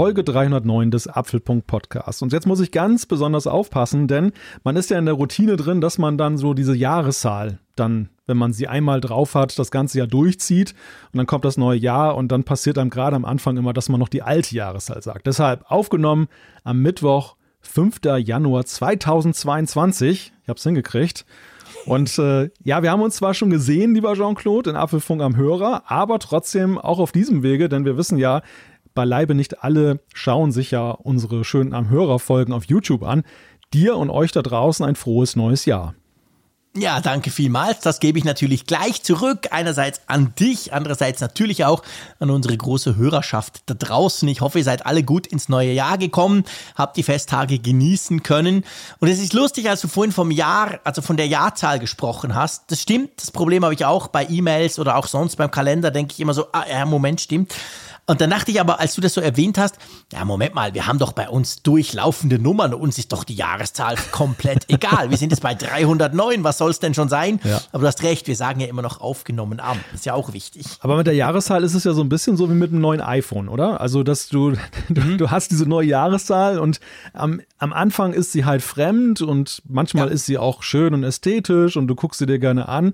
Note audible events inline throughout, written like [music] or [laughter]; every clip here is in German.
Folge 309 des Apfelpunkt Podcasts. Und jetzt muss ich ganz besonders aufpassen, denn man ist ja in der Routine drin, dass man dann so diese Jahreszahl dann, wenn man sie einmal drauf hat, das ganze Jahr durchzieht und dann kommt das neue Jahr und dann passiert einem gerade am Anfang immer, dass man noch die alte Jahreszahl sagt. Deshalb aufgenommen am Mittwoch, 5. Januar 2022. Ich habe es hingekriegt. Und äh, ja, wir haben uns zwar schon gesehen, lieber Jean-Claude, in Apfelfunk am Hörer, aber trotzdem auch auf diesem Wege, denn wir wissen ja, beileibe nicht alle schauen sich ja unsere schönen am Hörerfolgen auf YouTube an. Dir und euch da draußen ein frohes neues Jahr. Ja, danke vielmals. Das gebe ich natürlich gleich zurück. Einerseits an dich, andererseits natürlich auch an unsere große Hörerschaft da draußen. Ich hoffe, ihr seid alle gut ins neue Jahr gekommen, habt die Festtage genießen können. Und es ist lustig, als du vorhin vom Jahr, also von der Jahrzahl gesprochen hast. Das stimmt. Das Problem habe ich auch bei E-Mails oder auch sonst beim Kalender, denke ich immer so, ah, ja, Moment, stimmt. Und dann dachte ich aber, als du das so erwähnt hast, ja, Moment mal, wir haben doch bei uns durchlaufende Nummern. Uns ist doch die Jahreszahl komplett [laughs] egal. Wir sind jetzt bei 309. Was soll es denn schon sein? Ja. Aber du hast recht, wir sagen ja immer noch aufgenommen am. Ist ja auch wichtig. Aber mit der Jahreszahl ist es ja so ein bisschen so wie mit einem neuen iPhone, oder? Also, dass du, [laughs] du, mhm. du hast diese neue Jahreszahl und am, am Anfang ist sie halt fremd und manchmal ja. ist sie auch schön und ästhetisch und du guckst sie dir gerne an.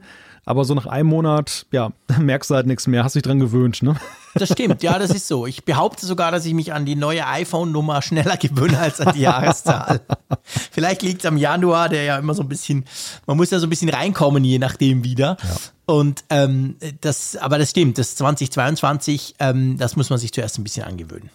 Aber so nach einem Monat, ja, [laughs] merkst du halt nichts mehr, hast dich dran gewöhnt, ne? [laughs] Das stimmt, ja, das ist so. Ich behaupte sogar, dass ich mich an die neue iPhone-Nummer schneller [laughs] gewöhne als an die Jahreszahl. Vielleicht liegt es am Januar, der ja immer so ein bisschen, man muss ja so ein bisschen reinkommen, je nachdem wieder. Ja. Und ähm, das, aber das stimmt, das 2022, ähm, das muss man sich zuerst ein bisschen angewöhnen.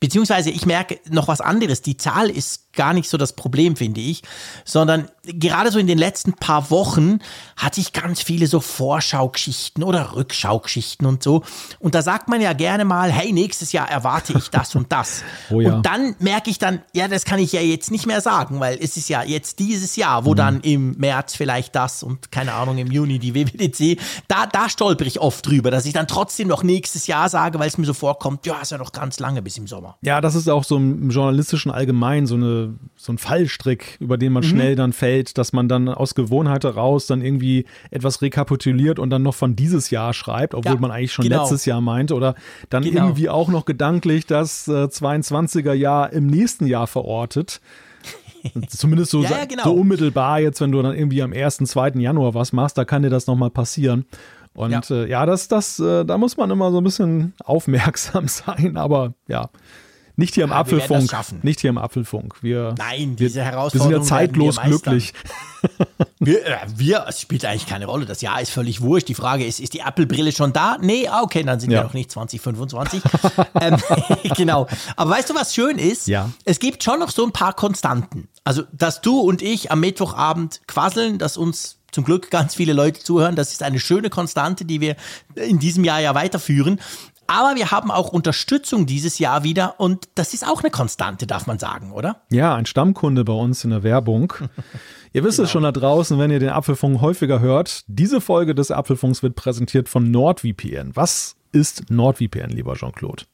Beziehungsweise ich merke noch was anderes. Die Zahl ist gar nicht so das Problem, finde ich, sondern gerade so in den letzten paar Wochen hatte ich ganz viele so Vorschaugeschichten oder Rückschaugeschichten und so. Und da sagt man ja gerne mal, hey, nächstes Jahr erwarte ich das und das. [laughs] Oh ja. Und dann merke ich dann, ja, das kann ich ja jetzt nicht mehr sagen, weil es ist ja jetzt dieses Jahr, wo mhm. dann im März vielleicht das und keine Ahnung, im Juni die WWDC, da, da stolper ich oft drüber, dass ich dann trotzdem noch nächstes Jahr sage, weil es mir so vorkommt, ja, ist ja noch ganz lange bis im Sommer. Sommer. Ja, das ist auch so im journalistischen Allgemein so, eine, so ein Fallstrick, über den man mhm. schnell dann fällt, dass man dann aus Gewohnheit heraus dann irgendwie etwas rekapituliert und dann noch von dieses Jahr schreibt, obwohl ja, man eigentlich schon genau. letztes Jahr meinte oder dann genau. irgendwie auch noch gedanklich das äh, 22er Jahr im nächsten Jahr verortet. [laughs] Zumindest so, ja, ja, genau. so unmittelbar jetzt, wenn du dann irgendwie am 1., 2. Januar was machst, da kann dir das nochmal passieren. Und ja, äh, ja das, das, äh, da muss man immer so ein bisschen aufmerksam [laughs] sein, aber ja. Nicht hier im ja, Apfelfunk. Nicht hier im Apfelfunk. Wir, Nein, diese Herausforderung. Wir sind ja zeitlos wir glücklich. [laughs] wir, äh, wir, es spielt eigentlich keine Rolle. Das Jahr ist völlig wurscht. Die Frage ist, ist die Apple-Brille schon da? Nee, ah, okay, dann sind ja. wir noch nicht 2025. [laughs] ähm, [laughs] genau. Aber weißt du, was schön ist? Ja. Es gibt schon noch so ein paar Konstanten. Also, dass du und ich am Mittwochabend quasseln, dass uns zum Glück ganz viele Leute zuhören. Das ist eine schöne Konstante, die wir in diesem Jahr ja weiterführen. Aber wir haben auch Unterstützung dieses Jahr wieder und das ist auch eine Konstante, darf man sagen, oder? Ja, ein Stammkunde bei uns in der Werbung. [laughs] ihr wisst genau. es schon da draußen, wenn ihr den Apfelfunk häufiger hört. Diese Folge des Apfelfunks wird präsentiert von NordVPN. Was ist NordVPN, lieber Jean-Claude?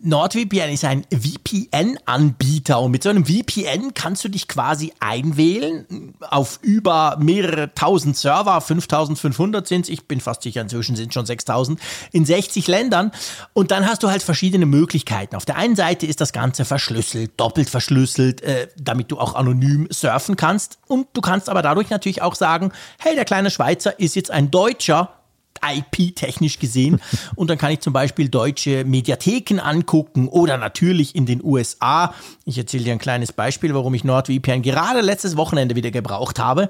NordVPN ist ein VPN-Anbieter und mit so einem VPN kannst du dich quasi einwählen auf über mehrere tausend Server, 5500 sind ich bin fast sicher, inzwischen sind schon 6000, in 60 Ländern. Und dann hast du halt verschiedene Möglichkeiten. Auf der einen Seite ist das Ganze verschlüsselt, doppelt verschlüsselt, äh, damit du auch anonym surfen kannst. Und du kannst aber dadurch natürlich auch sagen, hey, der kleine Schweizer ist jetzt ein Deutscher, IP-technisch gesehen. [laughs] Und dann kann ich zum Beispiel deutsche Mediatheken angucken oder natürlich in den USA. Ich erzähle dir ein kleines Beispiel, warum ich NordVPN gerade letztes Wochenende wieder gebraucht habe.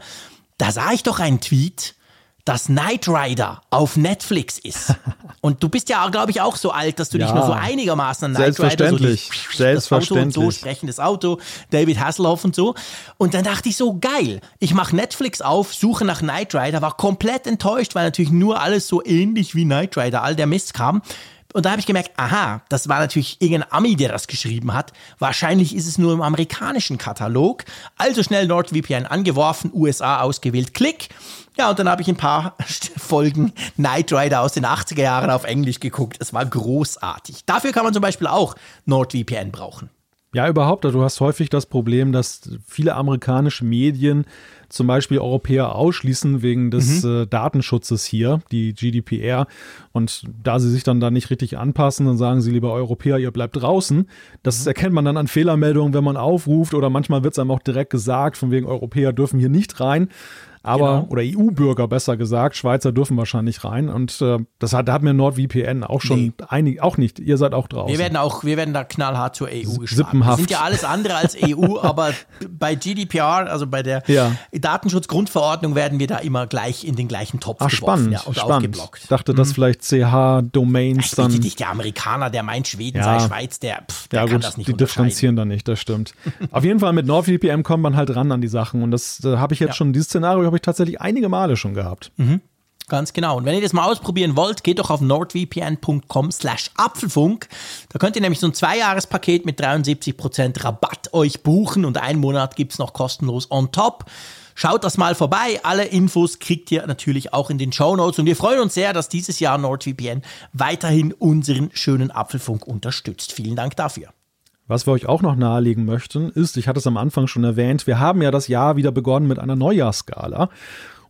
Da sah ich doch einen Tweet dass Knight Rider auf Netflix ist. [laughs] Und du bist ja, glaube ich, auch so alt, dass du ja, dich nur so einigermaßen an Knight Rider so die, Selbstverständlich. Das Auto und so, sprechendes Auto, David Hasselhoff und so. Und dann dachte ich so, geil, ich mache Netflix auf, suche nach Knight Rider, war komplett enttäuscht, weil natürlich nur alles so ähnlich wie Knight Rider, all der Mist kam. Und da habe ich gemerkt, aha, das war natürlich irgendein Ami, der das geschrieben hat. Wahrscheinlich ist es nur im amerikanischen Katalog. Also schnell NordVPN angeworfen, USA ausgewählt, Klick. Ja, und dann habe ich ein paar [laughs] Folgen Knight Rider aus den 80er Jahren auf Englisch geguckt. Es war großartig. Dafür kann man zum Beispiel auch NordVPN brauchen. Ja, überhaupt. Du hast häufig das Problem, dass viele amerikanische Medien zum Beispiel Europäer ausschließen wegen des mhm. äh, Datenschutzes hier, die GDPR. Und da sie sich dann da nicht richtig anpassen, dann sagen sie lieber Europäer, ihr bleibt draußen. Das mhm. erkennt man dann an Fehlermeldungen, wenn man aufruft oder manchmal wird es einem auch direkt gesagt, von wegen Europäer dürfen hier nicht rein aber genau. oder EU-Bürger besser gesagt, Schweizer dürfen wahrscheinlich rein und äh, das hat, da hat mir NordVPN auch schon nee. einig, auch nicht. Ihr seid auch draußen. Wir werden auch, wir werden da knallhart zur EU geschlagen. Wir sind ja alles andere als EU, [laughs] aber bei GDPR, also bei der ja. Datenschutzgrundverordnung, werden wir da immer gleich in den gleichen Topf Ach, geworfen spannend, ja, und spannend. aufgeblockt. Ich dachte, mhm. dass vielleicht CH-Domains dann. Nicht der Amerikaner, der meint Schweden ja. sei Schweiz, der, pff, der ja, kann gut, das nicht Die differenzieren da nicht, das stimmt. [laughs] Auf jeden Fall mit NordVPN kommt man halt ran an die Sachen und das äh, habe ich jetzt schon dieses Szenario habe ich tatsächlich einige Male schon gehabt. Mhm. Ganz genau. Und wenn ihr das mal ausprobieren wollt, geht doch auf nordvpn.com slash Apfelfunk. Da könnt ihr nämlich so ein Zweijahrespaket mit 73% Rabatt euch buchen und einen Monat gibt es noch kostenlos on top. Schaut das mal vorbei. Alle Infos kriegt ihr natürlich auch in den Show Notes. Und wir freuen uns sehr, dass dieses Jahr NordVPN weiterhin unseren schönen Apfelfunk unterstützt. Vielen Dank dafür. Was wir euch auch noch nahelegen möchten, ist, ich hatte es am Anfang schon erwähnt, wir haben ja das Jahr wieder begonnen mit einer Neujahrsskala.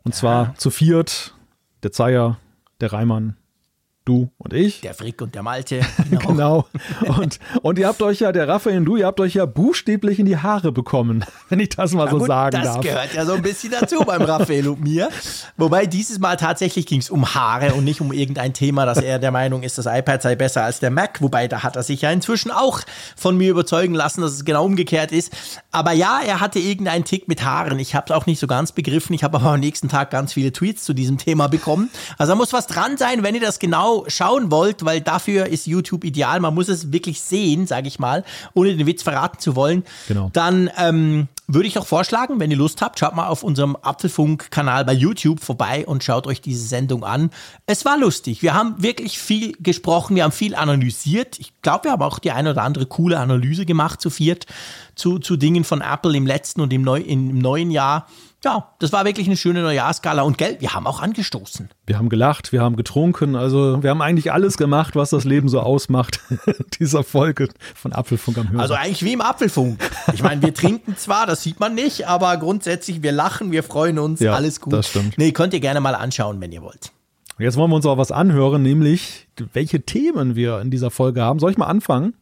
Und ja. zwar zu viert, der Zeier, der Reimann, du und ich. Der Frick und der Malte. [laughs] Genau. genau. Und, und ihr habt euch ja, der Raphael und du, ihr habt euch ja buchstäblich in die Haare bekommen, [laughs] wenn ich das mal ja, so gut, sagen das darf. Das gehört ja so ein bisschen dazu beim Raphael und mir. Wobei dieses Mal tatsächlich ging es um Haare und nicht um irgendein Thema, dass er der Meinung ist, das iPad sei besser als der Mac. Wobei da hat er sich ja inzwischen auch von mir überzeugen lassen, dass es genau umgekehrt ist. Aber ja, er hatte irgendeinen Tick mit Haaren. Ich habe es auch nicht so ganz begriffen. Ich habe aber am nächsten Tag ganz viele Tweets zu diesem Thema bekommen. Also da muss was dran sein, wenn ihr das genau schauen wollt, weil dafür ist YouTube ideal. Man muss es wirklich sehen, sage ich mal, ohne den Witz verraten zu wollen. Genau. Dann ähm, würde ich auch vorschlagen, wenn ihr Lust habt, schaut mal auf unserem Apfelfunk-Kanal bei YouTube vorbei und schaut euch diese Sendung an. Es war lustig. Wir haben wirklich viel gesprochen, wir haben viel analysiert. Ich glaube, wir haben auch die eine oder andere coole Analyse gemacht zu viert, zu, zu Dingen von Apple im letzten und im, Neu im neuen Jahr ja, das war wirklich eine schöne Neujahrsskala und Geld, wir haben auch angestoßen. Wir haben gelacht, wir haben getrunken, also wir haben eigentlich alles gemacht, was das Leben so ausmacht, [laughs] dieser Folge von Apfelfunk am Hören. Also eigentlich wie im Apfelfunk. Ich meine, wir trinken zwar, das sieht man nicht, aber grundsätzlich, wir lachen, wir freuen uns, ja, alles gut. Das stimmt. Nee, könnt ihr gerne mal anschauen, wenn ihr wollt. Jetzt wollen wir uns auch was anhören, nämlich welche Themen wir in dieser Folge haben. Soll ich mal anfangen?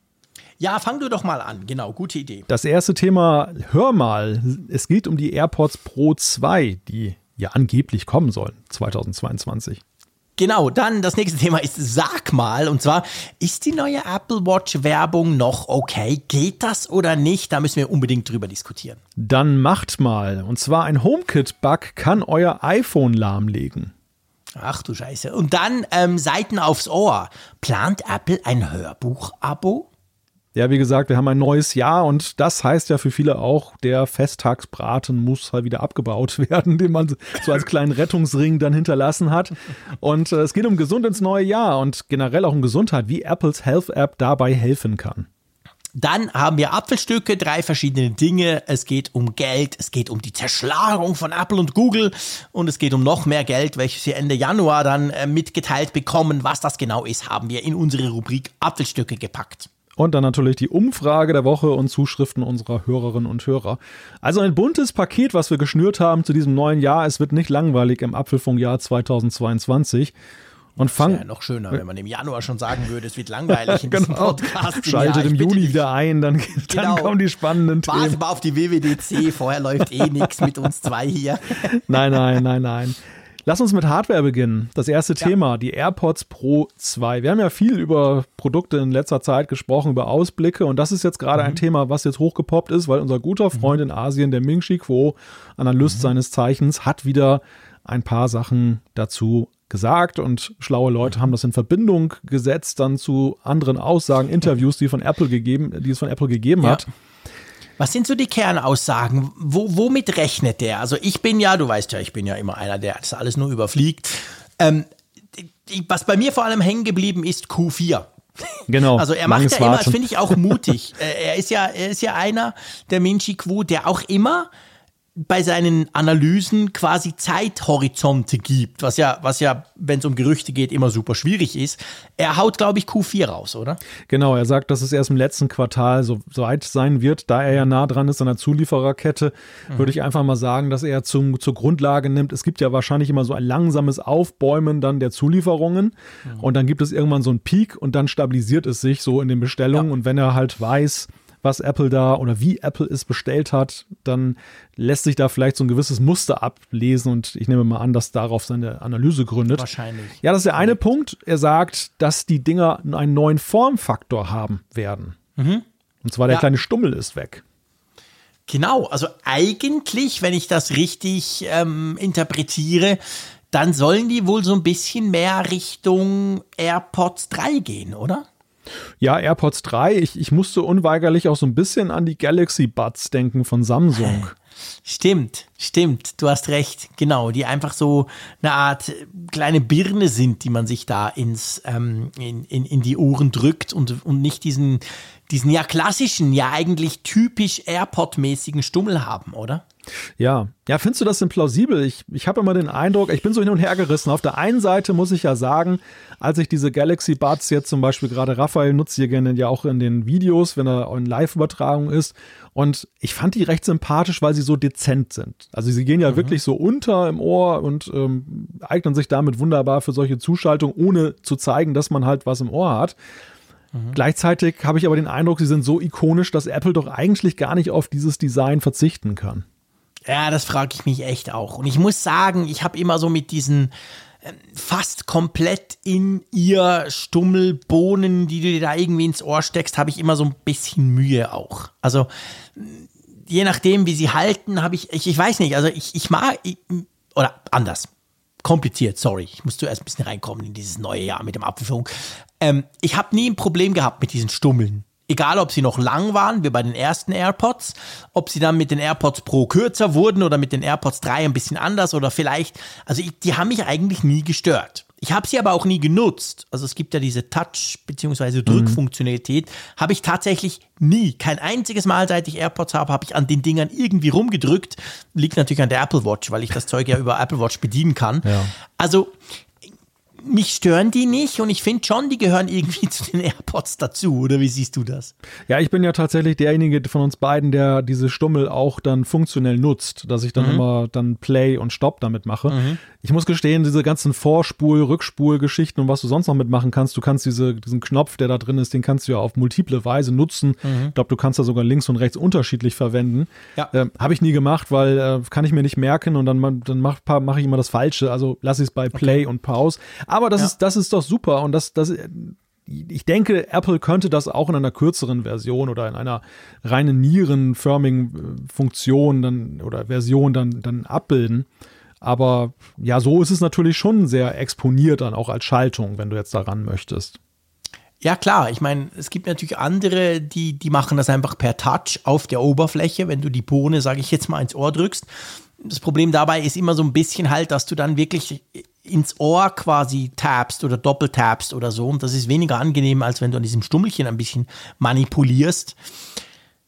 Ja, fang du doch mal an. Genau, gute Idee. Das erste Thema, hör mal. Es geht um die AirPods Pro 2, die ja angeblich kommen sollen 2022. Genau, dann das nächste Thema ist Sag mal. Und zwar, ist die neue Apple Watch Werbung noch okay? Geht das oder nicht? Da müssen wir unbedingt drüber diskutieren. Dann macht mal. Und zwar ein HomeKit-Bug kann euer iPhone lahmlegen. Ach du Scheiße. Und dann ähm, Seiten aufs Ohr. Plant Apple ein Hörbuch-Abo? Ja, wie gesagt, wir haben ein neues Jahr und das heißt ja für viele auch, der Festtagsbraten muss halt wieder abgebaut [laughs] werden, den man so als kleinen Rettungsring dann hinterlassen hat. Und äh, es geht um gesund ins neue Jahr und generell auch um Gesundheit, wie Apples Health App dabei helfen kann. Dann haben wir Apfelstücke, drei verschiedene Dinge. Es geht um Geld, es geht um die Zerschlagung von Apple und Google und es geht um noch mehr Geld, welches wir Ende Januar dann äh, mitgeteilt bekommen. Was das genau ist, haben wir in unsere Rubrik Apfelstücke gepackt. Und dann natürlich die Umfrage der Woche und Zuschriften unserer Hörerinnen und Hörer. Also ein buntes Paket, was wir geschnürt haben zu diesem neuen Jahr. Es wird nicht langweilig im Apfelfunkjahr 2022. Und fang ja noch schöner, wenn man im Januar schon sagen würde, es wird langweilig [laughs] in diesem genau. Podcast. Schaltet im Juni wieder ein, dann, [laughs] genau. dann kommen die spannenden Themen. Warte mal auf die WWDC, vorher läuft eh nichts mit uns zwei hier. Nein, nein, nein, nein. Lass uns mit Hardware beginnen. Das erste ja. Thema, die AirPods Pro 2. Wir haben ja viel über Produkte in letzter Zeit gesprochen, über Ausblicke und das ist jetzt gerade mhm. ein Thema, was jetzt hochgepoppt ist, weil unser guter mhm. Freund mhm. in Asien, der Ming Chi Kuo, Analyst mhm. seines Zeichens, hat wieder ein paar Sachen dazu gesagt und schlaue Leute mhm. haben das in Verbindung gesetzt dann zu anderen Aussagen, Interviews, die von Apple gegeben, die es von Apple gegeben ja. hat. Was sind so die Kernaussagen? Wo, womit rechnet der? Also ich bin ja, du weißt ja, ich bin ja immer einer, der das alles nur überfliegt. Ähm, was bei mir vor allem hängen geblieben ist Q4. Genau. [laughs] Also er macht ja immer, das finde ich auch mutig. [laughs] er ist ja, er ist ja einer der Minchi Q, der auch immer bei seinen Analysen quasi Zeithorizonte gibt, was ja, was ja, wenn es um Gerüchte geht, immer super schwierig ist. Er haut, glaube ich, Q4 raus, oder? Genau, er sagt, dass es erst im letzten Quartal so, weit sein wird. Da er ja nah dran ist an der Zuliefererkette, mhm. würde ich einfach mal sagen, dass er zum, zur Grundlage nimmt. Es gibt ja wahrscheinlich immer so ein langsames Aufbäumen dann der Zulieferungen mhm. und dann gibt es irgendwann so einen Peak und dann stabilisiert es sich so in den Bestellungen. Ja. Und wenn er halt weiß, was Apple da oder wie Apple es bestellt hat, dann lässt sich da vielleicht so ein gewisses Muster ablesen und ich nehme mal an, dass darauf seine Analyse gründet. Wahrscheinlich. Ja, das ist der eine Punkt. Er sagt, dass die Dinger einen neuen Formfaktor haben werden. Mhm. Und zwar der ja. kleine Stummel ist weg. Genau, also eigentlich, wenn ich das richtig ähm, interpretiere, dann sollen die wohl so ein bisschen mehr Richtung AirPods 3 gehen, oder? Ja, AirPods 3, ich, ich musste unweigerlich auch so ein bisschen an die Galaxy Buds denken von Samsung. [laughs] Stimmt, stimmt, du hast recht, genau, die einfach so eine Art kleine Birne sind, die man sich da ins, ähm, in, in, in die Ohren drückt und, und nicht diesen, diesen ja klassischen, ja eigentlich typisch AirPod-mäßigen Stummel haben, oder? Ja, ja, findest du das denn plausibel? Ich, ich habe immer den Eindruck, ich bin so hin und her gerissen. Auf der einen Seite muss ich ja sagen, als ich diese Galaxy Buds jetzt zum Beispiel gerade Raphael nutzt hier gerne ja auch in den Videos, wenn er in Live-Übertragung ist. Und ich fand die recht sympathisch, weil sie so dezent sind. Also sie gehen ja mhm. wirklich so unter im Ohr und ähm, eignen sich damit wunderbar für solche Zuschaltungen, ohne zu zeigen, dass man halt was im Ohr hat. Mhm. Gleichzeitig habe ich aber den Eindruck, sie sind so ikonisch, dass Apple doch eigentlich gar nicht auf dieses Design verzichten kann. Ja, das frage ich mich echt auch. Und ich muss sagen, ich habe immer so mit diesen ähm, fast komplett in ihr Stummelbohnen, die du dir da irgendwie ins Ohr steckst, habe ich immer so ein bisschen Mühe auch. Also je nachdem, wie sie halten, habe ich, ich, ich weiß nicht, also ich, ich mag, ich, oder anders, kompliziert, sorry, ich muss zuerst ein bisschen reinkommen in dieses neue Jahr mit dem Apfelfunk. Ähm, ich habe nie ein Problem gehabt mit diesen Stummeln. Egal, ob sie noch lang waren, wie bei den ersten AirPods, ob sie dann mit den AirPods Pro kürzer wurden oder mit den AirPods 3 ein bisschen anders oder vielleicht, also ich, die haben mich eigentlich nie gestört. Ich habe sie aber auch nie genutzt. Also es gibt ja diese Touch- bzw. Drückfunktionalität. Mhm. Habe ich tatsächlich nie. Kein einziges Mal, seit ich AirPods habe, habe ich an den Dingern irgendwie rumgedrückt. Liegt natürlich an der Apple Watch, weil ich das Zeug ja über Apple Watch bedienen kann. Ja. Also mich stören die nicht und ich finde schon, die gehören irgendwie [laughs] zu den AirPods dazu, oder wie siehst du das? Ja, ich bin ja tatsächlich derjenige von uns beiden, der diese Stummel auch dann funktionell nutzt, dass ich dann mhm. immer dann Play und Stop damit mache. Mhm. Ich muss gestehen, diese ganzen Vorspul-, Rückspul-Geschichten und was du sonst noch mitmachen kannst, du kannst diese, diesen Knopf, der da drin ist, den kannst du ja auf multiple Weise nutzen. Mhm. Ich glaube, du kannst da sogar links und rechts unterschiedlich verwenden. Ja. Ähm, Habe ich nie gemacht, weil äh, kann ich mir nicht merken und dann, dann mache mach ich immer das Falsche. Also lasse ich es bei Play okay. und Pause. Aber das, ja. ist, das ist doch super und das, das, ich denke, Apple könnte das auch in einer kürzeren Version oder in einer reinen nierenförmigen äh, Funktion dann oder Version dann, dann abbilden. Aber ja, so ist es natürlich schon sehr exponiert dann auch als Schaltung, wenn du jetzt daran möchtest. Ja, klar. Ich meine, es gibt natürlich andere, die, die machen das einfach per Touch auf der Oberfläche, wenn du die Bohne, sage ich jetzt mal, ins Ohr drückst. Das Problem dabei ist immer so ein bisschen halt, dass du dann wirklich ins Ohr quasi tappst oder doppeltappst oder so. Und das ist weniger angenehm, als wenn du an diesem Stummelchen ein bisschen manipulierst.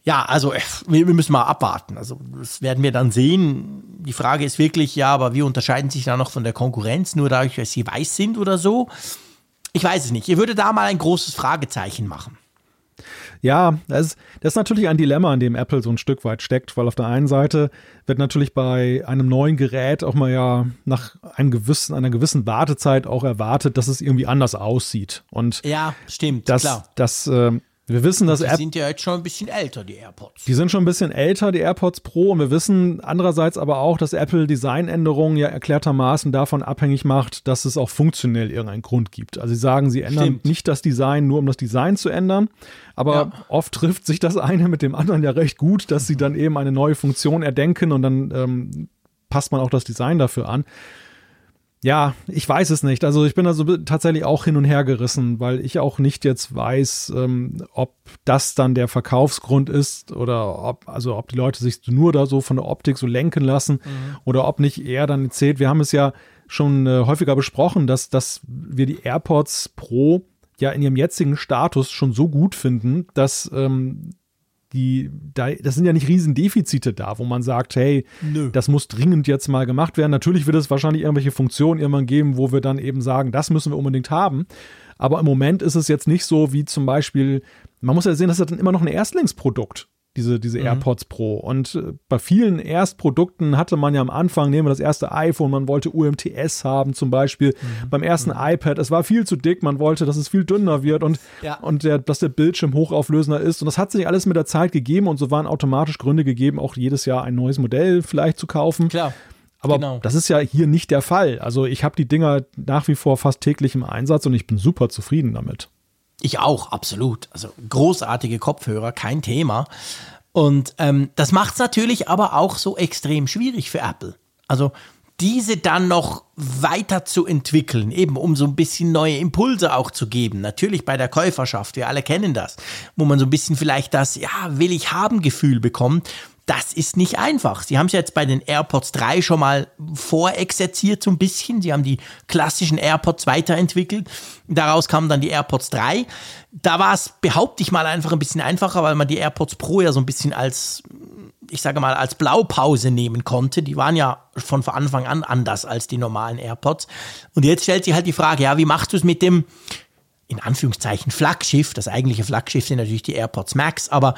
Ja, also äh, wir, wir müssen mal abwarten. Also das werden wir dann sehen. Die Frage ist wirklich, ja, aber wie unterscheiden sich da noch von der Konkurrenz? Nur dadurch, dass sie weiß sind oder so? Ich weiß es nicht. Ich würde da mal ein großes Fragezeichen machen. Ja, das ist, das ist natürlich ein Dilemma, in dem Apple so ein Stück weit steckt, weil auf der einen Seite wird natürlich bei einem neuen Gerät auch mal ja nach einem gewissen, einer gewissen Wartezeit auch erwartet, dass es irgendwie anders aussieht. Und ja, stimmt, das, klar. Das, äh, wir wissen, dass die sind ja jetzt schon ein bisschen älter, die AirPods. Die sind schon ein bisschen älter, die AirPods Pro. Und wir wissen andererseits aber auch, dass Apple Designänderungen ja erklärtermaßen davon abhängig macht, dass es auch funktionell irgendeinen Grund gibt. Also sie sagen, sie ändern Stimmt. nicht das Design nur, um das Design zu ändern. Aber ja. oft trifft sich das eine mit dem anderen ja recht gut, dass sie dann eben eine neue Funktion erdenken und dann ähm, passt man auch das Design dafür an. Ja, ich weiß es nicht. Also ich bin also tatsächlich auch hin und her gerissen, weil ich auch nicht jetzt weiß, ähm, ob das dann der Verkaufsgrund ist oder ob, also ob die Leute sich nur da so von der Optik so lenken lassen mhm. oder ob nicht eher dann zählt. Wir haben es ja schon äh, häufiger besprochen, dass, dass wir die AirPods Pro ja in ihrem jetzigen Status schon so gut finden, dass ähm, die, da, das sind ja nicht Riesendefizite da, wo man sagt, hey, Nö. das muss dringend jetzt mal gemacht werden. Natürlich wird es wahrscheinlich irgendwelche Funktionen irgendwann geben, wo wir dann eben sagen, das müssen wir unbedingt haben. Aber im Moment ist es jetzt nicht so wie zum Beispiel, man muss ja sehen, das ist dann immer noch ein Erstlingsprodukt diese, diese mhm. AirPods Pro. Und äh, bei vielen Erstprodukten hatte man ja am Anfang, nehmen wir das erste iPhone, man wollte UMTS haben zum Beispiel. Mhm. Beim ersten mhm. iPad, es war viel zu dick, man wollte, dass es viel dünner wird und, ja. und der, dass der Bildschirm hochauflösender ist. Und das hat sich alles mit der Zeit gegeben und so waren automatisch Gründe gegeben, auch jedes Jahr ein neues Modell vielleicht zu kaufen. Klar. Aber genau. das ist ja hier nicht der Fall. Also ich habe die Dinger nach wie vor fast täglich im Einsatz und ich bin super zufrieden damit. Ich auch, absolut. Also großartige Kopfhörer, kein Thema. Und ähm, das macht es natürlich aber auch so extrem schwierig für Apple. Also diese dann noch weiter zu entwickeln, eben um so ein bisschen neue Impulse auch zu geben. Natürlich bei der Käuferschaft, wir alle kennen das, wo man so ein bisschen vielleicht das, ja, will ich haben Gefühl bekommt das ist nicht einfach. Sie haben es jetzt bei den AirPods 3 schon mal vorexerziert so ein bisschen. Sie haben die klassischen AirPods weiterentwickelt. Daraus kamen dann die AirPods 3. Da war es, behaupte ich mal, einfach ein bisschen einfacher, weil man die AirPods Pro ja so ein bisschen als, ich sage mal, als Blaupause nehmen konnte. Die waren ja von Anfang an anders als die normalen AirPods. Und jetzt stellt sich halt die Frage, ja, wie machst du es mit dem in Anführungszeichen Flaggschiff. Das eigentliche Flaggschiff sind natürlich die AirPods Max, aber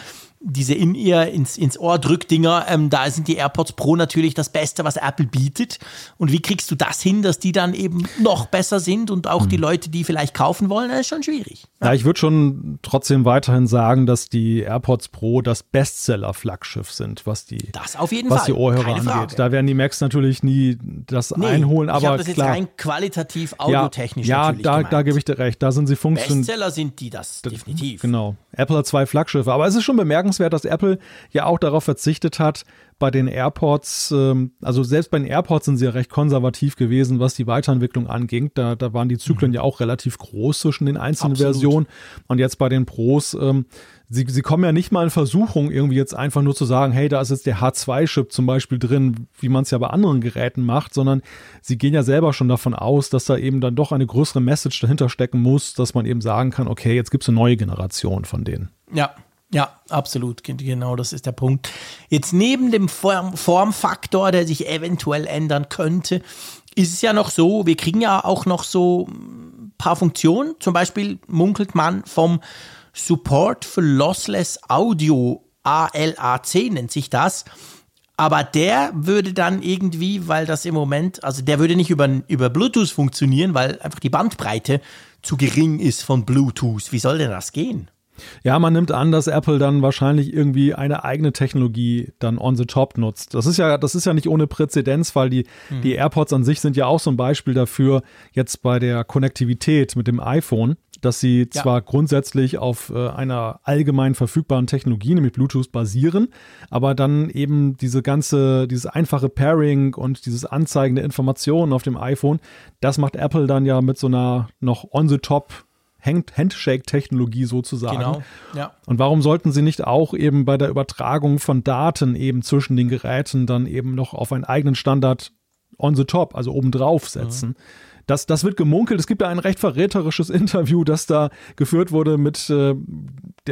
diese in ihr ins, ins Ohr Drückdinger, ähm, da sind die AirPods Pro natürlich das Beste, was Apple bietet. Und wie kriegst du das hin, dass die dann eben noch besser sind und auch mhm. die Leute, die vielleicht kaufen wollen, das ist schon schwierig. Ja, ja ich würde schon trotzdem weiterhin sagen, dass die AirPods Pro das Bestseller-Flaggschiff sind, was die, das auf jeden was Fall. die Ohrhörer angeht. Da werden die Macs natürlich nie das nee, einholen, aber ich habe das jetzt rein qualitativ audiotechnisch Ja, ja da, da gebe ich dir recht. Da sind sie funktional. Bestseller sind die das, definitiv. Genau. Apple hat zwei Flaggschiffe, aber es ist schon bemerkenswert, dass Apple ja auch darauf verzichtet hat, bei den AirPods, ähm, also selbst bei den AirPods sind sie ja recht konservativ gewesen, was die Weiterentwicklung anging. Da, da waren die Zyklen mhm. ja auch relativ groß zwischen den einzelnen Absolut. Versionen. Und jetzt bei den Pros, ähm, sie, sie kommen ja nicht mal in Versuchung, irgendwie jetzt einfach nur zu sagen, hey, da ist jetzt der H2-Chip zum Beispiel drin, wie man es ja bei anderen Geräten macht, sondern sie gehen ja selber schon davon aus, dass da eben dann doch eine größere Message dahinter stecken muss, dass man eben sagen kann, okay, jetzt gibt es eine neue Generation von denen. Ja, ja, absolut. Genau, das ist der Punkt. Jetzt neben dem Form Formfaktor, der sich eventuell ändern könnte, ist es ja noch so, wir kriegen ja auch noch so ein paar Funktionen. Zum Beispiel munkelt man vom Support für Lossless Audio, ALAC nennt sich das. Aber der würde dann irgendwie, weil das im Moment, also der würde nicht über, über Bluetooth funktionieren, weil einfach die Bandbreite zu gering ist von Bluetooth. Wie soll denn das gehen? Ja, man nimmt an, dass Apple dann wahrscheinlich irgendwie eine eigene Technologie dann on the top nutzt. Das ist ja, das ist ja nicht ohne Präzedenz, weil die, mhm. die AirPods an sich sind ja auch so ein Beispiel dafür, jetzt bei der Konnektivität mit dem iPhone, dass sie ja. zwar grundsätzlich auf äh, einer allgemein verfügbaren Technologie, nämlich Bluetooth, basieren, aber dann eben diese ganze, dieses einfache Pairing und dieses Anzeigen der Informationen auf dem iPhone, das macht Apple dann ja mit so einer noch on the top Handshake-Technologie sozusagen. Genau, ja. Und warum sollten sie nicht auch eben bei der Übertragung von Daten eben zwischen den Geräten dann eben noch auf einen eigenen Standard on the top, also obendrauf setzen? Mhm. Das, das wird gemunkelt. Es gibt ja ein recht verräterisches Interview, das da geführt wurde mit äh,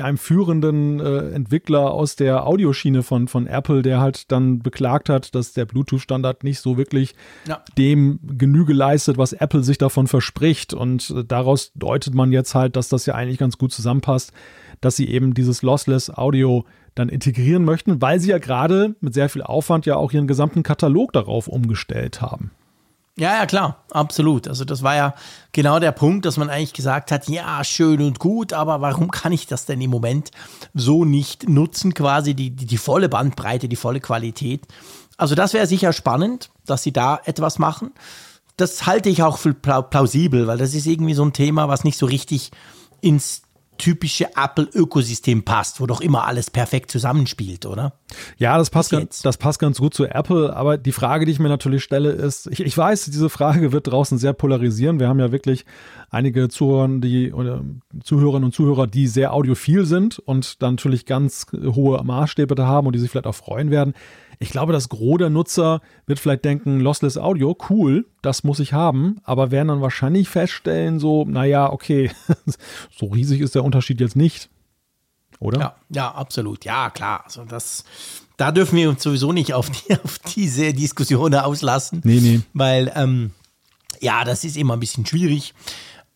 einem führenden äh, Entwickler aus der Audioschiene von, von Apple, der halt dann beklagt hat, dass der Bluetooth-Standard nicht so wirklich ja. dem Genüge leistet, was Apple sich davon verspricht. Und äh, daraus deutet man jetzt halt, dass das ja eigentlich ganz gut zusammenpasst, dass sie eben dieses Lossless Audio dann integrieren möchten, weil sie ja gerade mit sehr viel Aufwand ja auch ihren gesamten Katalog darauf umgestellt haben. Ja, ja, klar, absolut. Also das war ja genau der Punkt, dass man eigentlich gesagt hat, ja, schön und gut, aber warum kann ich das denn im Moment so nicht nutzen, quasi die, die, die volle Bandbreite, die volle Qualität. Also das wäre sicher spannend, dass sie da etwas machen. Das halte ich auch für plausibel, weil das ist irgendwie so ein Thema, was nicht so richtig ins typische Apple-Ökosystem passt, wo doch immer alles perfekt zusammenspielt, oder? Ja, das passt, ganz, das passt ganz gut zu Apple. Aber die Frage, die ich mir natürlich stelle, ist, ich, ich weiß, diese Frage wird draußen sehr polarisieren. Wir haben ja wirklich einige Zuhörer, die, oder Zuhörerinnen und Zuhörer, die sehr audiophil sind und dann natürlich ganz hohe Maßstäbe da haben und die sich vielleicht auch freuen werden. Ich glaube, das Gros der Nutzer wird vielleicht denken, Lossless Audio, cool, das muss ich haben, aber werden dann wahrscheinlich feststellen, so, naja, okay, [laughs] so riesig ist der Unterschied jetzt nicht. oder? Ja, ja, absolut. Ja, klar. Also das, da dürfen wir uns sowieso nicht auf, die, [laughs] auf diese Diskussion auslassen. Nee, nee. Weil, ähm, ja, das ist immer ein bisschen schwierig.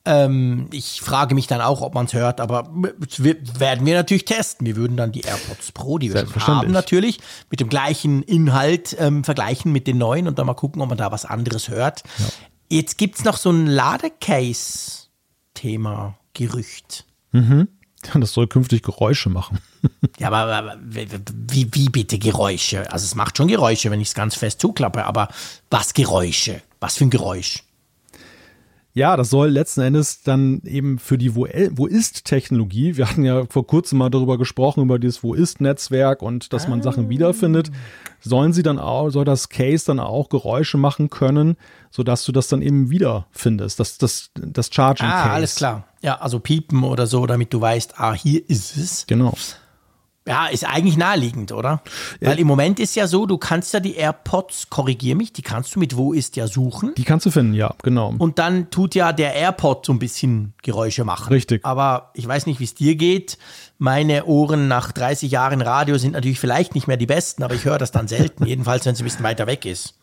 Ähm, ich frage mich dann auch, ob man es hört, aber wir, werden wir natürlich testen. Wir würden dann die AirPods Pro, die wir schon haben, natürlich mit dem gleichen Inhalt ähm, vergleichen mit den neuen und dann mal gucken, ob man da was anderes hört. Ja. Jetzt gibt es noch so ein Ladecase-Thema, Gerücht. Mhm. [laughs] Das soll künftig Geräusche machen. [laughs] ja, aber, aber wie, wie bitte Geräusche? Also es macht schon Geräusche, wenn ich es ganz fest zuklappe, aber was Geräusche? Was für ein Geräusch? Ja, das soll letzten Endes dann eben für die Wo, Wo ist-Technologie, wir hatten ja vor kurzem mal darüber gesprochen, über dieses Wo ist-Netzwerk und dass man ah. Sachen wiederfindet, sollen sie dann auch, soll das Case dann auch Geräusche machen können, sodass du das dann eben wiederfindest, das, das, das Charging Case. Ah, alles klar. Ja, also piepen oder so, damit du weißt, ah, hier ist es. Genau. Ja, ist eigentlich naheliegend, oder? Ja. Weil im Moment ist ja so, du kannst ja die AirPods, korrigier mich, die kannst du mit Wo ist ja suchen. Die kannst du finden, ja, genau. Und dann tut ja der AirPod so ein bisschen Geräusche machen. Richtig. Aber ich weiß nicht, wie es dir geht. Meine Ohren nach 30 Jahren Radio sind natürlich vielleicht nicht mehr die besten, aber ich höre das dann selten, [laughs] jedenfalls wenn es ein bisschen weiter weg ist.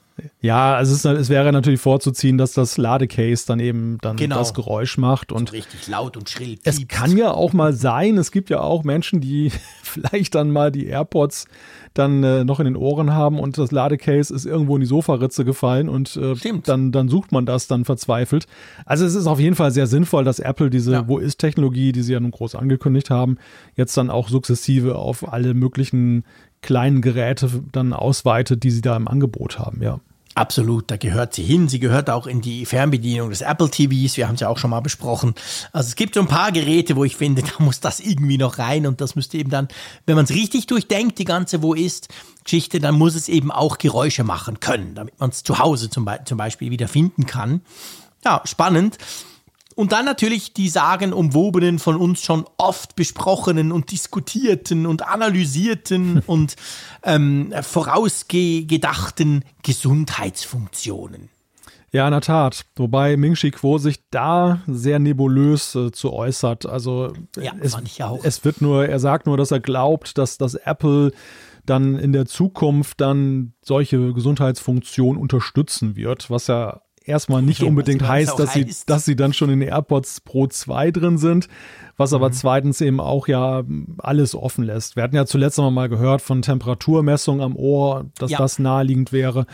Ja, also es, es, wäre natürlich vorzuziehen, dass das Ladecase dann eben dann genau. das Geräusch macht und so richtig laut und schrill. Piept. Es kann ja auch mal sein, es gibt ja auch Menschen, die [laughs] vielleicht dann mal die AirPods dann äh, noch in den Ohren haben und das Ladecase ist irgendwo in die Sofaritze gefallen und äh, dann, dann sucht man das dann verzweifelt. Also es ist auf jeden Fall sehr sinnvoll, dass Apple diese ja. Wo ist Technologie, die sie ja nun groß angekündigt haben, jetzt dann auch sukzessive auf alle möglichen kleinen Geräte dann ausweitet, die sie da im Angebot haben, ja. Absolut, da gehört sie hin. Sie gehört auch in die Fernbedienung des Apple TVs. Wir haben es ja auch schon mal besprochen. Also es gibt so ein paar Geräte, wo ich finde, da muss das irgendwie noch rein und das müsste eben dann, wenn man es richtig durchdenkt, die ganze Wo ist Geschichte, dann muss es eben auch Geräusche machen können, damit man es zu Hause zum, Be zum Beispiel wieder finden kann. Ja, spannend. Und dann natürlich die sagenumwobenen, von uns schon oft besprochenen und diskutierten und analysierten [laughs] und ähm, vorausgedachten Gesundheitsfunktionen. Ja, in der Tat. Wobei Ming Chi Kuo sich da sehr nebulös äh, zu äußert. Also ja, es, auch. es wird nur, er sagt nur, dass er glaubt, dass das Apple dann in der Zukunft dann solche Gesundheitsfunktionen unterstützen wird, was ja erstmal nicht ja, unbedingt heißt, dass heißt. sie, dass sie dann schon in AirPods Pro 2 drin sind, was mhm. aber zweitens eben auch ja alles offen lässt. Wir hatten ja zuletzt noch mal gehört von Temperaturmessung am Ohr, dass ja. das naheliegend wäre.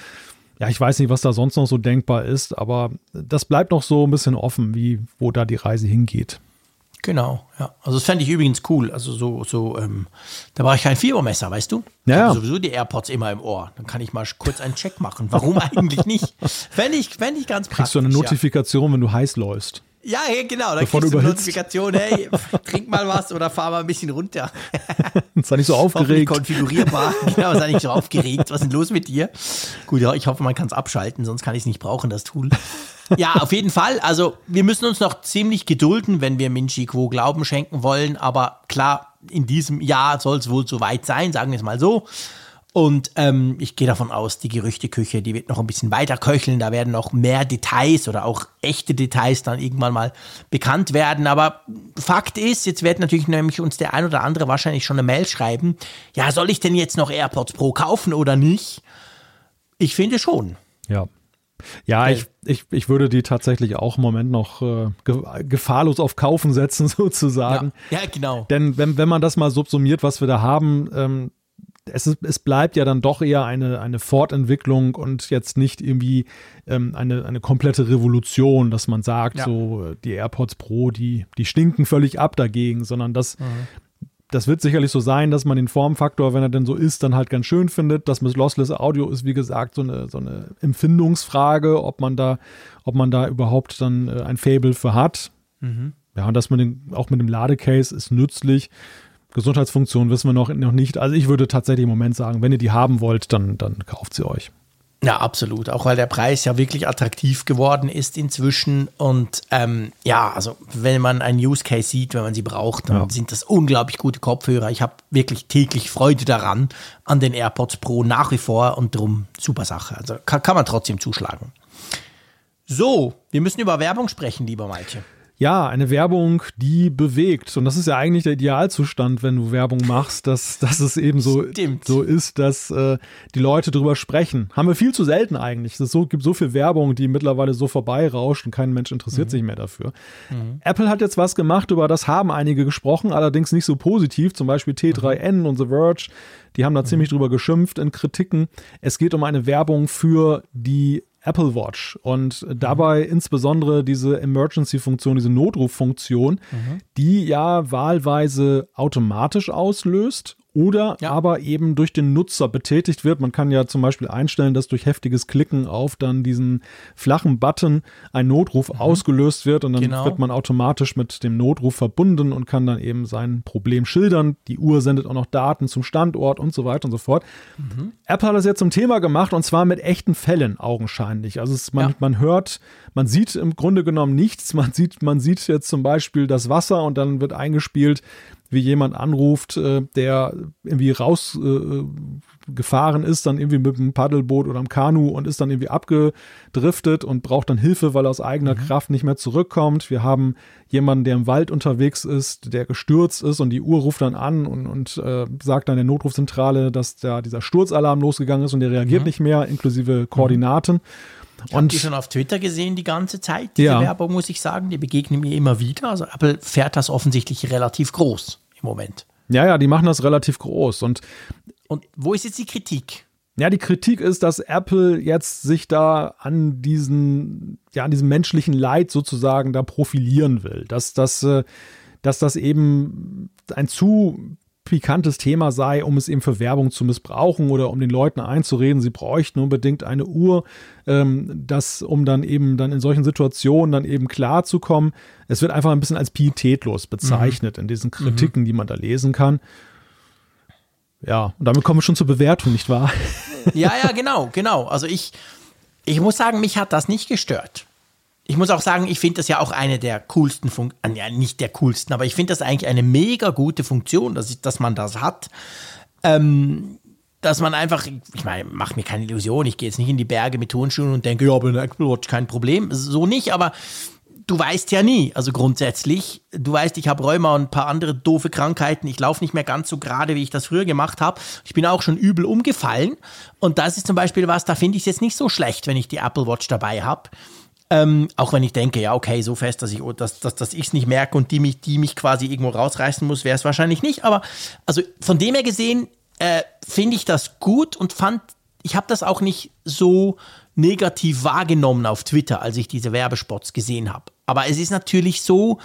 Ja, ich weiß nicht, was da sonst noch so denkbar ist, aber das bleibt noch so ein bisschen offen, wie wo da die Reise hingeht. Genau, ja. Also das fände ich übrigens cool. Also so, so, ähm, da brauche ich kein Fiebermesser, weißt du? Ja. Ich habe sowieso die AirPods immer im Ohr. Dann kann ich mal kurz einen Check machen. Warum [laughs] eigentlich nicht? Fände ich, fände ich ganz praktisch. Kriegst du eine Notifikation, ja. wenn du heiß läufst? Ja, ja genau. Dann Bevor kriegst du eine Notifikation, hey, trink mal was oder fahr mal ein bisschen runter. [laughs] Sei nicht so aufgeregt. konfigurierbar. genau, sei nicht so aufgeregt. Was ist denn los mit dir? Gut, ja, ich hoffe, man kann es abschalten, sonst kann ich es nicht brauchen, das Tool. Ja, auf jeden Fall. Also wir müssen uns noch ziemlich gedulden, wenn wir Minchi Quo Glauben schenken wollen. Aber klar, in diesem Jahr soll es wohl soweit sein, sagen wir es mal so. Und ähm, ich gehe davon aus, die Gerüchteküche, die wird noch ein bisschen weiter köcheln. Da werden noch mehr Details oder auch echte Details dann irgendwann mal bekannt werden. Aber Fakt ist, jetzt wird natürlich nämlich uns der ein oder andere wahrscheinlich schon eine Mail schreiben. Ja, soll ich denn jetzt noch AirPods Pro kaufen oder nicht? Ich finde schon. Ja, ja, ich, ich, ich würde die tatsächlich auch im Moment noch äh, gefahrlos auf Kaufen setzen, [laughs] sozusagen. Ja, ja, genau. Denn wenn, wenn man das mal subsumiert, was wir da haben, ähm, es, ist, es bleibt ja dann doch eher eine, eine Fortentwicklung und jetzt nicht irgendwie ähm, eine, eine komplette Revolution, dass man sagt, ja. so die AirPods Pro, die, die stinken völlig ab dagegen, sondern das, mhm das wird sicherlich so sein, dass man den Formfaktor, wenn er denn so ist, dann halt ganz schön findet. Das mit Lossless Audio ist, wie gesagt, so eine, so eine Empfindungsfrage, ob man da, ob man da überhaupt dann äh, ein Fable für hat. Mhm. Ja, und das mit dem, auch mit dem Ladecase ist nützlich. Gesundheitsfunktion wissen wir noch, noch nicht. Also ich würde tatsächlich im Moment sagen, wenn ihr die haben wollt, dann, dann kauft sie euch. Ja, absolut. Auch weil der Preis ja wirklich attraktiv geworden ist inzwischen. Und ähm, ja, also wenn man einen Use Case sieht, wenn man sie braucht, dann ja. sind das unglaublich gute Kopfhörer. Ich habe wirklich täglich Freude daran, an den AirPods Pro nach wie vor und drum super Sache. Also kann, kann man trotzdem zuschlagen. So, wir müssen über Werbung sprechen, lieber Malte. Ja, eine Werbung, die bewegt. Und das ist ja eigentlich der Idealzustand, wenn du Werbung machst, dass, dass es eben so, so ist, dass äh, die Leute drüber sprechen. Haben wir viel zu selten eigentlich. Es so, gibt so viel Werbung, die mittlerweile so vorbeirauscht und kein Mensch interessiert mhm. sich mehr dafür. Mhm. Apple hat jetzt was gemacht, über das haben einige gesprochen, allerdings nicht so positiv. Zum Beispiel T3N mhm. und The Verge. Die haben da mhm. ziemlich drüber geschimpft in Kritiken. Es geht um eine Werbung für die Apple Watch und dabei mhm. insbesondere diese Emergency-Funktion, diese Notruffunktion, mhm. die ja wahlweise automatisch auslöst oder ja. aber eben durch den Nutzer betätigt wird. Man kann ja zum Beispiel einstellen, dass durch heftiges Klicken auf dann diesen flachen Button ein Notruf mhm. ausgelöst wird und dann genau. wird man automatisch mit dem Notruf verbunden und kann dann eben sein Problem schildern. Die Uhr sendet auch noch Daten zum Standort und so weiter und so fort. Mhm. Apple hat das jetzt zum Thema gemacht und zwar mit echten Fällen augenscheinlich. Also es, man, ja. man hört, man sieht im Grunde genommen nichts. Man sieht, man sieht jetzt zum Beispiel das Wasser und dann wird eingespielt, wie jemand anruft, äh, der irgendwie rausgefahren äh, ist, dann irgendwie mit einem Paddelboot oder einem Kanu und ist dann irgendwie abgedriftet und braucht dann Hilfe, weil er aus eigener mhm. Kraft nicht mehr zurückkommt. Wir haben jemanden, der im Wald unterwegs ist, der gestürzt ist und die Uhr ruft dann an und, und äh, sagt dann der Notrufzentrale, dass da dieser Sturzalarm losgegangen ist und der reagiert mhm. nicht mehr, inklusive Koordinaten. Mhm. Ich habe die schon auf Twitter gesehen die ganze Zeit, diese ja. Werbung, muss ich sagen. Die begegnen mir immer wieder. Also Apple fährt das offensichtlich relativ groß im Moment. Ja, ja, die machen das relativ groß. Und, und wo ist jetzt die Kritik? Ja, die Kritik ist, dass Apple jetzt sich da an diesen, ja, an diesem menschlichen Leid sozusagen da profilieren will. Dass, dass, äh, dass das eben ein zu pikantes Thema sei, um es eben für Werbung zu missbrauchen oder um den Leuten einzureden, sie bräuchten unbedingt eine Uhr, ähm, das, um dann eben dann in solchen Situationen dann eben klarzukommen. Es wird einfach ein bisschen als pietätlos bezeichnet mhm. in diesen Kritiken, mhm. die man da lesen kann. Ja, und damit kommen wir schon zur Bewertung, nicht wahr? Ja, ja, genau, genau. Also ich, ich muss sagen, mich hat das nicht gestört ich muss auch sagen, ich finde das ja auch eine der coolsten Funktionen, ja nicht der coolsten, aber ich finde das eigentlich eine mega gute Funktion, dass, ich, dass man das hat. Ähm, dass man einfach, ich meine, mach mir keine Illusion, ich gehe jetzt nicht in die Berge mit Turnschuhen und denke, ja, aber eine Apple Watch kein Problem. So nicht, aber du weißt ja nie, also grundsätzlich, du weißt, ich habe Rheuma und ein paar andere doofe Krankheiten, ich laufe nicht mehr ganz so gerade, wie ich das früher gemacht habe. Ich bin auch schon übel umgefallen und das ist zum Beispiel was, da finde ich es jetzt nicht so schlecht, wenn ich die Apple Watch dabei habe. Ähm, auch wenn ich denke, ja, okay, so fest, dass ich dass, dass, dass es nicht merke und die mich, die mich quasi irgendwo rausreißen muss, wäre es wahrscheinlich nicht. Aber also von dem her gesehen äh, finde ich das gut und fand, ich habe das auch nicht so negativ wahrgenommen auf Twitter, als ich diese Werbespots gesehen habe. Aber es ist natürlich so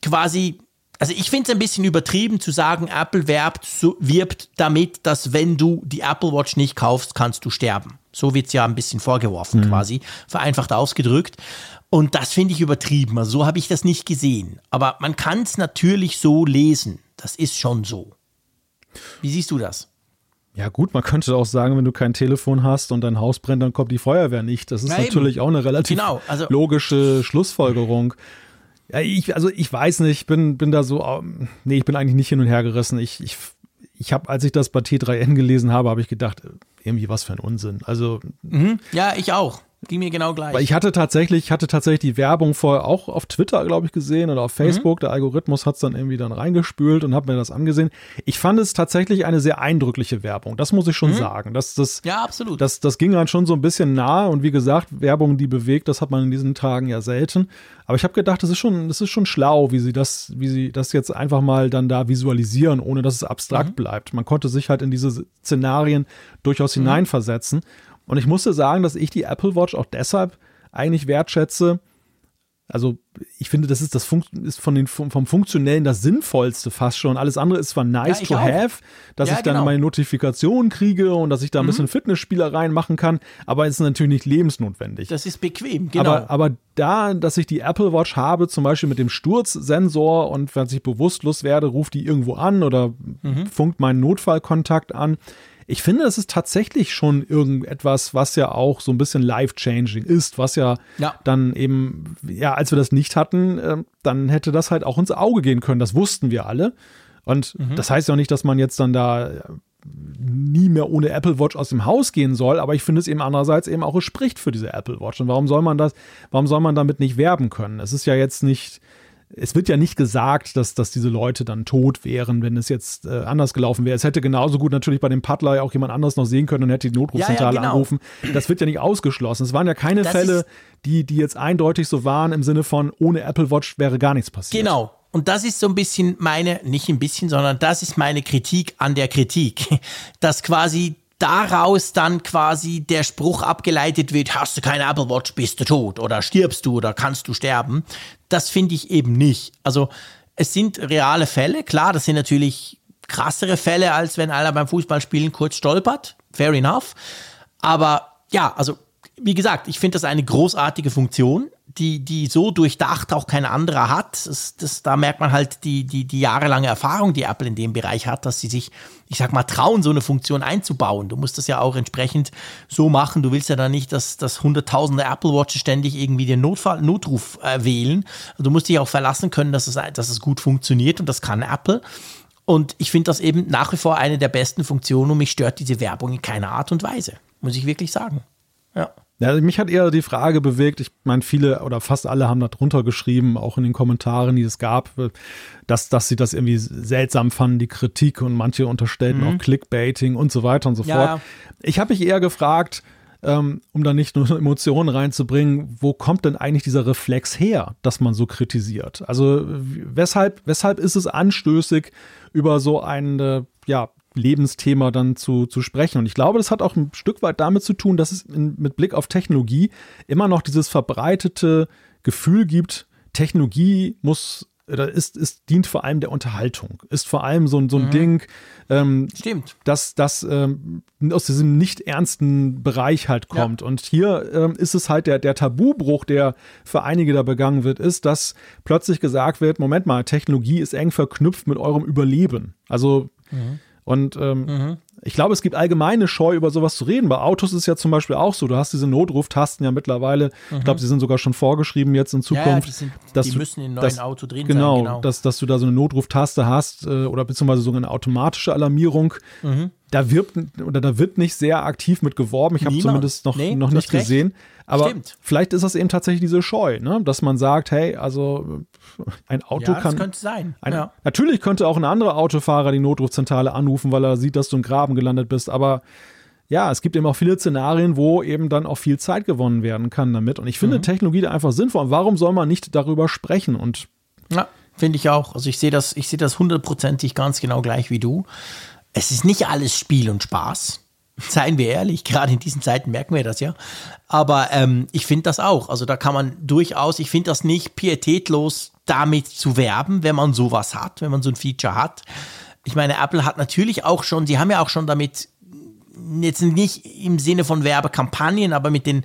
quasi also ich finde es ein bisschen übertrieben zu sagen, Apple werbt, so, wirbt damit, dass wenn du die Apple Watch nicht kaufst, kannst du sterben. So wird es ja ein bisschen vorgeworfen mhm. quasi, vereinfacht ausgedrückt. Und das finde ich übertrieben. Also so habe ich das nicht gesehen. Aber man kann es natürlich so lesen. Das ist schon so. Wie siehst du das? Ja gut, man könnte auch sagen, wenn du kein Telefon hast und dein Haus brennt, dann kommt die Feuerwehr nicht. Das ist Na natürlich eben. auch eine relativ genau, also logische Schlussfolgerung. Ja, ich, also ich weiß nicht, bin, bin da so, ähm, nee, ich bin eigentlich nicht hin und her gerissen. Ich, ich, ich habe, als ich das bei T3N gelesen habe, habe ich gedacht, irgendwie was für ein Unsinn. Also. Mhm. Ja, ich auch. Ging mir genau gleich. Weil ich hatte tatsächlich, hatte tatsächlich die Werbung vorher auch auf Twitter, glaube ich, gesehen oder auf mhm. Facebook. Mhm. Der Algorithmus hat es dann irgendwie dann reingespült und habe mir das angesehen. Ich fand es tatsächlich eine sehr eindrückliche Werbung. Das muss ich schon mhm. sagen. Das, das, ja, absolut. Das, das ging dann schon so ein bisschen nahe und wie gesagt, Werbung, die bewegt, das hat man in diesen Tagen ja selten. Aber ich habe gedacht, das ist schon, das ist schon schlau, wie sie das, wie sie das jetzt einfach mal dann da visualisieren, ohne dass es abstrakt mhm. bleibt. Man konnte sich halt in diese Szenarien durchaus mhm. hineinversetzen. Und ich musste sagen, dass ich die Apple Watch auch deshalb eigentlich wertschätze. Also ich finde, das ist das Fun ist von den vom funktionellen das sinnvollste fast schon. Alles andere ist zwar nice ja, to auch. have, dass ja, ich dann genau. meine Notifikationen kriege und dass ich da ein mhm. bisschen Fitnessspielereien machen kann, aber es ist natürlich nicht lebensnotwendig. Das ist bequem, genau. Aber, aber da, dass ich die Apple Watch habe, zum Beispiel mit dem Sturzsensor und wenn ich bewusstlos werde, ruft die irgendwo an oder mhm. funkt meinen Notfallkontakt an ich finde, es ist tatsächlich schon irgendetwas, was ja auch so ein bisschen life-changing ist, was ja, ja, dann eben, ja, als wir das nicht hatten, äh, dann hätte das halt auch ins Auge gehen können. Das wussten wir alle. Und mhm. das heißt ja auch nicht, dass man jetzt dann da nie mehr ohne Apple Watch aus dem Haus gehen soll, aber ich finde es eben andererseits eben auch, es spricht für diese Apple Watch. Und warum soll man das, warum soll man damit nicht werben können? Es ist ja jetzt nicht, es wird ja nicht gesagt, dass, dass diese Leute dann tot wären, wenn es jetzt äh, anders gelaufen wäre. Es hätte genauso gut natürlich bei dem Paddler ja auch jemand anderes noch sehen können und hätte die Notrufzentrale ja, ja, genau. anrufen. Das wird ja nicht ausgeschlossen. Es waren ja keine das Fälle, die, die jetzt eindeutig so waren im Sinne von, ohne Apple Watch wäre gar nichts passiert. Genau. Und das ist so ein bisschen meine, nicht ein bisschen, sondern das ist meine Kritik an der Kritik, [laughs] dass quasi daraus dann quasi der Spruch abgeleitet wird, hast du keine Apple Watch, bist du tot oder stirbst du oder kannst du sterben. Das finde ich eben nicht. Also es sind reale Fälle, klar, das sind natürlich krassere Fälle, als wenn einer beim Fußballspielen kurz stolpert. Fair enough. Aber ja, also wie gesagt, ich finde das eine großartige Funktion die, die so durchdacht auch kein anderer hat. Das, das, da merkt man halt die, die, die jahrelange Erfahrung, die Apple in dem Bereich hat, dass sie sich, ich sag mal, trauen, so eine Funktion einzubauen. Du musst das ja auch entsprechend so machen. Du willst ja dann nicht, dass, dass hunderttausende Apple Watches ständig irgendwie den Notfall, Notruf äh, wählen. Du musst dich auch verlassen können, dass es, dass es gut funktioniert und das kann Apple. Und ich finde das eben nach wie vor eine der besten Funktionen und mich stört diese Werbung in keiner Art und Weise. Muss ich wirklich sagen. Ja. Ja, mich hat eher die Frage bewegt, ich meine, viele oder fast alle haben da drunter geschrieben, auch in den Kommentaren, die es gab, dass, dass sie das irgendwie seltsam fanden, die Kritik und manche unterstellten mhm. auch Clickbaiting und so weiter und so ja, fort. Ich habe mich eher gefragt, ähm, um da nicht nur [laughs] Emotionen reinzubringen, wo kommt denn eigentlich dieser Reflex her, dass man so kritisiert? Also weshalb, weshalb ist es anstößig, über so eine ja, Lebensthema dann zu, zu sprechen. Und ich glaube, das hat auch ein Stück weit damit zu tun, dass es in, mit Blick auf Technologie immer noch dieses verbreitete Gefühl gibt, Technologie muss oder ist, ist, dient vor allem der Unterhaltung, ist vor allem so, so ein mhm. Ding, ähm, Stimmt. dass das ähm, aus diesem nicht ernsten Bereich halt kommt. Ja. Und hier ähm, ist es halt der, der Tabubruch, der für einige da begangen wird, ist, dass plötzlich gesagt wird, Moment mal, Technologie ist eng verknüpft mit eurem Überleben. Also mhm. Und ähm, mhm. ich glaube, es gibt allgemeine Scheu, über sowas zu reden. Bei Autos ist es ja zum Beispiel auch so. Du hast diese Notruftasten ja mittlerweile. Mhm. Ich glaube, sie sind sogar schon vorgeschrieben jetzt in Zukunft. Ja, die, sind, dass die du, müssen in neuen dass, Auto drin genau, sein. Genau, dass, dass du da so eine Notruftaste hast äh, oder beziehungsweise sogar eine automatische Alarmierung. Mhm. Da wirbt oder da wird nicht sehr aktiv mit geworben. Ich habe zumindest noch, nee, noch nicht gesehen. Aber Stimmt. vielleicht ist das eben tatsächlich diese Scheu, ne? dass man sagt, hey, also ein Auto ja, kann. Das könnte sein. Ein, ja. Natürlich könnte auch ein anderer Autofahrer die Notrufzentrale anrufen, weil er sieht, dass du im Graben gelandet bist, aber ja, es gibt eben auch viele Szenarien, wo eben dann auch viel Zeit gewonnen werden kann damit. Und ich finde mhm. Technologie da einfach sinnvoll. Und warum soll man nicht darüber sprechen? Und ja, finde ich auch. Also ich sehe das, ich sehe das hundertprozentig ganz genau gleich wie du. Es ist nicht alles Spiel und Spaß. Seien wir ehrlich, gerade in diesen Zeiten merken wir das ja. Aber ähm, ich finde das auch. Also da kann man durchaus, ich finde das nicht pietätlos, damit zu werben, wenn man sowas hat, wenn man so ein Feature hat. Ich meine, Apple hat natürlich auch schon, sie haben ja auch schon damit, jetzt nicht im Sinne von Werbekampagnen, aber mit den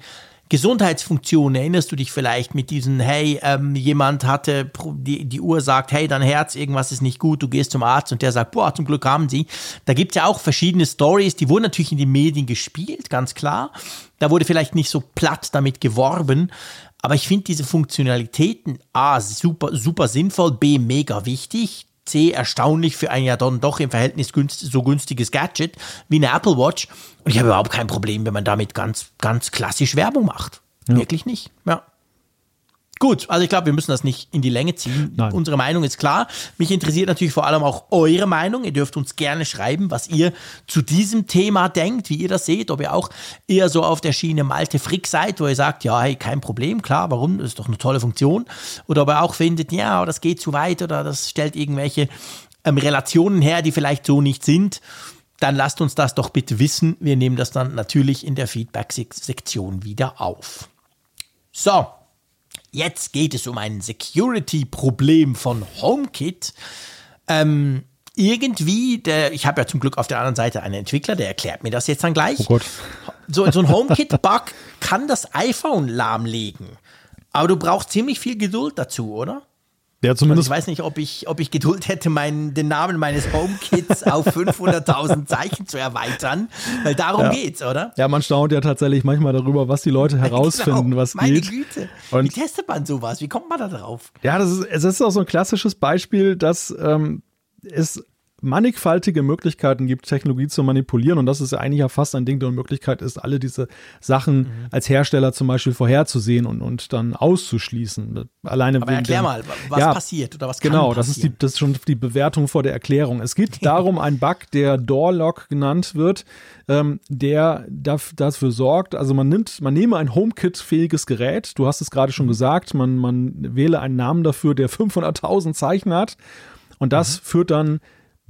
Gesundheitsfunktion, erinnerst du dich vielleicht mit diesen, hey, ähm, jemand hatte, die, die Uhr sagt, hey, dein Herz, irgendwas ist nicht gut, du gehst zum Arzt und der sagt, boah, zum Glück haben sie. Da gibt's ja auch verschiedene Stories, die wurden natürlich in den Medien gespielt, ganz klar. Da wurde vielleicht nicht so platt damit geworben, aber ich finde diese Funktionalitäten A, super, super sinnvoll, B, mega wichtig. C erstaunlich für ein ja dann doch im Verhältnis günstig, so günstiges Gadget wie eine Apple Watch. Und ich habe überhaupt kein Problem, wenn man damit ganz, ganz klassisch Werbung macht. Ja. Wirklich nicht. Ja. Gut, also ich glaube, wir müssen das nicht in die Länge ziehen. Nein. Unsere Meinung ist klar. Mich interessiert natürlich vor allem auch eure Meinung. Ihr dürft uns gerne schreiben, was ihr zu diesem Thema denkt, wie ihr das seht, ob ihr auch eher so auf der Schiene Malte Frick seid, wo ihr sagt, ja, hey, kein Problem, klar, warum? Das ist doch eine tolle Funktion. Oder ob ihr auch findet, ja, das geht zu weit oder das stellt irgendwelche ähm, Relationen her, die vielleicht so nicht sind dann lasst uns das doch bitte wissen. Wir nehmen das dann natürlich in der Feedback-Sektion wieder auf. So, Jetzt geht es um ein Security-Problem von HomeKit. Ähm, irgendwie, der, ich habe ja zum Glück auf der anderen Seite einen Entwickler, der erklärt mir das jetzt dann gleich. Oh Gott. So, so ein HomeKit-Bug kann das iPhone lahmlegen. Aber du brauchst ziemlich viel Geduld dazu, oder? Ja, zumindest. Und ich weiß nicht, ob ich, ob ich Geduld hätte, meinen, den Namen meines HomeKits auf 500.000 Zeichen zu erweitern, weil darum ja. geht's, oder? Ja, man staunt ja tatsächlich manchmal darüber, was die Leute herausfinden, genau. was Meine geht. Meine Güte. Und Wie testet man sowas? Wie kommt man da drauf? Ja, das ist, es ist auch so ein klassisches Beispiel, dass ähm, es mannigfaltige Möglichkeiten gibt, Technologie zu manipulieren. Und das ist ja eigentlich ja fast ein Ding der Unmöglichkeit ist, alle diese Sachen mhm. als Hersteller zum Beispiel vorherzusehen und, und dann auszuschließen. Alleine Aber erklär dem, mal, was ja, passiert oder was Genau, das ist, die, das ist schon die Bewertung vor der Erklärung. Es geht [laughs] darum, ein Bug, der Door-Lock genannt wird, ähm, der dafür sorgt, also man nimmt, man nehme ein HomeKit-fähiges Gerät, du hast es gerade schon mhm. gesagt, man, man wähle einen Namen dafür, der 500.000 Zeichen hat und das mhm. führt dann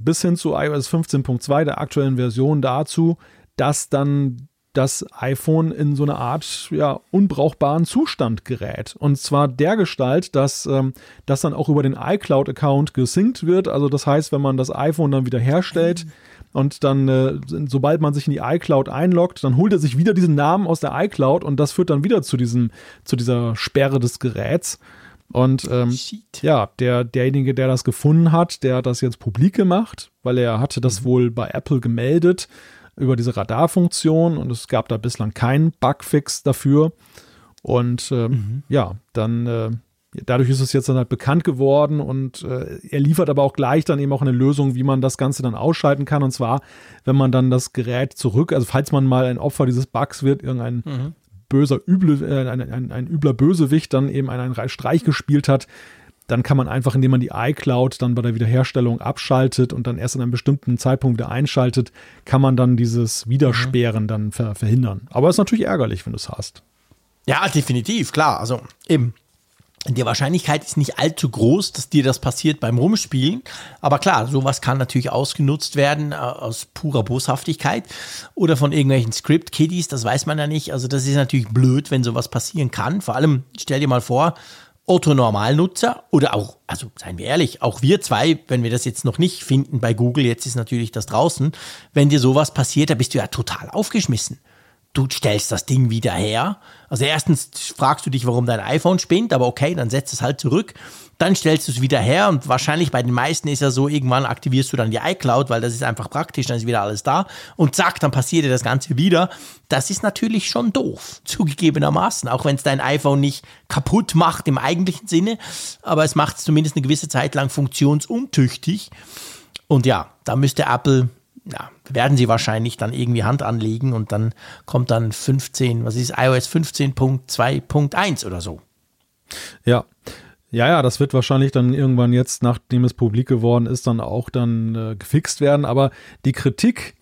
bis hin zu iOS 15.2, der aktuellen Version, dazu, dass dann das iPhone in so eine Art ja, unbrauchbaren Zustand gerät. Und zwar der Gestalt, dass ähm, das dann auch über den iCloud-Account gesynkt wird. Also das heißt, wenn man das iPhone dann wieder herstellt [laughs] und dann, äh, sobald man sich in die iCloud einloggt, dann holt er sich wieder diesen Namen aus der iCloud und das führt dann wieder zu, diesem, zu dieser Sperre des Geräts. Und ähm, ja, der, derjenige, der das gefunden hat, der hat das jetzt publik gemacht, weil er hatte das mhm. wohl bei Apple gemeldet über diese Radarfunktion und es gab da bislang keinen Bugfix dafür. Und äh, mhm. ja, dann äh, dadurch ist es jetzt dann halt bekannt geworden und äh, er liefert aber auch gleich dann eben auch eine Lösung, wie man das Ganze dann ausschalten kann. Und zwar, wenn man dann das Gerät zurück, also falls man mal ein Opfer dieses Bugs wird, irgendein mhm böser, üble, äh, ein, ein, ein, übler Bösewicht dann eben einen, Streich gespielt hat, dann kann man einfach, indem man die iCloud dann bei der Wiederherstellung abschaltet und dann erst an einem bestimmten Zeitpunkt wieder einschaltet, kann man dann dieses Wiedersperren mhm. dann ver verhindern. Aber es ist natürlich ärgerlich, wenn du es hast. Ja, definitiv, klar. Also eben, die Wahrscheinlichkeit ist nicht allzu groß, dass dir das passiert beim Rumspielen. Aber klar, sowas kann natürlich ausgenutzt werden äh, aus purer Boshaftigkeit oder von irgendwelchen Script-Kiddies, das weiß man ja nicht. Also das ist natürlich blöd, wenn sowas passieren kann. Vor allem, stell dir mal vor, Otto-Normalnutzer oder auch, also seien wir ehrlich, auch wir zwei, wenn wir das jetzt noch nicht finden bei Google, jetzt ist natürlich das draußen, wenn dir sowas passiert, da bist du ja total aufgeschmissen du stellst das Ding wieder her. Also erstens fragst du dich, warum dein iPhone spinnt, aber okay, dann setzt es halt zurück. Dann stellst du es wieder her und wahrscheinlich bei den meisten ist ja so, irgendwann aktivierst du dann die iCloud, weil das ist einfach praktisch, dann ist wieder alles da und zack, dann passiert dir das Ganze wieder. Das ist natürlich schon doof, [laughs] zugegebenermaßen, auch wenn es dein iPhone nicht kaputt macht im eigentlichen Sinne, aber es macht es zumindest eine gewisse Zeit lang funktionsuntüchtig. Und ja, da müsste Apple ja, werden sie wahrscheinlich dann irgendwie Hand anlegen und dann kommt dann 15, was ist iOS 15.2.1 oder so. Ja. Ja, ja, das wird wahrscheinlich dann irgendwann jetzt, nachdem es publik geworden ist, dann auch dann äh, gefixt werden. Aber die Kritik,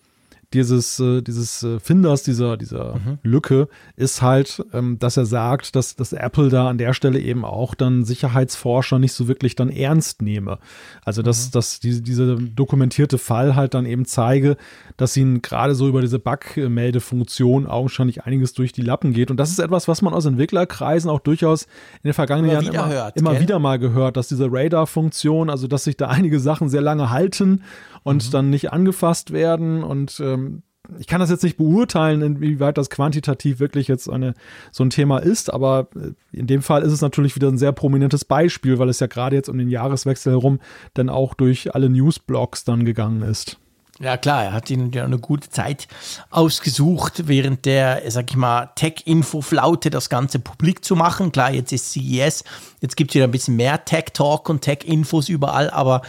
dieses, äh, dieses äh, Finders, dieser, dieser mhm. Lücke, ist halt, ähm, dass er sagt, dass, dass Apple da an der Stelle eben auch dann Sicherheitsforscher nicht so wirklich dann ernst nehme. Also, dass, mhm. dass die, dieser dokumentierte Fall halt dann eben zeige, dass ihnen gerade so über diese Bug-Meldefunktion augenscheinlich einiges durch die Lappen geht. Und das ist etwas, was man aus Entwicklerkreisen auch durchaus in den vergangenen Jahren immer, hört, immer wieder mal gehört, dass diese Radar-Funktion, also dass sich da [laughs] einige Sachen sehr lange halten und mhm. dann nicht angefasst werden. Und ähm, ich kann das jetzt nicht beurteilen, inwieweit das quantitativ wirklich jetzt eine, so ein Thema ist, aber äh, in dem Fall ist es natürlich wieder ein sehr prominentes Beispiel, weil es ja gerade jetzt um den Jahreswechsel herum dann auch durch alle Newsblogs dann gegangen ist. Ja klar, er hat ihnen ja eine gute Zeit ausgesucht, während der, sag ich mal, Tech-Info-Flaute das Ganze publik zu machen. Klar, jetzt ist CES, jetzt gibt es wieder ein bisschen mehr Tech-Talk und Tech-Infos überall, aber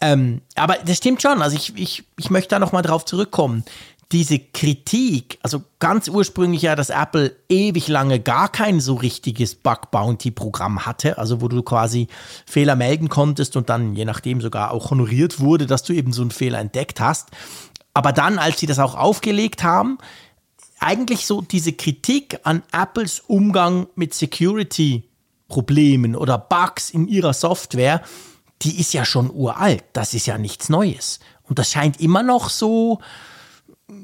ähm, aber das stimmt schon. Also ich, ich, ich möchte da nochmal drauf zurückkommen. Diese Kritik, also ganz ursprünglich ja, dass Apple ewig lange gar kein so richtiges Bug-Bounty-Programm hatte, also wo du quasi Fehler melden konntest und dann je nachdem sogar auch honoriert wurde, dass du eben so einen Fehler entdeckt hast. Aber dann, als sie das auch aufgelegt haben, eigentlich so diese Kritik an Apples Umgang mit Security-Problemen oder Bugs in ihrer Software, die ist ja schon uralt. Das ist ja nichts Neues. Und das scheint immer noch so,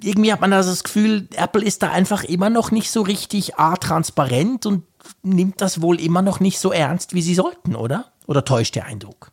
irgendwie hat man das Gefühl, Apple ist da einfach immer noch nicht so richtig A, transparent und nimmt das wohl immer noch nicht so ernst, wie sie sollten, oder? Oder täuscht der Eindruck?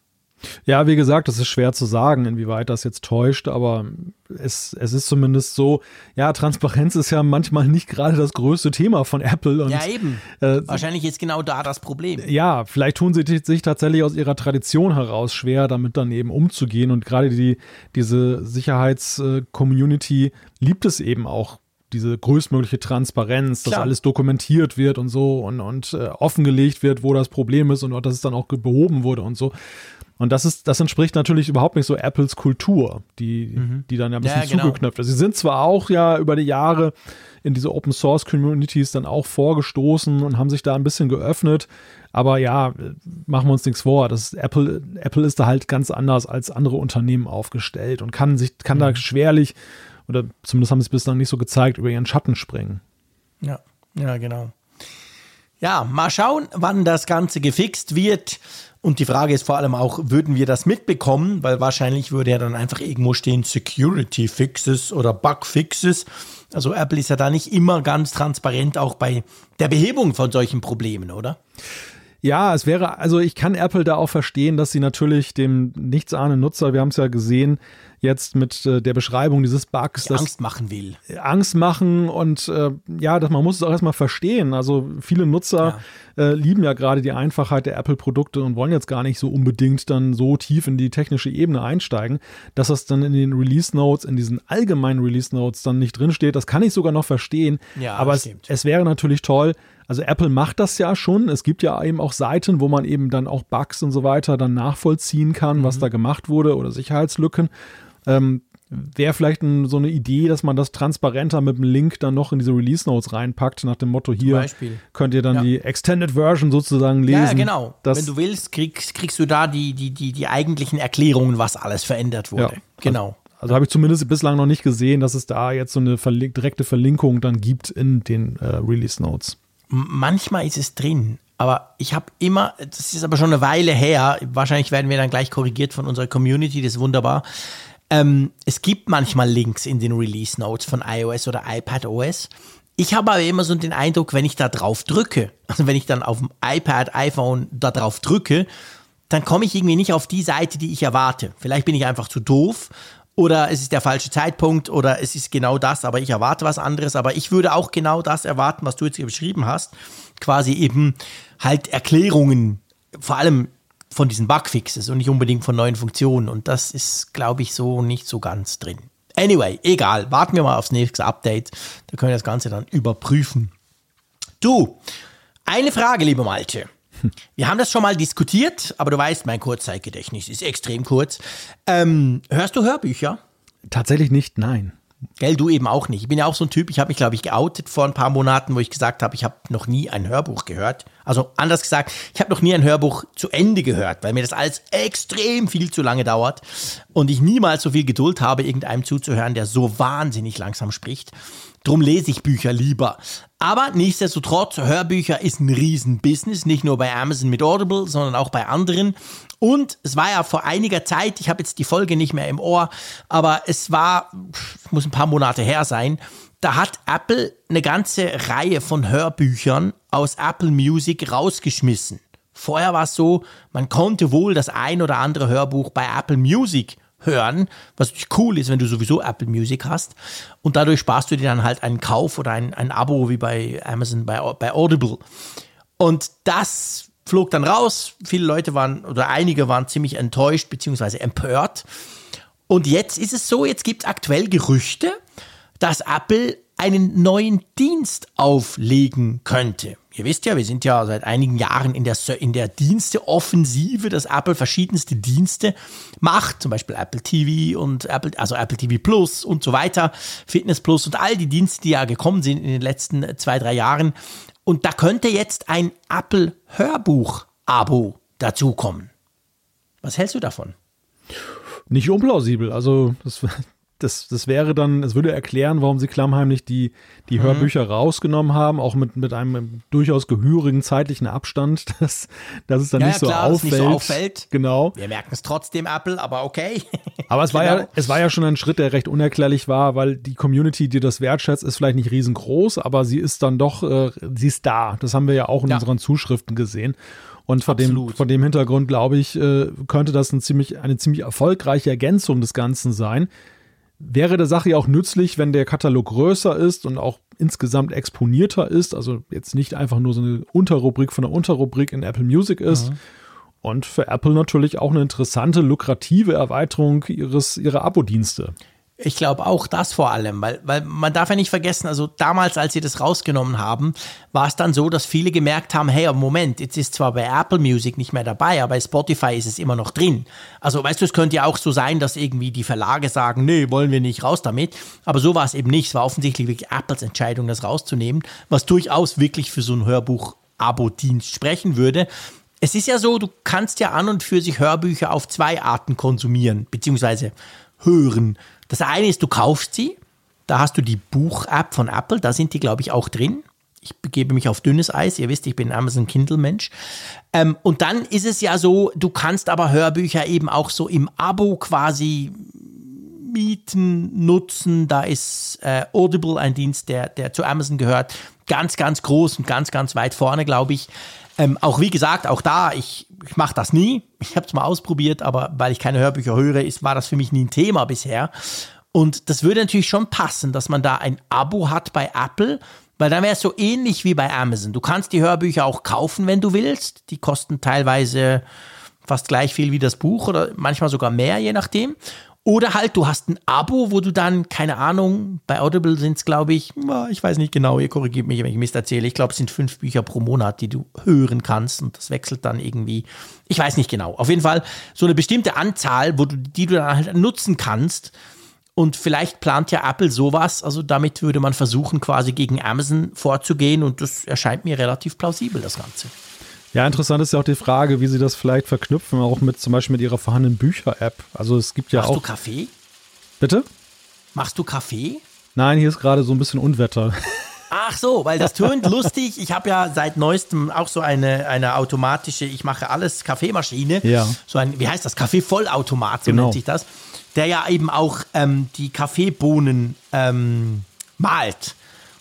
Ja, wie gesagt, es ist schwer zu sagen, inwieweit das jetzt täuscht, aber es, es ist zumindest so, ja, Transparenz ist ja manchmal nicht gerade das größte Thema von Apple. Und, ja, eben. Äh, Wahrscheinlich ist genau da das Problem. Ja, vielleicht tun sie sich tatsächlich aus ihrer Tradition heraus schwer, damit dann eben umzugehen. Und gerade die, diese Sicherheitscommunity liebt es eben auch, diese größtmögliche Transparenz, dass Klar. alles dokumentiert wird und so und, und äh, offengelegt wird, wo das Problem ist und dass es dann auch behoben wurde und so. Und das ist, das entspricht natürlich überhaupt nicht so Apples Kultur, die, die dann ja ein bisschen Mhm. Ja, genau. zugeknöpft ist. Sie sind zwar auch ja über die Jahre in diese Open Source Communities dann auch vorgestoßen und haben sich da ein bisschen geöffnet, aber ja, machen wir uns nichts vor. Das Apple, Apple ist da halt ganz anders als andere Unternehmen aufgestellt und kann sich, kann Mhm. da schwerlich, oder zumindest haben sie es bislang nicht so gezeigt, über ihren Schatten springen. Ja, ja, genau. Ja, mal schauen, wann das Ganze gefixt wird. Und die Frage ist vor allem auch, würden wir das mitbekommen? Weil wahrscheinlich würde ja dann einfach irgendwo stehen Security Fixes oder Bug Fixes. Also Apple ist ja da nicht immer ganz transparent auch bei der Behebung von solchen Problemen, oder? Ja, es wäre, also ich kann Apple da auch verstehen, dass sie natürlich dem nichtsahnenden Nutzer, wir haben es ja gesehen, jetzt mit äh, der Beschreibung dieses Bugs, Die Angst machen will. Angst machen und äh, ja, dass man muss es auch erstmal verstehen. Also viele Nutzer äh, lieben ja gerade die Einfachheit der Apple-Produkte und wollen jetzt gar nicht so unbedingt dann so tief in die technische Ebene einsteigen, dass das dann in den Release Notes, in diesen allgemeinen Release Notes dann nicht drinsteht. Das kann ich sogar noch verstehen. Ja, aber es, es wäre natürlich toll. Also Apple macht das ja schon. Es gibt ja eben auch Seiten, wo man eben dann auch Bugs und so weiter dann nachvollziehen kann, was da gemacht wurde oder Sicherheitslücken. Ähm, Wäre vielleicht ein, so eine Idee, dass man das transparenter mit dem Link dann noch in diese Release Notes reinpackt, nach dem Motto hier könnt ihr dann Ja. die Extended Version sozusagen lesen. Ja, genau. Wenn du willst, kriegst, kriegst du da die, die, die, die eigentlichen Erklärungen, was alles verändert wurde. Ja. Genau. also habe ich zumindest bislang noch nicht gesehen, dass es da jetzt so eine verlink direkte Verlinkung dann gibt in den äh, Release Notes. Manchmal ist es drin, aber ich habe immer, das ist aber schon eine Weile her, wahrscheinlich werden wir dann gleich korrigiert von unserer Community, das ist wunderbar. Ähm, es gibt manchmal Links in den Release Notes von iOS oder iPadOS. Ich habe aber immer so den Eindruck, wenn ich da drauf drücke, [laughs] also wenn ich dann auf dem iPad, iPhone da drauf drücke, dann komme ich irgendwie nicht auf die Seite, die ich erwarte. Vielleicht bin ich einfach zu doof oder es ist der falsche Zeitpunkt oder es ist genau das, aber ich erwarte was anderes. Aber ich würde auch genau das erwarten, was du jetzt hier beschrieben hast. Quasi eben halt Erklärungen, vor allem von diesen Bugfixes und nicht unbedingt von neuen Funktionen. Und das ist, glaube ich, so nicht so ganz drin. Anyway, egal. Warten wir mal aufs nächste Update. Da können wir das Ganze dann überprüfen. Du, eine Frage, liebe Malte. Wir haben das schon mal diskutiert, aber du weißt, mein Kurzzeitgedächtnis ist extrem kurz. Ähm, hörst du Hörbücher? Tatsächlich nicht, nein. Gell, du eben auch nicht. Ich bin ja auch so ein Typ, ich habe mich, glaube ich, geoutet vor ein paar Monaten, wo ich gesagt habe, ich habe noch nie ein Hörbuch gehört. Also anders gesagt, ich habe noch nie ein Hörbuch zu Ende gehört, weil mir das alles extrem viel zu lange dauert und ich niemals so viel Geduld habe, irgendeinem zuzuhören, der so wahnsinnig langsam spricht. Drum lese ich Bücher lieber. Aber nichtsdestotrotz, Hörbücher ist ein Riesenbusiness, nicht nur bei Amazon mit Audible, sondern auch bei anderen. Und es war ja vor einiger Zeit, ich habe jetzt die Folge nicht mehr im Ohr, aber es war, muss ein paar Monate her sein, da hat Apple eine ganze Reihe von Hörbüchern aus Apple Music rausgeschmissen. Vorher war es so, man konnte wohl das ein oder andere Hörbuch bei Apple Music hören, was natürlich cool ist, wenn du sowieso Apple Music hast. Und dadurch sparst du dir dann halt einen Kauf oder ein, ein Abo wie bei Amazon, bei, bei Audible. Und das flog dann raus. Viele Leute waren oder einige waren ziemlich enttäuscht bzw. empört. Und jetzt ist es so, jetzt gibt es aktuell Gerüchte, dass Apple einen neuen Dienst auflegen könnte. Ihr wisst ja, wir sind ja seit einigen Jahren in der, in der Diensteoffensive, dass Apple verschiedenste Dienste macht, zum Beispiel Apple TV und Apple, also Apple TV Plus und so weiter, Fitness Plus und all die Dienste, die ja gekommen sind in den letzten zwei, drei Jahren. Und da könnte jetzt ein Apple Hörbuch-Abo dazukommen. Was hältst du davon? Nicht unplausibel. Also das, [laughs] das, das wäre dann, es würde erklären, warum sie klammheimlich die, die Mhm. Hörbücher rausgenommen haben, auch mit, mit einem durchaus gehörigen zeitlichen Abstand, [laughs] dass, dass es dann Ja, nicht, ja, so klar, dass auffällt. nicht so auffällt. Genau. Wir merken es trotzdem, Apple, aber okay. [laughs] Aber es war, ja, Genau. es war ja schon ein Schritt, der recht unerklärlich war, weil die Community, die das wertschätzt, ist vielleicht nicht riesengroß, aber sie ist dann doch, äh, sie ist da. Das haben wir ja auch in Ja. unseren Zuschriften gesehen. Und vor dem, vor dem Hintergrund, glaube ich, äh, könnte das ein ziemlich, eine ziemlich erfolgreiche Ergänzung des Ganzen sein. Wäre der Sache ja auch nützlich, wenn der Katalog größer ist und auch insgesamt exponierter ist, also jetzt nicht einfach nur so eine Unterrubrik von einer Unterrubrik in Apple Music ist. Und für Apple natürlich auch eine interessante, lukrative Erweiterung ihres, ihrer Abo-Dienste. Ich glaube auch das vor allem, weil, weil man darf ja nicht vergessen, also damals, als sie das rausgenommen haben, war es dann so, dass viele gemerkt haben, hey, Moment, jetzt ist zwar bei Apple Music nicht mehr dabei, aber bei Spotify ist es immer noch drin. Also weißt du, es könnte ja auch so sein, dass irgendwie die Verlage sagen, nee, wollen wir nicht raus damit. Aber so war es eben nicht. Es war offensichtlich wirklich Apples Entscheidung, das rauszunehmen, was durchaus wirklich für so ein Hörbuch-Abo-Dienst sprechen würde. Es ist ja so, du kannst ja an und für sich Hörbücher auf zwei Arten konsumieren, beziehungsweise hören. Das eine ist, du kaufst sie, da hast du die Buch-App von Apple, da sind die, glaube ich, auch drin. Ich begebe mich auf dünnes Eis, ihr wisst, ich bin Amazon Kindle-Mensch. Ähm, und dann ist es ja so, du kannst aber Hörbücher eben auch so im Abo quasi mieten, nutzen. Da ist äh, Audible ein Dienst, der, der zu Amazon gehört. Ganz, ganz groß und ganz, ganz weit vorne, glaube ich. Ähm, auch wie gesagt, auch da, ich, ich mache das nie. Ich habe es mal ausprobiert, aber weil ich keine Hörbücher höre, ist, war das für mich nie ein Thema bisher. Und das würde natürlich schon passen, dass man da ein Abo hat bei Apple, weil dann wäre es so ähnlich wie bei Amazon. Du kannst die Hörbücher auch kaufen, wenn du willst. Die kosten teilweise fast gleich viel wie das Buch oder manchmal sogar mehr, je nachdem. Oder halt, du hast ein Abo, wo du dann, keine Ahnung, bei Audible sind es, glaube ich, ich weiß nicht genau, ihr korrigiert mich, wenn ich Mist erzähle. Ich glaube, es sind fünf Bücher pro Monat, die du hören kannst und das wechselt dann irgendwie. Ich weiß nicht genau. Auf jeden Fall so eine bestimmte Anzahl, wo du, die du dann halt nutzen kannst. Und vielleicht plant ja Apple sowas. Also damit würde man versuchen, quasi gegen Amazon vorzugehen. Und das erscheint mir relativ plausibel, das Ganze. Ja, interessant ist ja auch die Frage, wie sie das vielleicht verknüpfen, auch mit zum Beispiel mit ihrer vorhandenen Bücher-App. Also es gibt ja Machst auch. Machst du Kaffee? Bitte? Machst du Kaffee? Nein, hier ist gerade so ein bisschen Unwetter. Ach so, weil das tönt lustig. Ich habe ja seit neuestem auch so eine, eine automatische, ich mache alles Kaffeemaschine. Ja. So ein, wie heißt das? Kaffeevollautomat, so Genau. nennt sich das. Der ja eben auch ähm, die Kaffeebohnen ähm, malt.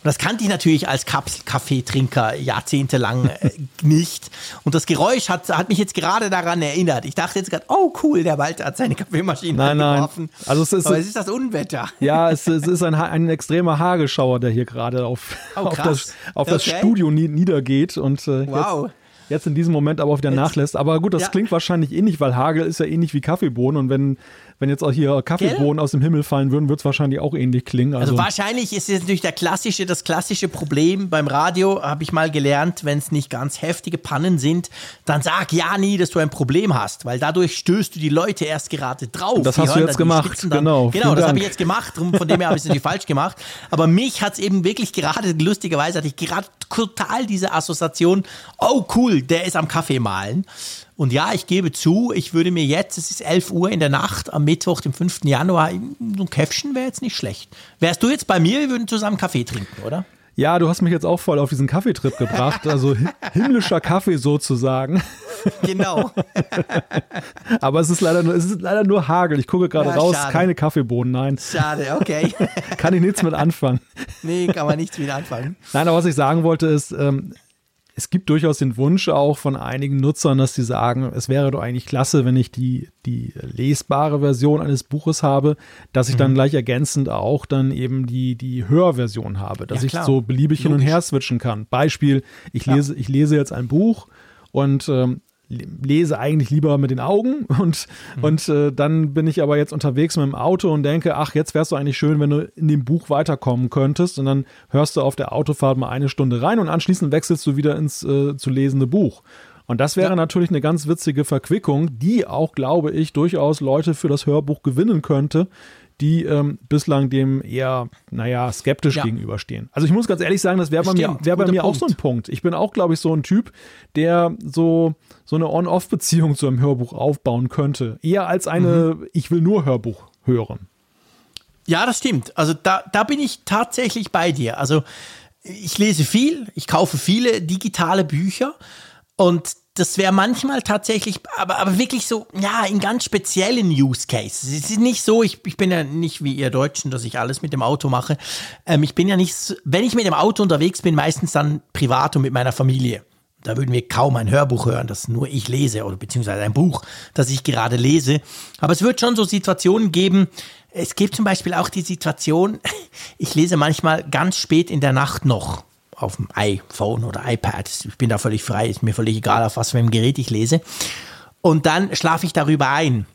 Und das kannte ich natürlich als Kapselkaffeetrinker jahrzehntelang äh, [laughs] nicht. Und das Geräusch hat, hat mich jetzt gerade daran erinnert. Ich dachte jetzt gerade, oh cool, der Walter hat seine Kaffeemaschine Nein, nein. angeworfen. Also es ist- Aber es ist das Unwetter. Ja, [laughs] es, es ist ein, ein extremer Hagelschauer, der hier gerade auf, Oh, auf, das, auf das Okay. Studio nie, niedergeht und äh, Wow. jetzt, jetzt in diesem Moment aber auch wieder nachlässt. Aber gut, das Ja. klingt wahrscheinlich ähnlich, weil Hagel ist ja ähnlich wie Kaffeebohnen und wenn, wenn jetzt auch hier Kaffeebohnen aus dem Himmel fallen würden, wird es wahrscheinlich auch ähnlich klingen. Also, Also wahrscheinlich ist es natürlich der klassische, das klassische Problem beim Radio, habe ich mal gelernt, wenn es nicht ganz heftige Pannen sind, dann sag ja nie, dass du ein Problem hast, weil dadurch stößt du die Leute erst gerade drauf. Das Die hast du jetzt gemacht, genau. Genau, das habe ich jetzt gemacht, von dem her habe ich es natürlich falsch gemacht. Aber mich hat es eben wirklich gerade, lustigerweise hatte ich gerade total diese Assoziation, oh cool, der ist am Kaffee malen. Und ja, ich gebe zu, ich würde mir jetzt, es ist 11 Uhr in der Nacht am Mittwoch, dem 5. Januar, so ein Käffchen wäre jetzt nicht schlecht. Wärst du jetzt bei mir, wir würden zusammen Kaffee trinken, oder? ja, du hast mich jetzt auch voll auf diesen Kaffeetrip gebracht. Also hi- himmlischer Kaffee sozusagen. Genau. [laughs] Aber es ist leider nur, es ist leider nur Hagel. Ich gucke gerade Ja, raus, schade. keine Kaffeebohnen, nein. Schade, okay. [laughs] Kann ich nichts mit anfangen. nee, kann man nichts wieder anfangen. Nein, aber was ich sagen wollte ist, ähm, es gibt durchaus den Wunsch auch von einigen Nutzern, dass sie sagen, es wäre doch eigentlich klasse, wenn ich die, die lesbare Version eines Buches habe, dass ich Mhm. dann gleich ergänzend auch dann eben die, die Hörversion habe, dass Ja, ich so beliebig hin und Logisch. her switchen kann. Beispiel, ich lese, ich lese jetzt ein Buch und ähm, lese eigentlich lieber mit den Augen [laughs] und, Mhm. und äh, dann bin ich aber jetzt unterwegs mit dem Auto und denke, ach, jetzt wär's doch eigentlich schön, wenn du in dem Buch weiterkommen könntest und dann hörst du auf der Autofahrt mal eine Stunde rein und anschließend wechselst du wieder ins äh, zu lesende Buch. Und das wäre natürlich eine ganz witzige Verquickung, die auch, glaube ich, durchaus Leute für das Hörbuch gewinnen könnte, die ähm, bislang dem eher, naja, skeptisch Ja. gegenüberstehen. Also ich muss ganz ehrlich sagen, das wäre bei mir, wär bei mir auch so ein Punkt. Punkt. Ich bin auch, glaube ich, so ein Typ, der so, so eine On-Off-Beziehung zu einem Hörbuch aufbauen könnte. Eher als eine, Mhm. ich will nur Hörbuch hören. Ja, das stimmt. Also da, da bin ich tatsächlich bei dir. Also ich lese viel, ich kaufe viele digitale Bücher und das wäre manchmal tatsächlich, aber, aber wirklich so, ja, in ganz speziellen Use Cases. Es ist nicht so, ich, ich bin ja nicht wie ihr Deutschen, dass ich alles mit dem Auto mache. Ähm, ich bin ja nicht, wenn ich mit dem Auto unterwegs bin, meistens dann privat und mit meiner Familie. Da würden wir kaum ein Hörbuch hören, das nur ich lese oder beziehungsweise ein Buch, das ich gerade lese. Aber es wird schon so Situationen geben. Es gibt zum Beispiel auch die Situation, [laughs] ich lese manchmal ganz spät in der Nacht noch auf dem iPhone oder iPad. Ich bin da völlig frei, ist mir völlig egal, auf was für einem Gerät ich lese. Und dann schlafe ich darüber ein.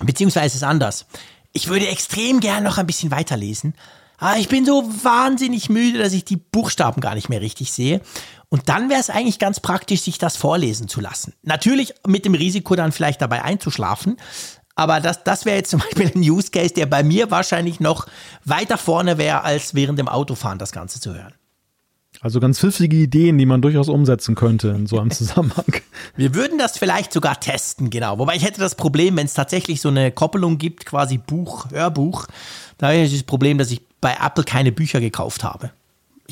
Beziehungsweise ist es anders. Ich würde extrem gern noch ein bisschen weiterlesen. Aber ich bin so wahnsinnig müde, dass ich die Buchstaben gar nicht mehr richtig sehe. Und dann wäre es eigentlich ganz praktisch, sich das vorlesen zu lassen. Natürlich mit dem Risiko, dann vielleicht dabei einzuschlafen. Aber das, das wäre jetzt zum Beispiel ein Use Case, der bei mir wahrscheinlich noch weiter vorne wäre, als während dem Autofahren das Ganze zu hören. Also ganz pfiffige Ideen, die man durchaus umsetzen könnte in so einem [laughs] Zusammenhang. Wir würden das vielleicht sogar testen, genau. Wobei ich hätte das Problem, wenn es tatsächlich so eine Koppelung gibt, quasi Buch, Hörbuch, da habe ich das Problem, dass ich bei Apple keine Bücher gekauft habe.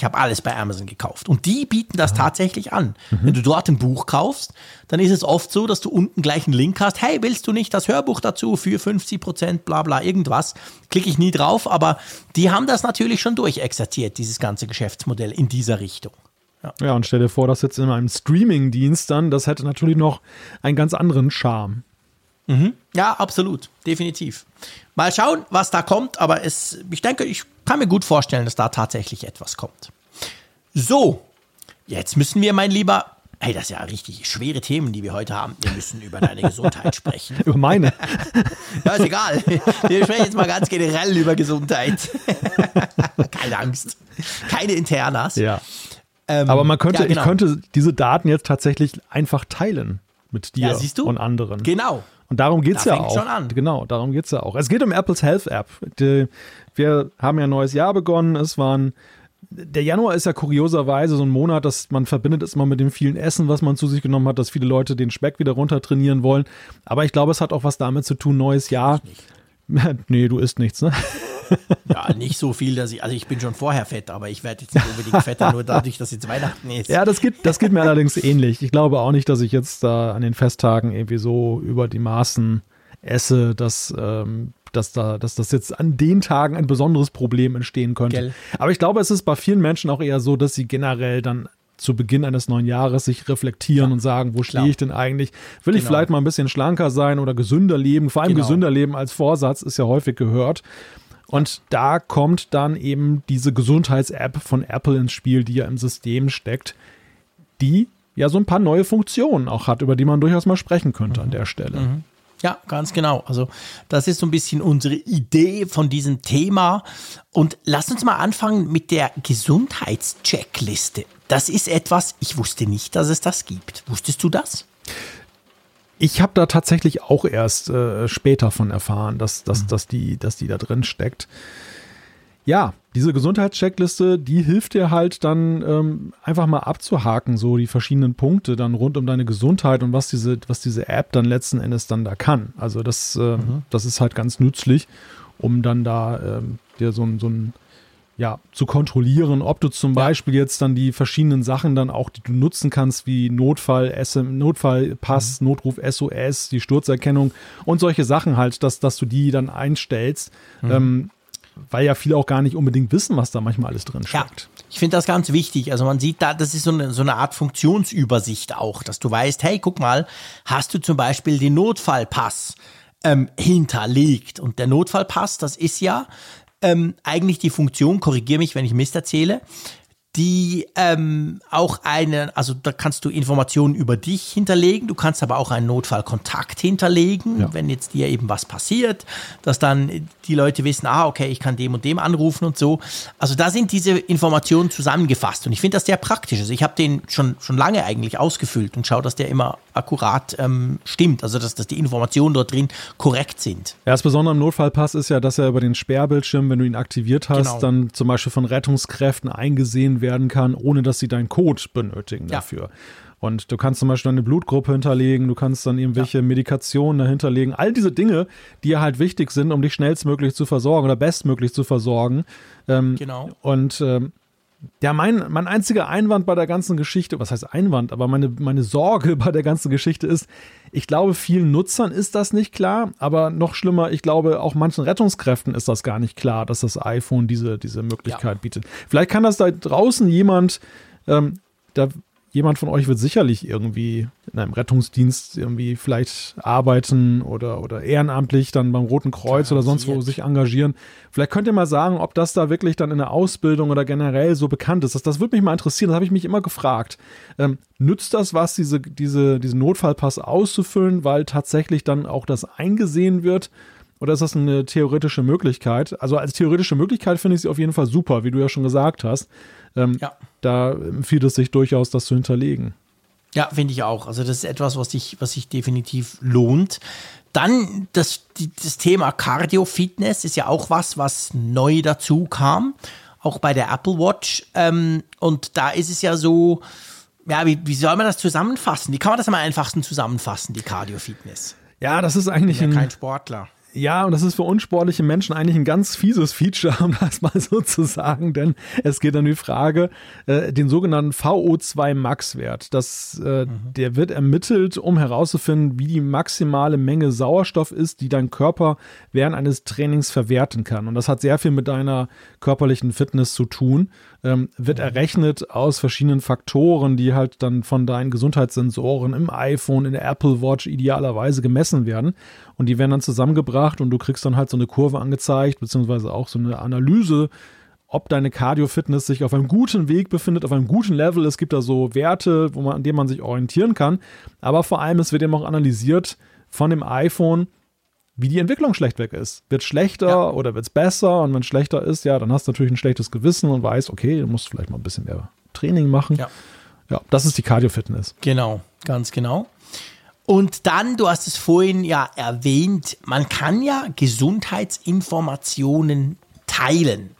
Ich habe alles bei Amazon gekauft. Und die bieten das tatsächlich an. Mhm. Wenn du dort ein Buch kaufst, dann ist es oft so, dass du unten gleich einen Link hast. Hey, willst du nicht das Hörbuch dazu für 50 Prozent, bla bla, irgendwas? Klicke ich nie drauf, aber die haben das natürlich schon durchexerziert, dieses ganze Geschäftsmodell in dieser Richtung. Ja. ja, und stell dir vor, das jetzt in einem Streaming-Dienst dann, das hätte natürlich noch einen ganz anderen Charme. Mhm. Ja, absolut, definitiv. Mal schauen, was da kommt, aber es, ich denke, ich kann mir gut vorstellen, dass da tatsächlich etwas kommt. So, jetzt müssen wir, mein Lieber, hey, das sind ja richtig schwere Themen, die wir heute haben. Wir müssen über deine Gesundheit sprechen. [laughs] über meine? [laughs] ja, ist egal. Wir sprechen jetzt mal ganz generell über Gesundheit. [laughs] Keine Angst. Keine Internas. Ja. Ähm, Aber man könnte, ja, genau. ich könnte diese Daten jetzt tatsächlich einfach teilen mit dir ja, und anderen. Genau. Und darum geht es ja auch. Schon an. Genau, darum geht es ja auch. Es geht um Apples Health App. Die, wir haben ja ein neues Jahr begonnen. Es waren der Januar ist ja kurioserweise so ein Monat, dass man verbindet es immer mit dem vielen Essen, was man zu sich genommen hat, dass viele Leute den Speck wieder runter trainieren wollen. Aber ich glaube, es hat auch was damit zu tun, neues Jahr. [laughs] nee, du isst nichts, ne? [laughs] Ja, nicht so viel, dass ich, also ich bin schon vorher fett, aber ich werde jetzt nicht unbedingt fetter, nur dadurch, dass jetzt Weihnachten ist. Ja, das geht, das geht mir allerdings ähnlich. Ich glaube auch nicht, dass ich jetzt da an den Festtagen irgendwie so über die Maßen esse, dass, ähm, dass, da, dass das jetzt an den Tagen ein besonderes Problem entstehen könnte. Gell. Aber ich glaube, es ist bei vielen Menschen auch eher so, dass sie generell dann zu Beginn eines neuen Jahres sich reflektieren ja, und sagen, wo stehe ich denn eigentlich? Will genau. ich vielleicht mal ein bisschen schlanker sein oder gesünder leben? Vor allem genau. gesünder leben als Vorsatz ist ja häufig gehört. Und da kommt dann eben diese Gesundheits-App von Apple ins Spiel, die ja im System steckt, die ja so ein paar neue Funktionen auch hat, über die man durchaus mal sprechen könnte mhm. an der Stelle. Mhm. Ja, ganz genau. Also das ist so ein bisschen unsere Idee von diesem Thema. Und lass uns mal anfangen mit der Gesundheitscheckliste. Das ist etwas, ich wusste nicht, dass es das gibt. Wusstest du das? Ich habe da tatsächlich auch erst äh, später von erfahren, dass, dass, mhm. dass, die, dass die da drin steckt. Ja, diese Gesundheitscheckliste, die hilft dir halt dann ähm, einfach mal abzuhaken, so die verschiedenen Punkte dann rund um deine Gesundheit und was diese, was diese App dann letzten Endes dann da kann. Also das, äh, mhm. das ist halt ganz nützlich, um dann da äh, dir so, so ein ja, zu kontrollieren, ob du zum ja. Beispiel jetzt dann die verschiedenen Sachen dann auch, die du nutzen kannst, wie Notfall, SM, Notfallpass, mhm. Notruf SOS, die Sturzerkennung und solche Sachen halt, dass, dass du die dann einstellst. Mhm. Ähm, weil ja viele auch gar nicht unbedingt wissen, was da manchmal alles drin steckt. Ja, ich finde das ganz wichtig. Also man sieht da, das ist so eine, so eine Art Funktionsübersicht auch, dass du weißt, hey, guck mal, hast du zum Beispiel den Notfallpass ähm, hinterlegt. Und der Notfallpass, das ist ja ähm, eigentlich die Funktion, korrigiere mich, wenn ich Mist erzähle, die ähm, auch eine, also da kannst du Informationen über dich hinterlegen, du kannst aber auch einen Notfallkontakt hinterlegen, ja. wenn jetzt dir eben was passiert, dass dann die Leute wissen, ah, okay, ich kann dem und dem anrufen und so. Also da sind diese Informationen zusammengefasst und ich finde das sehr praktisch. Also ich habe den schon, schon lange eigentlich ausgefüllt und schaue, dass der immer akkurat ähm, stimmt, also dass, dass die Informationen dort drin korrekt sind. Ja, das Besondere am Notfallpass ist ja, dass er über den Sperrbildschirm, wenn du ihn aktiviert hast, genau. dann zum Beispiel von Rettungskräften eingesehen werden kann, ohne dass sie deinen Code benötigen ja. dafür. Und du kannst zum Beispiel eine Blutgruppe hinterlegen, du kannst dann irgendwelche ja. Medikationen dahinterlegen. All diese Dinge, die ja halt wichtig sind, um dich schnellstmöglich zu versorgen oder bestmöglich zu versorgen. Ähm, genau. Und ähm, ja, mein, mein einziger Einwand bei der ganzen Geschichte, was heißt Einwand, aber meine, meine Sorge [laughs] bei der ganzen Geschichte ist, ich glaube, vielen Nutzern ist das nicht klar, aber noch schlimmer, ich glaube, auch manchen Rettungskräften ist das gar nicht klar, dass das iPhone diese, diese Möglichkeit ja. bietet. Vielleicht kann das da draußen jemand, ähm, da jemand von euch wird sicherlich irgendwie in einem Rettungsdienst irgendwie vielleicht arbeiten oder, oder ehrenamtlich dann beim Roten Kreuz Garantiert. oder sonst wo sich engagieren. Vielleicht könnt ihr mal sagen, ob das da wirklich dann in der Ausbildung oder generell so bekannt ist. Das, das würde mich mal interessieren. Das habe ich mich immer gefragt. Ähm, nützt das was, diese, diese, diesen Notfallpass auszufüllen, weil tatsächlich dann auch das eingesehen wird? Oder ist das eine theoretische Möglichkeit? Also als theoretische Möglichkeit finde ich sie auf jeden Fall super, wie du ja schon gesagt hast. Ähm, ja. Da empfiehlt es sich durchaus, das zu hinterlegen. Ja, finde ich auch. Also das ist etwas, was sich, was sich definitiv lohnt. Dann das, das Thema Cardio-Fitness ist ja auch was, was neu dazu kam, auch bei der Apple Watch. Ähm, und da ist es ja so, ja, wie, wie soll man das zusammenfassen? Wie kann man das am einfachsten zusammenfassen, die Cardio-Fitness? Ja, das ist eigentlich ich bin ja ein kein Sportler. Ja, und das ist für unsportliche Menschen eigentlich ein ganz fieses Feature, um das mal so zu sagen, denn es geht um die Frage, äh, den sogenannten VO2 Max-Wert. Das, äh, mhm. Der wird ermittelt, um herauszufinden, wie die maximale Menge Sauerstoff ist, die dein Körper während eines Trainings verwerten kann. Und das hat sehr viel mit deiner körperlichen Fitness zu tun ähm, wird errechnet aus verschiedenen Faktoren, die halt dann von deinen Gesundheitssensoren im iPhone, in der Apple Watch idealerweise gemessen werden. Und die werden dann zusammengebracht und du kriegst dann halt so eine Kurve angezeigt, beziehungsweise auch so eine Analyse, ob deine Cardio-Fitness sich auf einem guten Weg befindet, auf einem guten Level. Es gibt da so Werte, wo man, an denen man sich orientieren kann. Aber vor allem, es wird eben auch analysiert von dem iPhone, wie die Entwicklung schlechtweg ist. Wird schlechter ja. oder wird es besser? Und wenn es schlechter ist, ja, dann hast du natürlich ein schlechtes Gewissen und weißt, okay, du musst vielleicht mal ein bisschen mehr Training machen. Ja, ja das ist die Cardio-Fitness. Genau, ganz genau. Und dann, du hast es vorhin ja erwähnt, man kann ja Gesundheitsinformationen teilen.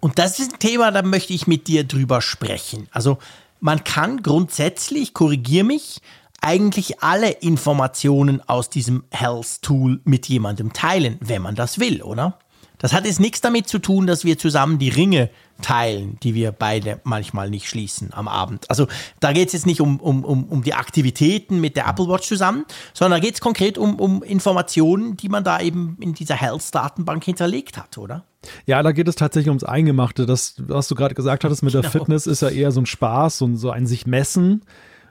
Und das ist ein Thema, da möchte ich mit dir drüber sprechen. Also man kann grundsätzlich, korrigier mich, eigentlich alle Informationen aus diesem Health Tool mit jemandem teilen, wenn man das will, oder? Das hat jetzt nichts damit zu tun, dass wir zusammen die Ringe teilen, die wir beide manchmal nicht schließen am Abend. Also da geht es jetzt nicht um, um, um, um die Aktivitäten mit der Apple Watch zusammen, sondern da geht es konkret um, um Informationen, die man da eben in dieser Health-Datenbank hinterlegt hat, oder? Ja, da geht es tatsächlich ums Eingemachte. Das, was du gerade gesagt hattest mit der genau. Fitness, ist ja eher so ein Spaß und so ein sich messen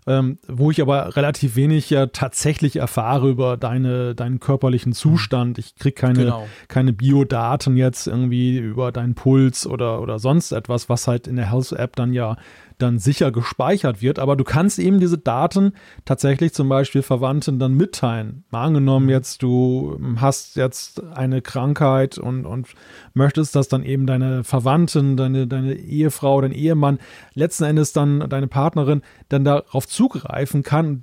ähm, wo ich aber relativ wenig ja tatsächlich erfahre über deine, deinen körperlichen Zustand. Ich kriege keine, genau. keine Biodaten jetzt irgendwie über deinen Puls oder, oder sonst etwas, was halt in der Health-App dann ja dann sicher gespeichert wird. Aber du kannst eben diese Daten tatsächlich zum Beispiel Verwandten dann mitteilen. Mal angenommen jetzt, du hast jetzt eine Krankheit und, und möchtest, dass dann eben deine Verwandten, deine, deine Ehefrau, dein Ehemann, letzten Endes dann deine Partnerin dann darauf zugreifen kann,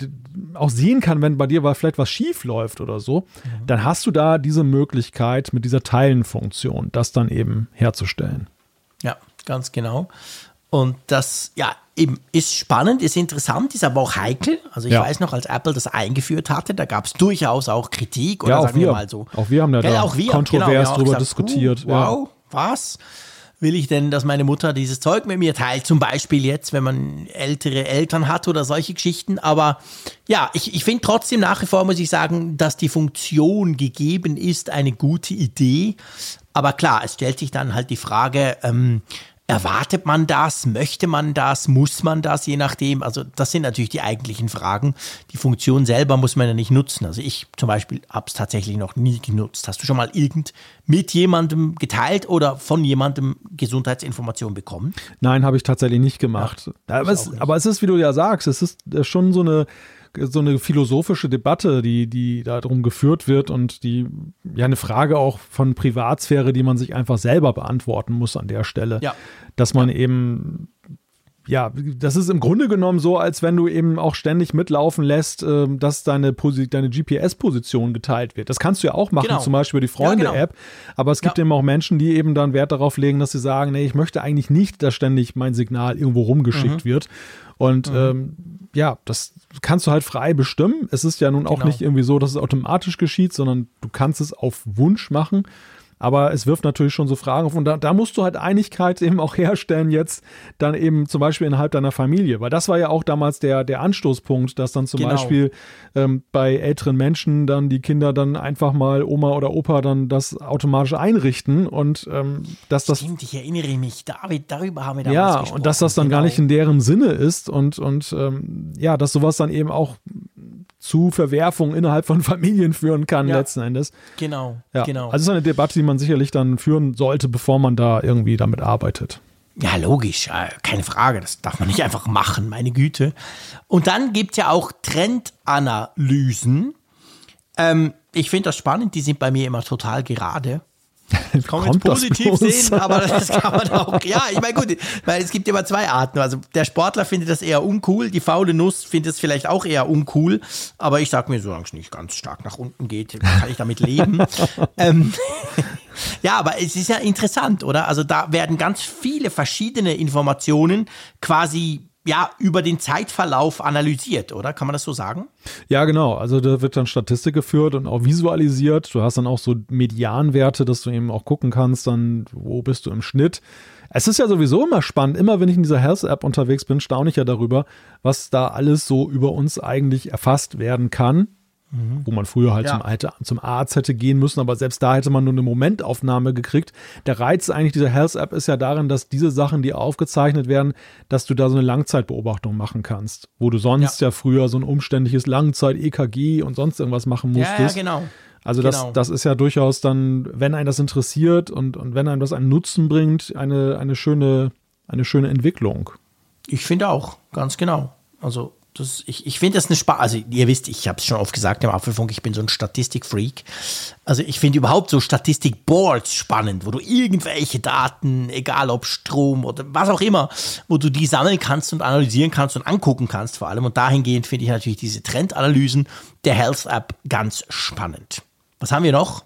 auch sehen kann, wenn bei dir vielleicht was schief läuft oder so, mhm. dann hast du da diese Möglichkeit mit dieser Teilenfunktion, das dann eben herzustellen. Ja, ganz genau. Und das, ja, eben ist spannend, ist interessant, ist aber auch heikel. Also ich ja. weiß noch, als Apple das eingeführt hatte, da gab es durchaus auch Kritik oder ja, sagen wir. wir mal so. Auch wir haben da, ja, auch wir, kontrovers genau, darüber diskutiert. Uh, wow, was? Will ich denn, dass meine Mutter dieses Zeug mit mir teilt? Zum Beispiel jetzt, wenn man ältere Eltern hat oder solche Geschichten. Aber ja, ich, ich finde trotzdem nach wie vor, muss ich sagen, dass die Funktion gegeben ist, eine gute Idee. Aber klar, es stellt sich dann halt die Frage, ähm, Erwartet man das? Möchte man das? Muss man das? Je nachdem. Also das sind natürlich die eigentlichen Fragen. Die Funktion selber muss man ja nicht nutzen. Also ich zum Beispiel habe es tatsächlich noch nie genutzt. Hast du schon mal irgend mit jemandem geteilt oder von jemandem Gesundheitsinformationen bekommen? Nein, habe ich tatsächlich nicht gemacht. Ja, aber, es, nicht. aber es ist, wie du ja sagst, es ist schon so eine so eine philosophische Debatte, die, die da drum geführt wird und die ja eine Frage auch von Privatsphäre, die man sich einfach selber beantworten muss an der Stelle. Ja. Dass man ja. eben ja, das ist im Grunde genommen so, als wenn du eben auch ständig mitlaufen lässt, äh, dass deine, deine GPS-Position geteilt wird. Das kannst du ja auch machen, genau. zum Beispiel über die Freunde-App. Ja, genau. Aber es gibt ja. eben auch Menschen, die eben dann Wert darauf legen, dass sie sagen, nee, ich möchte eigentlich nicht, dass ständig mein Signal irgendwo rumgeschickt mhm. wird. Und mhm. ähm, ja, das kannst du halt frei bestimmen. Es ist ja nun auch genau. nicht irgendwie so, dass es automatisch geschieht, sondern du kannst es auf Wunsch machen. Aber es wirft natürlich schon so Fragen auf. Und da, da, musst du halt Einigkeit eben auch herstellen, jetzt dann eben zum Beispiel innerhalb deiner Familie. Weil das war ja auch damals der, der Anstoßpunkt, dass dann zum genau. Beispiel ähm, bei älteren Menschen dann die Kinder dann einfach mal Oma oder Opa dann das automatisch einrichten und ähm, dass das. Stimmt, ich erinnere mich, David, darüber haben wir damals Ja, gesprochen. und dass das dann genau. gar nicht in deren Sinne ist und, und ähm, ja, dass sowas dann eben auch zu Verwerfungen innerhalb von [laughs] Familien führen kann, ja. letzten Endes. Genau, ja. genau. Also es ist eine Debatte, die man sicherlich dann führen sollte, bevor man da irgendwie damit arbeitet. Ja, logisch, keine Frage, das darf man nicht einfach machen, meine Güte. Und dann gibt es ja auch Trendanalysen. Ähm, ich finde das spannend, die sind bei mir immer total gerade. [laughs] Kann man positiv sehen, [laughs] aber das kann man auch. Ja, ich meine, gut, weil es gibt immer zwei Arten. Also der Sportler findet das eher uncool, die faule Nuss findet es vielleicht auch eher uncool, aber ich sag mir, solange es nicht ganz stark nach unten geht, kann ich damit leben. [laughs] ähm, ja, aber es ist ja interessant, oder? Also da werden ganz viele verschiedene Informationen quasi ja, über den Zeitverlauf analysiert, oder? Kann man das so sagen? Ja, genau. Also da wird dann Statistik geführt und auch visualisiert. Du hast dann auch so Medianwerte, dass du eben auch gucken kannst, dann, wo bist du im Schnitt. Es ist ja sowieso immer spannend. Immer wenn ich in dieser Health-App unterwegs bin, staune ich ja darüber, was da alles so über uns eigentlich erfasst werden kann. Mhm. Wo man früher halt ja. zum, zum, Arzt hätte gehen müssen, aber selbst da hätte man nur eine Momentaufnahme gekriegt. Der Reiz eigentlich dieser Health-App ist ja darin, dass diese Sachen, die aufgezeichnet werden, dass du da so eine Langzeitbeobachtung machen kannst, wo du sonst ja, ja früher so ein umständliches Langzeit-EKG und sonst irgendwas machen musstest. Ja, ja genau. Also das, genau. das ist ja durchaus dann, wenn einen das interessiert und, und wenn einem das einen Nutzen bringt, eine, eine, schöne, eine schöne Entwicklung. Ich finde auch, ganz genau. Also das, ich ich finde das eine Spaß. Also, ihr wisst, ich habe es schon oft gesagt im Apfelfunk, ich bin so ein Statistikfreak. Also, ich finde überhaupt so Statistikboards spannend, wo du irgendwelche Daten, egal ob Strom oder was auch immer, wo du die sammeln kannst und analysieren kannst und angucken kannst vor allem. Und dahingehend finde ich natürlich diese Trendanalysen der Health App ganz spannend. Was haben wir noch?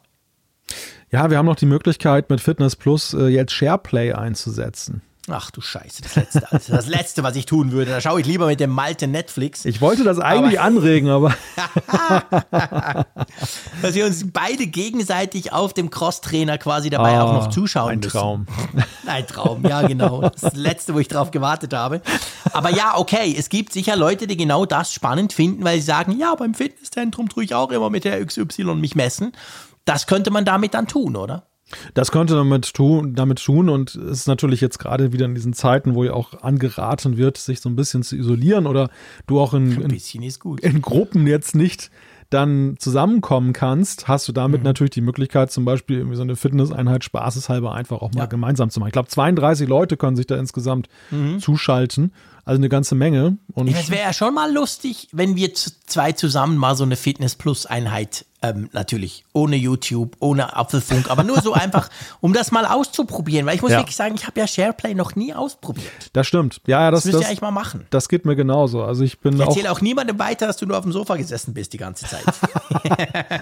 Ja, wir haben noch die Möglichkeit, mit Fitness Plus äh, jetzt SharePlay einzusetzen. Ach du Scheiße, das Letzte, also das Letzte, was ich tun würde. Da schaue ich lieber mit dem Malte Netflix. Ich wollte das eigentlich aber, anregen, aber. [laughs] Dass wir uns beide gegenseitig auf dem Crosstrainer quasi dabei oh, auch noch zuschauen ein müssen. Traum. [laughs] Ein Traum, ja genau. Das ist das Letzte, wo ich drauf gewartet habe. Aber ja, okay, es gibt sicher Leute, die genau das spannend finden, weil sie sagen, ja, beim Fitnesszentrum tue ich auch immer mit der XY mich messen. Das könnte man damit dann tun, oder? Das könnte damit tun, damit tun und es ist natürlich jetzt gerade wieder in diesen Zeiten, wo ja auch angeraten wird, sich so ein bisschen zu isolieren oder du auch in, in, in Gruppen jetzt nicht dann zusammenkommen kannst, hast du damit mhm. natürlich die Möglichkeit, zum Beispiel irgendwie so eine Fitnesseinheit spaßeshalber einfach auch mal ja. gemeinsam zu machen. Ich glaube, 32 Leute können sich da insgesamt mhm. zuschalten. Also eine ganze Menge. Und es wäre ja schon mal lustig, wenn wir zwei zusammen mal so eine Fitness Plus Einheit ähm, natürlich ohne YouTube, ohne Apfelfunk, aber nur so [laughs] einfach, um das mal auszuprobieren. Weil ich muss ja. wirklich sagen, ich habe ja SharePlay noch nie ausprobiert. Das stimmt. Ja, ja das, das müsst ihr eigentlich mal machen. Das geht mir genauso. Also ich bin ich erzähle auch, auch niemandem weiter, dass du nur auf dem Sofa gesessen bist die ganze Zeit. [laughs]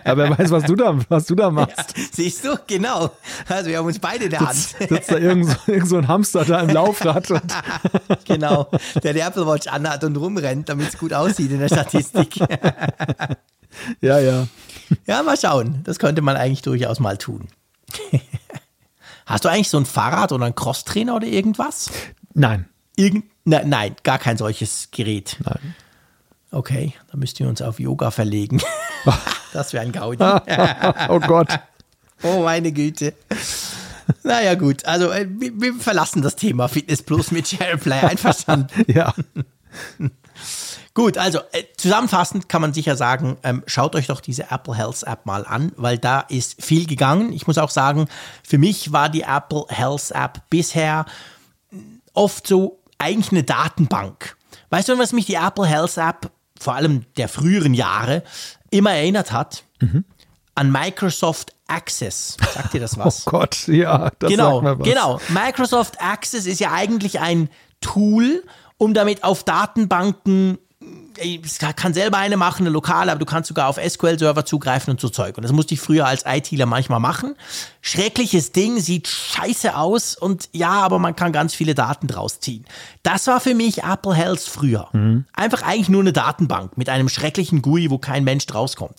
ja, wer weiß, was du da, was du da machst. Ja, siehst du, genau. Also wir haben uns beide in der Hand. Sitzt, sitzt da irgend so, irgend so ein Hamster da im Laufrad. [laughs] genau der die Apple Watch anhat und rumrennt, damit es gut aussieht in der Statistik. ja, ja. [laughs] Ja, mal schauen. Das könnte man eigentlich durchaus mal tun. [laughs] Hast du eigentlich so ein Fahrrad oder einen Crosstrainer oder irgendwas? Nein. Irgend ne, nein, gar kein solches Gerät. Nein. Okay, dann müsst ihr uns auf Yoga verlegen. [laughs] das wäre ein Gaudi. oh Gott. Oh meine Güte. Naja, gut. Also, äh, wir, wir, verlassen das Thema Fitness Plus mit SharePlay. Einverstanden? ja. Gut, also äh, zusammenfassend kann man sicher sagen, ähm, schaut euch doch diese Apple Health App mal an, weil da ist viel gegangen. Ich muss auch sagen, für mich war die Apple Health App bisher oft so eigentlich eine Datenbank. Weißt du, was mich die Apple Health App vor allem der früheren Jahre immer erinnert hat? Mhm. An Microsoft Access. Sagt dir das [laughs] was? Oh Gott, ja, das genau, sagt mir was. Genau, Microsoft Access ist ja eigentlich ein Tool, um damit auf Datenbanken es kann selber eine machen, eine lokale, aber du kannst sogar auf SQL-Server zugreifen und so Zeug. Und das musste ich früher als ITler manchmal machen. Schreckliches Ding, sieht scheiße aus und ja, aber man kann ganz viele Daten draus ziehen. Das war für mich Apple Health früher. Mhm. Einfach eigentlich nur eine Datenbank mit einem schrecklichen GUI, wo kein Mensch rauskommt.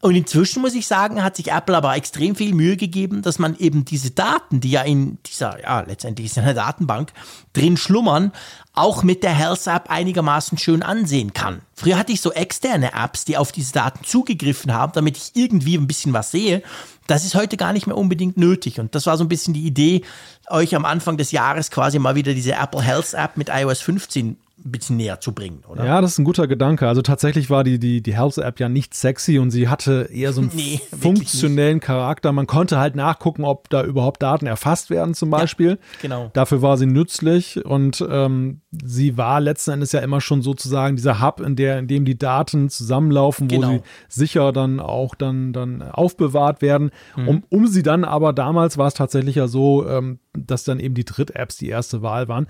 Und inzwischen muss ich sagen, hat sich Apple aber extrem viel Mühe gegeben, dass man eben diese Daten, die ja in dieser, ja, letztendlich ist ja eine Datenbank, drin schlummern, auch mit der Health App einigermaßen schön ansehen kann. Früher hatte ich so externe Apps, die auf diese Daten zugegriffen haben, damit ich irgendwie ein bisschen was sehe. Das ist heute gar nicht mehr unbedingt nötig. Und das war so ein bisschen die Idee, euch am Anfang des Jahres quasi mal wieder diese Apple Health App mit iOS 15 ein bisschen näher zu bringen, oder? Ja, das ist ein guter Gedanke. Also tatsächlich war die, die, die Health-App ja nicht sexy und sie hatte eher so einen [laughs] Nee, funktionellen Charakter. Man konnte halt nachgucken, ob da überhaupt Daten erfasst werden zum Beispiel. genau. Dafür war sie nützlich und ähm, sie war letzten Endes ja immer schon sozusagen dieser Hub, in der, in dem die Daten zusammenlaufen, wo Genau. sie sicher dann auch dann, dann aufbewahrt werden. Um, um sie dann aber damals war es tatsächlich ja so, ähm, dass dann eben die Dritt-Apps die erste Wahl waren.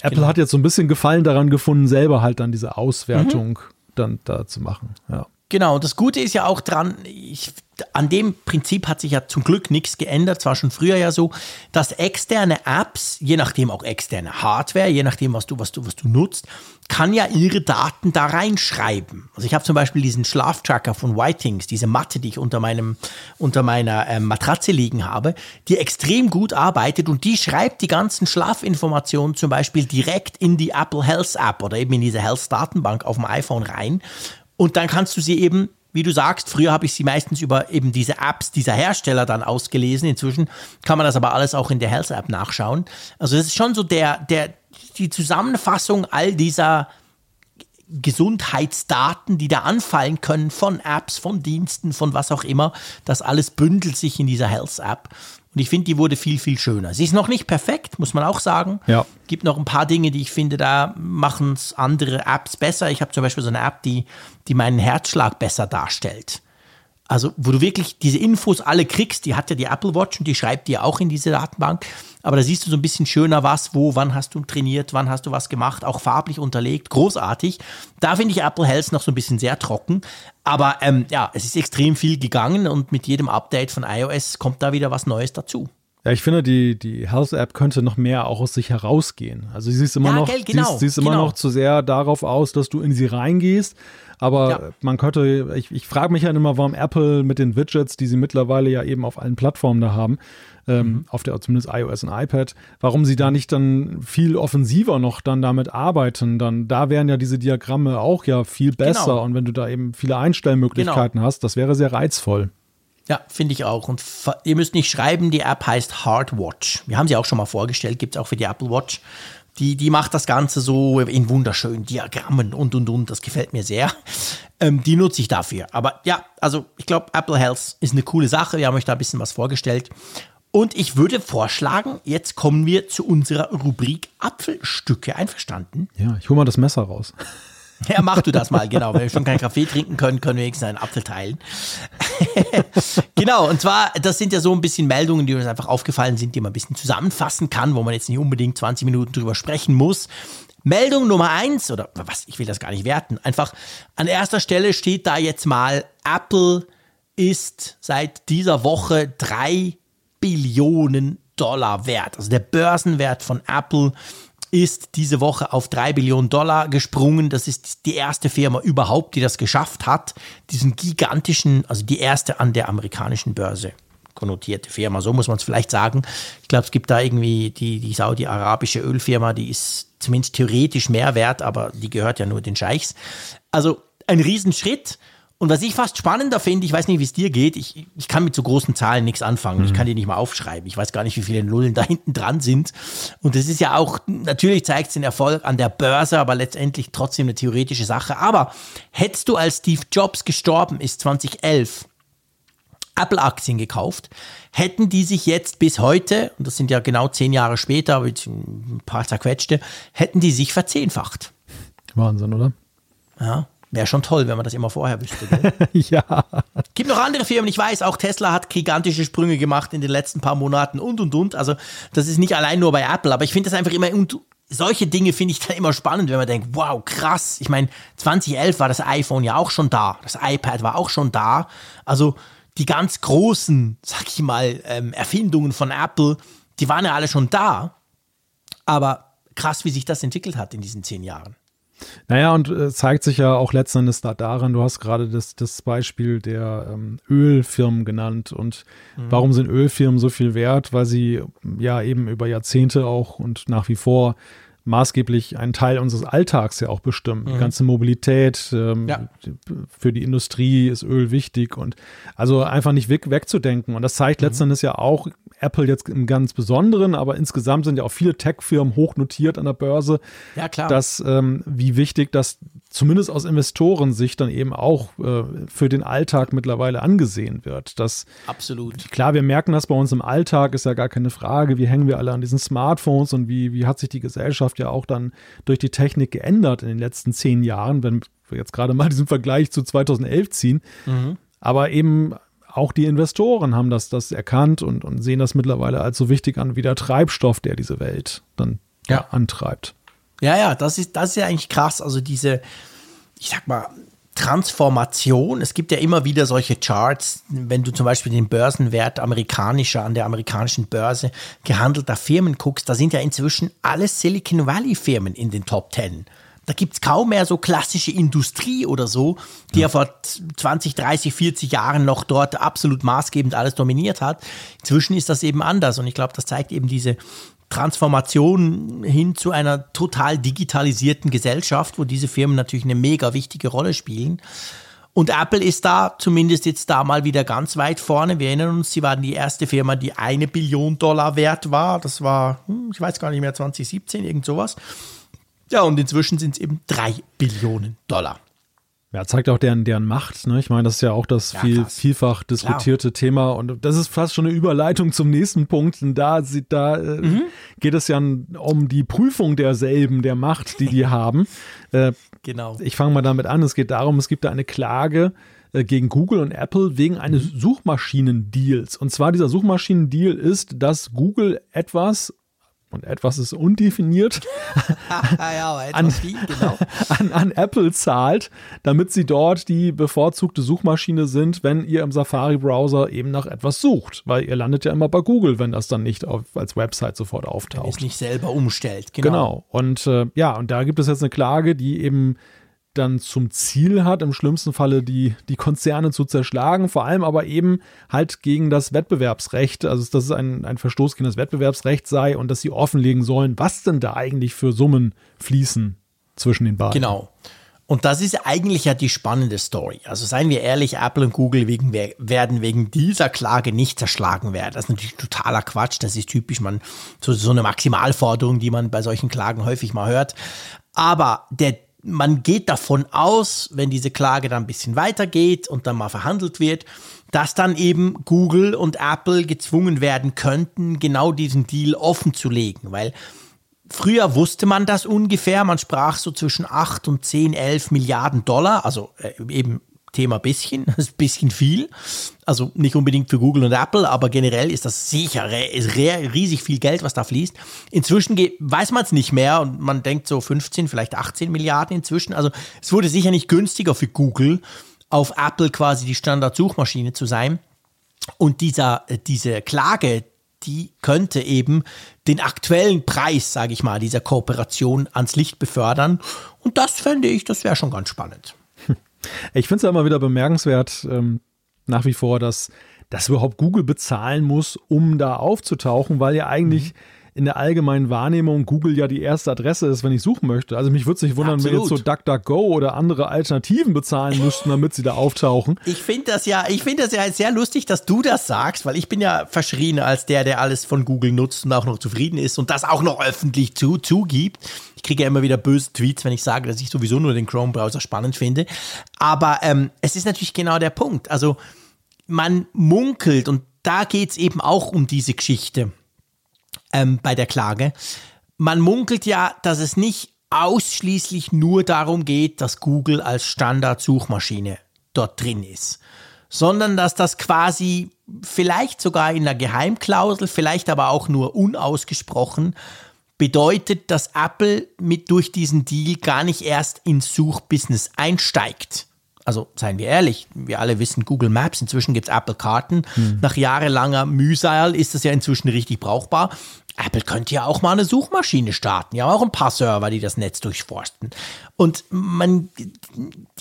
Apple Genau. hat jetzt so ein bisschen Gefallen daran gefunden, selber halt dann diese Auswertung dann da zu machen. Ja. Genau, und das Gute ist ja auch dran, ich, an dem Prinzip hat sich ja zum Glück nichts geändert, zwar schon früher ja so, dass externe Apps, je nachdem auch externe Hardware, je nachdem, was du, was du, was du nutzt, kann ja ihre Daten da reinschreiben. Also ich habe zum Beispiel diesen Schlaftracker von Whitings, diese Matte, die ich unter meinem, unter meiner ähm, Matratze liegen habe, die extrem gut arbeitet und die schreibt die ganzen Schlafinformationen zum Beispiel direkt in die Apple Health App oder eben in diese Health Datenbank auf dem iPhone rein. Und dann kannst du sie eben, wie du sagst, früher habe ich sie meistens über eben diese Apps dieser Hersteller dann ausgelesen. Inzwischen kann man das aber alles auch in der Health App nachschauen. Also das ist schon so der, der, die Zusammenfassung all dieser Gesundheitsdaten, die da anfallen können von Apps, von Diensten, von was auch immer. Das alles bündelt sich in dieser Health App. Und ich finde, die wurde viel, viel schöner. Sie ist noch nicht perfekt, muss man auch sagen. Ja. Gibt noch ein paar Dinge, die ich finde, da machen es andere Apps besser. Ich habe zum Beispiel so eine App, die, die meinen Herzschlag besser darstellt. Also, wo du wirklich diese Infos alle kriegst, die hat ja die Apple Watch und die schreibt dir auch in diese Datenbank. Aber da siehst du so ein bisschen schöner, was, wo, wann hast du trainiert, wann hast du was gemacht, auch farblich unterlegt, großartig. Da finde ich Apple Health noch so ein bisschen sehr trocken. Aber ähm, ja, es ist extrem viel gegangen und mit jedem Update von iOS kommt da wieder was Neues dazu. Ja, ich finde, die, die Health-App könnte noch mehr auch aus sich herausgehen. Also sie ist immer Ja, noch, gell, sie genau, ist, sie ist immer genau. noch zu sehr darauf aus, dass du in sie reingehst. Aber Ja. man könnte, ich, ich frage mich halt immer, warum Apple mit den Widgets, die sie mittlerweile ja eben auf allen Plattformen da haben, ähm, Mhm. auf der zumindest iOS und iPad, warum sie da nicht dann viel offensiver noch dann damit arbeiten. Dann da wären ja diese Diagramme auch ja viel besser. Genau. Und wenn du da eben viele Einstellmöglichkeiten hast, das wäre sehr reizvoll. Ja, finde ich auch. Und ihr müsst nicht schreiben, die App heißt Hardwatch. Wir haben sie auch schon mal vorgestellt, gibt es auch für die Apple Watch. Die, die macht das Ganze so in wunderschönen Diagrammen und und und. Das gefällt mir sehr. Ähm, die nutze ich dafür. Aber ja, also ich glaube, Apple Health ist eine coole Sache. Wir haben euch da ein bisschen was vorgestellt. Und ich würde vorschlagen, jetzt kommen wir zu unserer Rubrik Apfelstücke. Einverstanden? Ja, ich hole mal das Messer raus. [laughs] Ja, mach du das mal, genau. Wenn wir schon keinen Kaffee trinken können, können wir wenigstens einen Apfel teilen. [laughs] genau, und zwar, das sind ja so ein bisschen Meldungen, die uns einfach aufgefallen sind, die man ein bisschen zusammenfassen kann, wo man jetzt nicht unbedingt 20 Minuten drüber sprechen muss. Meldung Nummer eins, oder was, ich will das gar nicht werten, einfach an erster Stelle steht da jetzt mal, Apple ist seit dieser Woche drei Billionen Dollar wert. Also der Börsenwert von Apple ist diese Woche auf 3 Billionen Dollar gesprungen. Das ist die erste Firma überhaupt, die das geschafft hat. Diesen gigantischen, also die erste an der amerikanischen Börse konnotierte Firma, so muss man es vielleicht sagen. Ich glaube, es gibt da irgendwie die, die saudi-arabische Ölfirma, die ist zumindest theoretisch mehr wert, aber die gehört ja nur den Scheichs. Also ein Riesenschritt. Und was ich fast spannender finde, ich weiß nicht, wie es dir geht, ich, ich kann mit so großen Zahlen nichts anfangen. Ich kann die nicht mal aufschreiben. Ich weiß gar nicht, wie viele Nullen da [laughs] hinten dran sind. Und das ist ja auch, natürlich zeigt es den Erfolg an der Börse, aber letztendlich trotzdem eine theoretische Sache. Aber hättest du als Steve Jobs gestorben ist 2011, Apple-Aktien gekauft, hätten die sich jetzt bis heute, und das sind ja genau zehn Jahre später, ein paar zerquetschte, hätten die sich verzehnfacht. Wahnsinn, oder? Ja, wäre schon toll, wenn man das immer vorher wüsste. [laughs] Ja. Gibt noch andere Firmen, ich weiß, auch Tesla hat gigantische Sprünge gemacht in den letzten paar Monaten und und und. Also, das ist nicht allein nur bei Apple, aber ich finde das einfach immer. Und solche Dinge finde ich dann immer spannend, wenn man denkt, wow, krass. Ich meine, 2011 war das iPhone ja auch schon da, das iPad war auch schon da. Also, die ganz großen, sag ich mal, ähm, Erfindungen von Apple, die waren ja alle schon da. Aber krass, wie sich das entwickelt hat in diesen zehn Jahren. Naja, und äh, zeigt sich ja auch letzten Endes da daran, du hast gerade das, das Beispiel der ähm, Ölfirmen genannt. Und warum sind Ölfirmen so viel wert? Weil sie ja eben über Jahrzehnte auch und nach wie vor maßgeblich einen Teil unseres Alltags ja auch bestimmen. Die ganze Mobilität, ähm, Ja. für die Industrie ist Öl wichtig und also einfach nicht weg, wegzudenken. Und das zeigt letzten Endes ja auch, Apple jetzt im ganz Besonderen, aber insgesamt sind ja auch viele Tech-Firmen hochnotiert an der Börse. Ja, klar. Dass, ähm, wie wichtig das zumindest aus Investorensicht dann eben auch äh, für den Alltag mittlerweile angesehen wird. Dass, Absolut. Klar, wir merken das bei uns im Alltag, ist ja gar keine Frage. Wie hängen wir alle an diesen Smartphones und wie, wie hat sich die Gesellschaft ja auch dann durch die Technik geändert in den letzten zehn Jahren, wenn wir jetzt gerade mal diesen Vergleich zu 2011 ziehen. Mhm. Aber eben auch die Investoren haben das, das erkannt und, und sehen das mittlerweile als so wichtig an wie der Treibstoff, der diese Welt dann ja. antreibt. Ja, ja, das ist, das ist ja eigentlich krass. Also diese, ich sag mal, Transformation. Es gibt ja immer wieder solche Charts, wenn du zum Beispiel den Börsenwert amerikanischer an der amerikanischen Börse gehandelter Firmen guckst, da sind ja inzwischen alle Silicon Valley Firmen in den Top Ten. Da gibt es kaum mehr so klassische Industrie oder so, die ja. ja vor 20, 30, 40 Jahren noch dort absolut maßgebend alles dominiert hat. Inzwischen ist das eben anders und ich glaube, das zeigt eben diese Transformation hin zu einer total digitalisierten Gesellschaft, wo diese Firmen natürlich eine mega wichtige Rolle spielen. Und Apple ist da zumindest jetzt da mal wieder ganz weit vorne. Wir erinnern uns, sie waren die erste Firma, die eine Billion Dollar wert war. Das war, hm, ich weiß gar nicht mehr, 2017, irgend sowas. Ja, und inzwischen sind es eben drei Billionen Dollar. Ja, zeigt auch deren, deren Macht. Ne? Ich meine, das ist ja auch das ja, viel, vielfach diskutierte Klar. Thema. Und das ist fast schon eine Überleitung zum nächsten Punkt. Und da, da äh, mhm. geht es ja um die Prüfung derselben, der Macht, die die [laughs] haben. Äh, genau. Ich fange mal damit an. Es geht darum, es gibt da eine Klage äh, gegen Google und Apple wegen eines mhm. Suchmaschinendeals. Und zwar dieser Suchmaschinendeal ist, dass Google etwas und etwas ist undefiniert, [laughs] ja, an, genau. [laughs] an, an, Apple zahlt, damit sie dort die bevorzugte Suchmaschine sind, wenn ihr im Safari-Browser eben nach etwas sucht. Weil ihr landet ja immer bei Google, wenn das dann nicht auf, als Website sofort auftaucht. Wenn es nicht selber umstellt, genau. Genau. Und äh, ja, und da gibt es jetzt eine Klage, die eben dann zum Ziel hat, im schlimmsten Falle die, die Konzerne zu zerschlagen, vor allem aber eben halt gegen das Wettbewerbsrecht, also dass es ein, ein Verstoß gegen das Wettbewerbsrecht sei und dass sie offenlegen sollen, was denn da eigentlich für Summen fließen zwischen den beiden. Genau. Und das ist eigentlich ja die spannende Story. Also seien wir ehrlich, Apple und Google wegen, werden wegen dieser Klage nicht zerschlagen werden. Das ist natürlich totaler Quatsch. Das ist typisch, man, so, so eine Maximalforderung, die man bei solchen Klagen häufig mal hört. Aber der man geht davon aus, wenn diese Klage dann ein bisschen weitergeht und dann mal verhandelt wird, dass dann eben Google und Apple gezwungen werden könnten, genau diesen Deal offen zu legen, weil Früher wusste man das ungefähr, man sprach so zwischen 8 und 10, 11 Milliarden Dollar, also äh, eben Thema bisschen, [laughs] ist ein bisschen viel. Also nicht unbedingt für Google und Apple, aber generell ist das sicher ist riesig viel Geld, was da fließt. Inzwischen weiß man es nicht mehr und man denkt so 15, vielleicht 18 Milliarden inzwischen. Also es wurde sicher nicht günstiger für Google, auf Apple quasi die Standardsuchmaschine zu sein. Und dieser, äh, diese Klage, die könnte eben den aktuellen Preis, sage ich mal, dieser Kooperation ans Licht befördern. Und das fände ich, das wäre schon ganz spannend. Ich finde es immer wieder bemerkenswert, ähm, nach wie vor, dass, dass überhaupt Google bezahlen muss, um da aufzutauchen, weil ja eigentlich mhm. In der allgemeinen Wahrnehmung Google ja die erste Adresse ist, wenn ich suchen möchte. Also mich würde es nicht wundern, Absolut. wenn jetzt so DuckDuckGo oder andere Alternativen bezahlen [laughs] müssten, damit sie da auftauchen. Ich finde das ja, ich finde das ja sehr lustig, dass du das sagst, weil ich bin ja verschrien als der, der alles von Google nutzt und auch noch zufrieden ist und das auch noch öffentlich zu, zugibt. Ich kriege ja immer wieder böse Tweets, wenn ich sage, dass ich sowieso nur den Chrome-Browser spannend finde. Aber ähm, es ist natürlich genau der Punkt. Also man munkelt, und da geht es eben auch um diese Geschichte ähm, bei der Klage. Man munkelt ja, dass es nicht ausschließlich nur darum geht, dass Google als Standardsuchmaschine dort drin ist, sondern dass das quasi vielleicht sogar in der Geheimklausel, vielleicht aber auch nur unausgesprochen bedeutet, dass Apple mit durch diesen Deal gar nicht erst ins Suchbusiness einsteigt. Also seien wir ehrlich, wir alle wissen Google Maps, inzwischen gibt es Apple Karten. Hm. Nach jahrelanger Mühsal ist das ja inzwischen richtig brauchbar. Apple könnte ja auch mal eine Suchmaschine starten. Ja, auch ein paar Server, die das Netz durchforsten. Und man,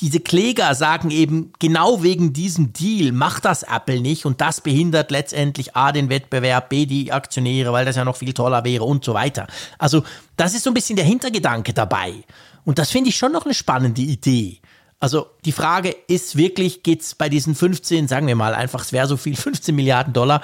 diese Kläger sagen eben, genau wegen diesem Deal macht das Apple nicht und das behindert letztendlich A, den Wettbewerb, B, die Aktionäre, weil das ja noch viel toller wäre und so weiter. Also, das ist so ein bisschen der Hintergedanke dabei. Und das finde ich schon noch eine spannende Idee. Also die Frage ist wirklich, geht es bei diesen 15, sagen wir mal einfach, es wäre so viel, [laughs] 15 Milliarden Dollar,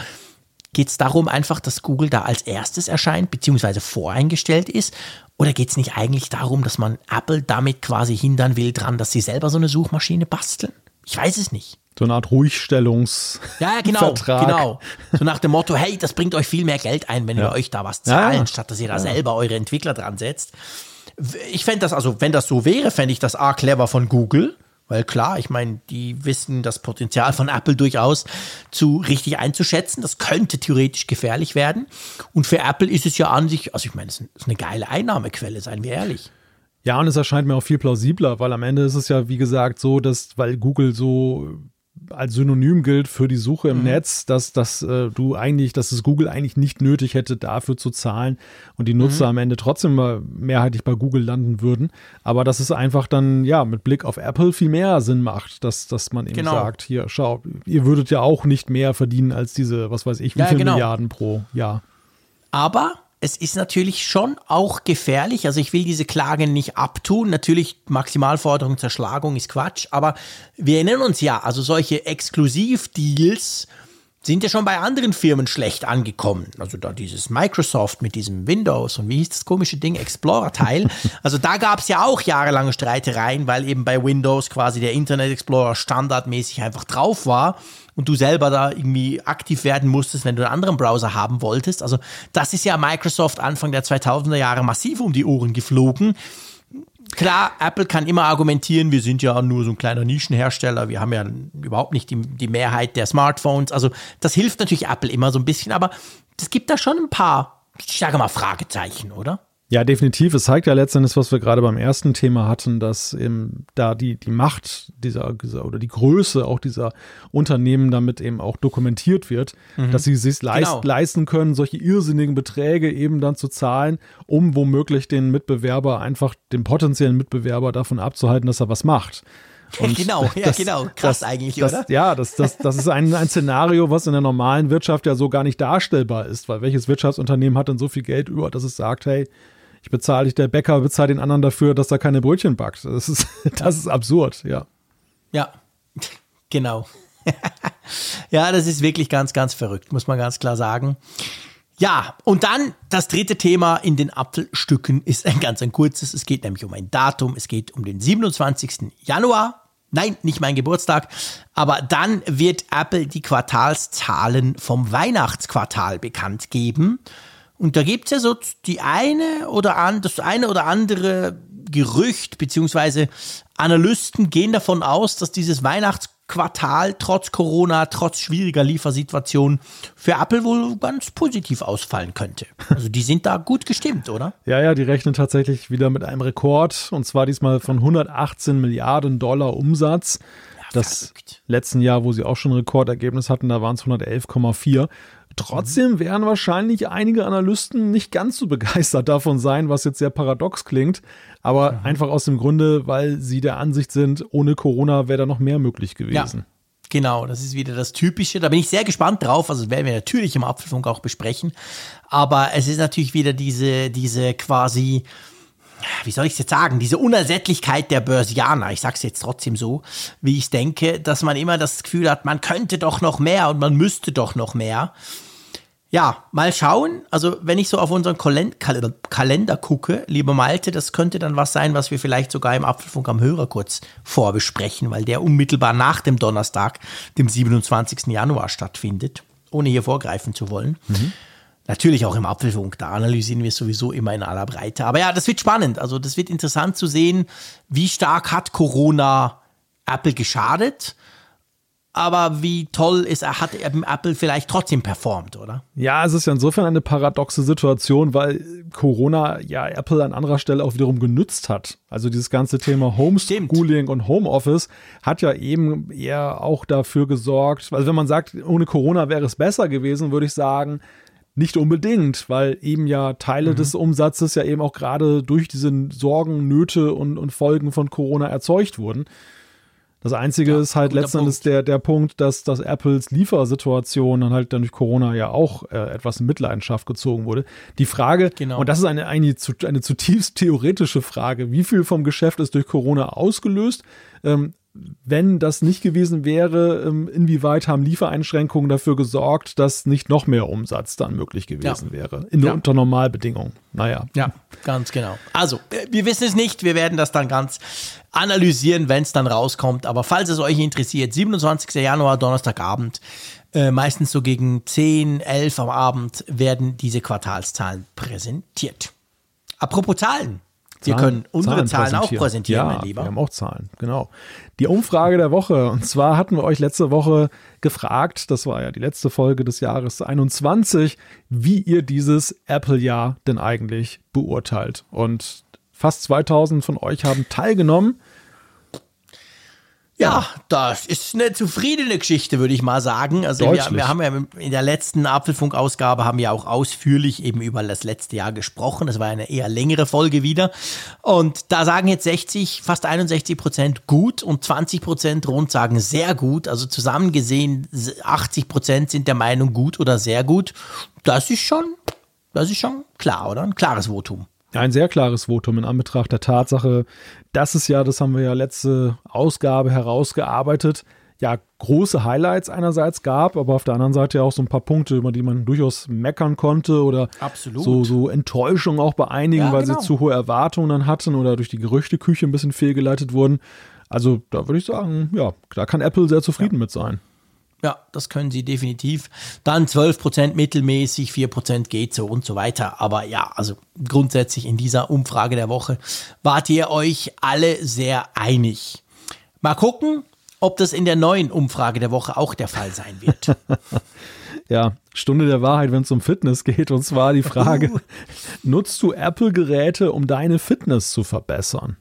Geht es darum einfach, dass Google da als erstes erscheint, beziehungsweise voreingestellt ist? Oder geht es nicht eigentlich darum, dass man Apple damit quasi hindern will dran, dass sie selber so eine Suchmaschine basteln? Ich weiß es nicht. So eine Art Ruhigstellungs. Ja, genau, genau. So nach dem Motto, hey, das bringt euch viel mehr Geld ein, wenn ja. wir euch da was zahlen, ja. statt dass ihr da ja. selber eure Entwickler dran setzt. Ich fände das, also wenn das so wäre, fände ich das A clever von Google. Weil klar, ich meine, die wissen das Potenzial von Apple durchaus zu richtig einzuschätzen. Das könnte theoretisch gefährlich werden. Und für Apple ist es ja an sich, also ich meine, es ist eine geile Einnahmequelle, seien wir ehrlich. Ja, und es erscheint mir auch viel plausibler, weil am Ende ist es ja, wie gesagt, so, dass, weil Google so als Synonym gilt für die Suche im mhm. Netz, dass, dass äh, du eigentlich, dass es Google eigentlich nicht nötig hätte, dafür zu zahlen und die Nutzer mhm. am Ende trotzdem mehrheitlich bei Google landen würden. Aber dass es einfach dann, ja, mit Blick auf Apple viel mehr Sinn macht, dass, dass man eben genau. sagt, hier, schau, ihr würdet ja auch nicht mehr verdienen als diese, was weiß ich, wie ja, viele genau. Milliarden pro Jahr. Aber es ist natürlich schon auch gefährlich. Also ich will diese Klagen nicht abtun. Natürlich Maximalforderung Zerschlagung ist Quatsch, aber wir erinnern uns ja, also solche Exklusivdeals sind ja schon bei anderen Firmen schlecht angekommen. Also da dieses Microsoft mit diesem Windows und wie hieß das komische Ding, Explorer-Teil. [laughs] Also da gab es ja auch jahrelange Streitereien, weil eben bei Windows quasi der Internet Explorer standardmäßig einfach drauf war und du selber da irgendwie aktiv werden musstest, wenn du einen anderen Browser haben wolltest. Also das ist ja Microsoft Anfang der 2000er Jahre massiv um die Ohren geflogen. Klar, Apple kann immer argumentieren, wir sind ja nur so ein kleiner Nischenhersteller, wir haben ja überhaupt nicht die, die Mehrheit der Smartphones. Also das hilft natürlich Apple immer so ein bisschen, aber es gibt da schon ein paar, ich sage mal, Fragezeichen, oder? Ja, definitiv. Es zeigt ja letztendlich, was wir gerade beim ersten Thema hatten, dass eben da die, die Macht dieser, dieser oder die Größe auch dieser Unternehmen damit eben auch dokumentiert wird, mhm. dass sie sich leist, genau. leisten können, solche irrsinnigen Beträge eben dann zu zahlen, um womöglich den Mitbewerber einfach, den potenziellen Mitbewerber davon abzuhalten, dass er was macht. [laughs] Und genau, [laughs] ja, das, genau. Krass das, eigentlich, das, oder? Ja, das, das, das ist ein, ein Szenario, was in der normalen Wirtschaft ja so gar nicht darstellbar ist, weil welches Wirtschaftsunternehmen hat denn so viel Geld über, dass es sagt, hey, ich bezahle dich, der Bäcker bezahlt den anderen dafür, dass er keine Brötchen backt. Das ist, [laughs] das ist absurd, ja. Ja, genau. ja, das ist wirklich ganz, ganz verrückt, muss man ganz klar sagen. Ja, und dann das dritte Thema in den Apfelstücken ist ein ganz ein kurzes. Es geht nämlich um ein Datum. Es geht um den 27. Januar. Nein, nicht mein Geburtstag. Aber dann wird Apple die Quartalszahlen vom Weihnachtsquartal bekannt geben. Und da gibt es ja so die eine oder an, das eine oder andere Gerücht, beziehungsweise Analysten gehen davon aus, dass dieses Weihnachtsquartal trotz Corona, trotz schwieriger Liefersituation für Apple wohl ganz positiv ausfallen könnte. Also die sind da gut gestimmt, oder? [laughs] ja, ja, die rechnen tatsächlich wieder mit einem Rekord und zwar diesmal von 118 Milliarden Dollar Umsatz. Ja, das verrückt. letzten Jahr, wo sie auch schon ein Rekordergebnis hatten, da waren es 111,4. Trotzdem werden wahrscheinlich einige Analysten nicht ganz so begeistert davon sein, was jetzt sehr paradox klingt, aber mhm. einfach aus dem Grunde, weil sie der Ansicht sind, ohne Corona wäre da noch mehr möglich gewesen. Ja. Genau, das ist wieder das Typische. Da bin ich sehr gespannt drauf. Also das werden wir natürlich im Apfelfunk auch besprechen. Aber es ist natürlich wieder diese, diese quasi, wie soll ich es jetzt sagen, diese Unersättlichkeit der Börsianer, ich sage es jetzt trotzdem so, wie ich denke, dass man immer das Gefühl hat, man könnte doch noch mehr und man müsste doch noch mehr. Ja, mal schauen. Also, wenn ich so auf unseren Kalend Kalender, Kalender gucke, lieber Malte, das könnte dann was sein, was wir vielleicht sogar im Apfelfunk am Hörer kurz vorbesprechen, weil der unmittelbar nach dem Donnerstag, dem 27. Januar stattfindet, ohne hier vorgreifen zu wollen. Mhm. Natürlich auch im Apfelfunk, da analysieren wir sowieso immer in aller Breite. Aber ja, das wird spannend. Also das wird interessant zu sehen, wie stark hat Corona Apple geschadet. Aber wie toll ist, hat Apple vielleicht trotzdem performt, oder? Ja, es ist ja insofern eine paradoxe Situation, weil Corona ja Apple an anderer Stelle auch wiederum genützt hat. Also dieses ganze Thema Homeschooling und Homeoffice hat ja eben eher auch dafür gesorgt, also wenn man sagt, ohne Corona wäre es besser gewesen, würde ich sagen, nicht unbedingt, weil eben ja Teile mhm. des Umsatzes ja eben auch gerade durch diese Sorgen, Nöte und, und Folgen von Corona erzeugt wurden. Das Einzige ja, ist halt letztendlich der, der Punkt, dass, dass Apples Liefersituation dann halt dann durch Corona ja auch äh, etwas in Mitleidenschaft gezogen wurde. Die Frage, genau. und das ist eine, eine, eine zutiefst theoretische Frage, wie viel vom Geschäft ist durch Corona ausgelöst? Ähm, wenn das nicht gewesen wäre, ähm, inwieweit haben Liefereinschränkungen dafür gesorgt, dass nicht noch mehr Umsatz dann möglich gewesen ja. wäre? In, ja. Unter Normalbedingungen. Naja. Ja, ganz genau. Also, wir wissen es nicht. Wir werden das dann ganz analysieren, wenn es dann rauskommt. Aber falls es euch interessiert, 27. Januar, Donnerstagabend, äh, meistens so gegen 10, 11 am Abend, werden diese Quartalszahlen präsentiert. Apropos Zahlen. Wir können unsere Zahlen, Zahlen auch präsentieren, ja, mein Lieber. Wir haben auch Zahlen, genau. Die Umfrage der Woche. Und zwar hatten wir euch letzte Woche gefragt, das war ja die letzte Folge des Jahres 21, wie ihr dieses Apple-Jahr denn eigentlich beurteilt. Und fast 2000 von euch haben teilgenommen. Ja, das ist eine zufriedene Geschichte, würde ich mal sagen. Also wir, wir, haben ja in der letzten Apfelfunk-Ausgabe haben wir auch ausführlich eben über das letzte Jahr gesprochen. Das war eine eher längere Folge wieder. Und da sagen jetzt 60, fast 61 Prozent gut und 20 Prozent rund sagen sehr gut. Also zusammen gesehen 80 Prozent sind der Meinung gut oder sehr gut. Das ist schon, das ist schon klar, oder? Ein klares Votum ein sehr klares Votum in Anbetracht der Tatsache, dass es ja, das haben wir ja letzte Ausgabe herausgearbeitet, ja große Highlights einerseits gab, aber auf der anderen Seite ja auch so ein paar Punkte, über die man durchaus meckern konnte oder Absolut. so, so Enttäuschung auch bei einigen, ja, weil genau. sie zu hohe Erwartungen dann hatten oder durch die Gerüchteküche ein bisschen fehlgeleitet wurden. Also da würde ich sagen, ja, da kann Apple sehr zufrieden ja. mit sein. Ja, das können sie definitiv. Dann 12% mittelmäßig, 4% geht so und so weiter. Aber ja, also grundsätzlich in dieser Umfrage der Woche wart ihr euch alle sehr einig. Mal gucken, ob das in der neuen Umfrage der Woche auch der Fall sein wird. [laughs] ja, Stunde der Wahrheit, wenn es um Fitness geht. Und zwar die Frage, uh. [laughs] nutzt du Apple-Geräte, um deine Fitness zu verbessern?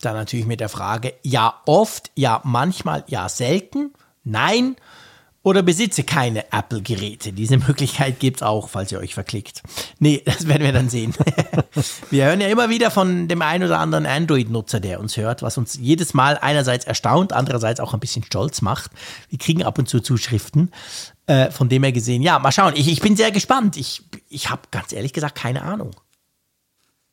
Dann natürlich mit der Frage, ja oft, ja manchmal, ja selten, nein oder besitze keine Apple-Geräte. Diese Möglichkeit gibt es auch, falls ihr euch verklickt. Nee, das werden wir dann sehen. [laughs] wir hören ja immer wieder von dem einen oder anderen Android-Nutzer, der uns hört, was uns jedes Mal einerseits erstaunt, andererseits auch ein bisschen stolz macht. Wir kriegen ab und zu Zuschriften. Äh, von dem her gesehen, ja, mal schauen. Ich, ich bin sehr gespannt. Ich, ich habe ganz ehrlich gesagt keine Ahnung.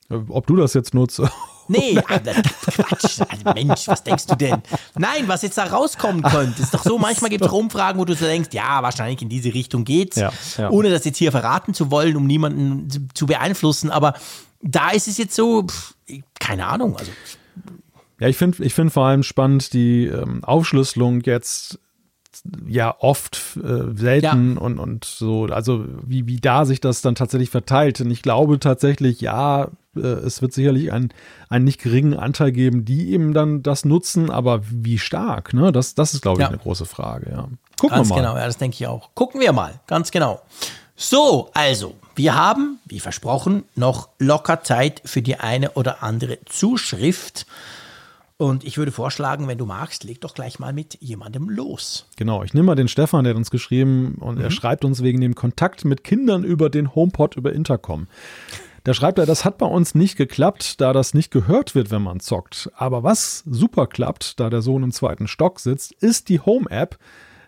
Ob du das jetzt nutzt [laughs] Nee, Quatsch. Also Mensch, was denkst du denn? Nein, was jetzt da rauskommen könnte. Ist doch so, [laughs] manchmal gibt es Umfragen, wo du so denkst, ja, wahrscheinlich in diese Richtung geht's. Ja, ja. Ohne das jetzt hier verraten zu wollen, um niemanden zu beeinflussen. Aber da ist es jetzt so, pff, keine Ahnung. Also. Ja, ich finde ich find vor allem spannend die ähm, Aufschlüsselung jetzt ja oft äh, selten ja. und, und so, also wie, wie da sich das dann tatsächlich verteilt. Und ich glaube tatsächlich, ja, äh, es wird sicherlich einen, einen nicht geringen Anteil geben, die eben dann das nutzen, aber wie stark, ne? Das, das ist, glaube ich, ja. eine große Frage, ja. Gucken ganz wir mal. genau, ja, das denke ich auch. Gucken wir mal, ganz genau. So, also, wir haben, wie versprochen, noch locker Zeit für die eine oder andere Zuschrift. Und ich würde vorschlagen, wenn du magst, leg doch gleich mal mit jemandem los. Genau, ich nehme mal den Stefan, der hat uns geschrieben und mhm. er schreibt uns wegen dem Kontakt mit Kindern über den HomePod über Intercom. Da schreibt er, das hat bei uns nicht geklappt, da das nicht gehört wird, wenn man zockt. Aber was super klappt, da der Sohn im zweiten Stock sitzt, ist die Home-App,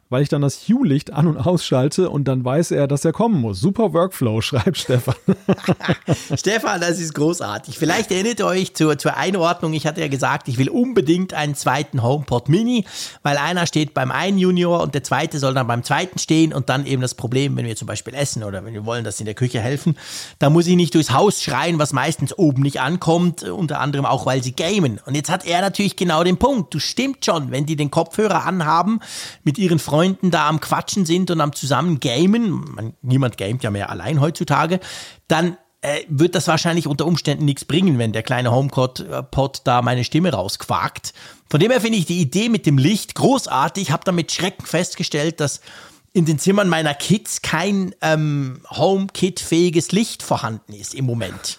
weil ich dann das Hue-Licht an- und ausschalte und dann weiß er, dass er kommen muss. Super Workflow, [laughs] schreibt Stefan. [laughs] Stefan, das ist großartig. Vielleicht erinnert ihr euch zur, zur Einordnung. Ich hatte ja gesagt, ich will unbedingt einen zweiten HomePod Mini, weil einer steht beim einen Junior und der zweite soll dann beim zweiten stehen und dann eben das Problem, wenn wir zum Beispiel essen oder wenn wir wollen, dass sie in der Küche helfen, da muss ich nicht durchs Haus schreien, was meistens oben nicht ankommt, unter anderem auch, weil sie gamen. Und jetzt hat er natürlich genau den Punkt. Du stimmt schon, wenn die den Kopfhörer anhaben mit ihren Freunden, Freunden da am Quatschen sind und am zusammen gamen, man, niemand gamet ja mehr allein heutzutage, dann äh, wird das wahrscheinlich unter Umständen nichts bringen, wenn der kleine HomePod äh, da meine Stimme rausquakt. Von dem her finde ich die Idee mit dem Licht großartig. Habe damit Schrecken festgestellt, dass in den Zimmern meiner Kids kein ähm, HomeKit-fähiges Licht vorhanden ist im Moment.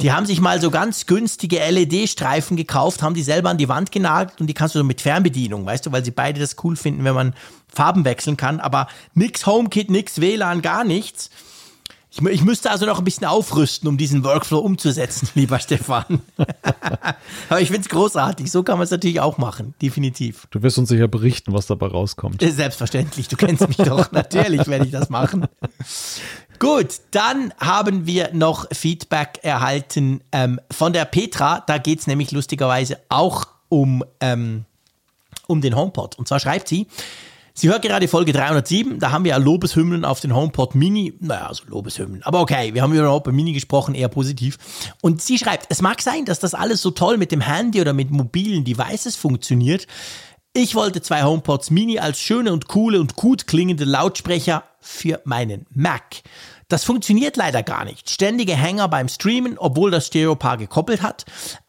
Die haben sich mal so ganz günstige LED-Streifen gekauft, haben die selber an die Wand genagelt und die kannst du so mit Fernbedienung, weißt du, weil sie beide das cool finden, wenn man Farben wechseln kann, aber nix HomeKit, nix WLAN, gar nichts. Ich, ich, müsste also noch ein bisschen aufrüsten, um diesen Workflow umzusetzen, [laughs] lieber Stefan. [laughs] Aber ich finde es großartig. So kann man es natürlich auch machen, definitiv. Du wirst uns sicher berichten, was dabei rauskommt. Selbstverständlich, du kennst mich doch. [laughs] Natürlich werde ich das machen. Gut, dann haben wir noch Feedback erhalten ähm, von der Petra. Da geht es nämlich lustigerweise auch um ähm, um den HomePod. Und zwar schreibt sie, Sie hört gerade Folge 307, da haben wir ja Lobeshymnen auf den HomePod Mini. Naja, also Lobeshymnen. Aber okay, wir haben über den HomePod Mini gesprochen, eher positiv. Und sie schreibt, es mag sein, dass das alles so toll mit dem Handy oder mit mobilen Devices funktioniert. Ich wollte zwei HomePods Mini als schöne und coole und gut klingende Lautsprecher für meinen Mac. Das funktioniert leider gar nicht. Ständige Hänger beim Streamen, obwohl das Stereopaar gekoppelt hat,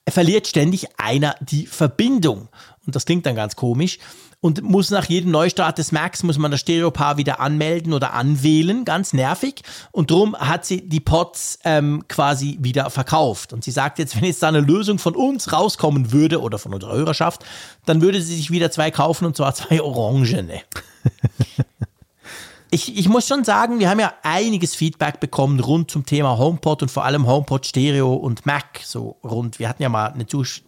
verliert ständig einer die Verbindung. Und das klingt dann ganz komisch und muss nach jedem Neustart des Macs muss man das Stereopaar wieder anmelden oder anwählen, ganz nervig. Und drum hat sie die Pots ähm, quasi wieder verkauft. Und sie sagt jetzt, wenn jetzt da eine Lösung von uns rauskommen würde oder von unserer Hörerschaft, dann würde sie sich wieder zwei kaufen und zwar zwei Orangene. [laughs] ich, ich muss schon sagen, wir haben ja einiges Feedback bekommen rund zum Thema HomePod und vor allem HomePod Stereo und Mac so rund. Wir hatten ja mal eine Zusch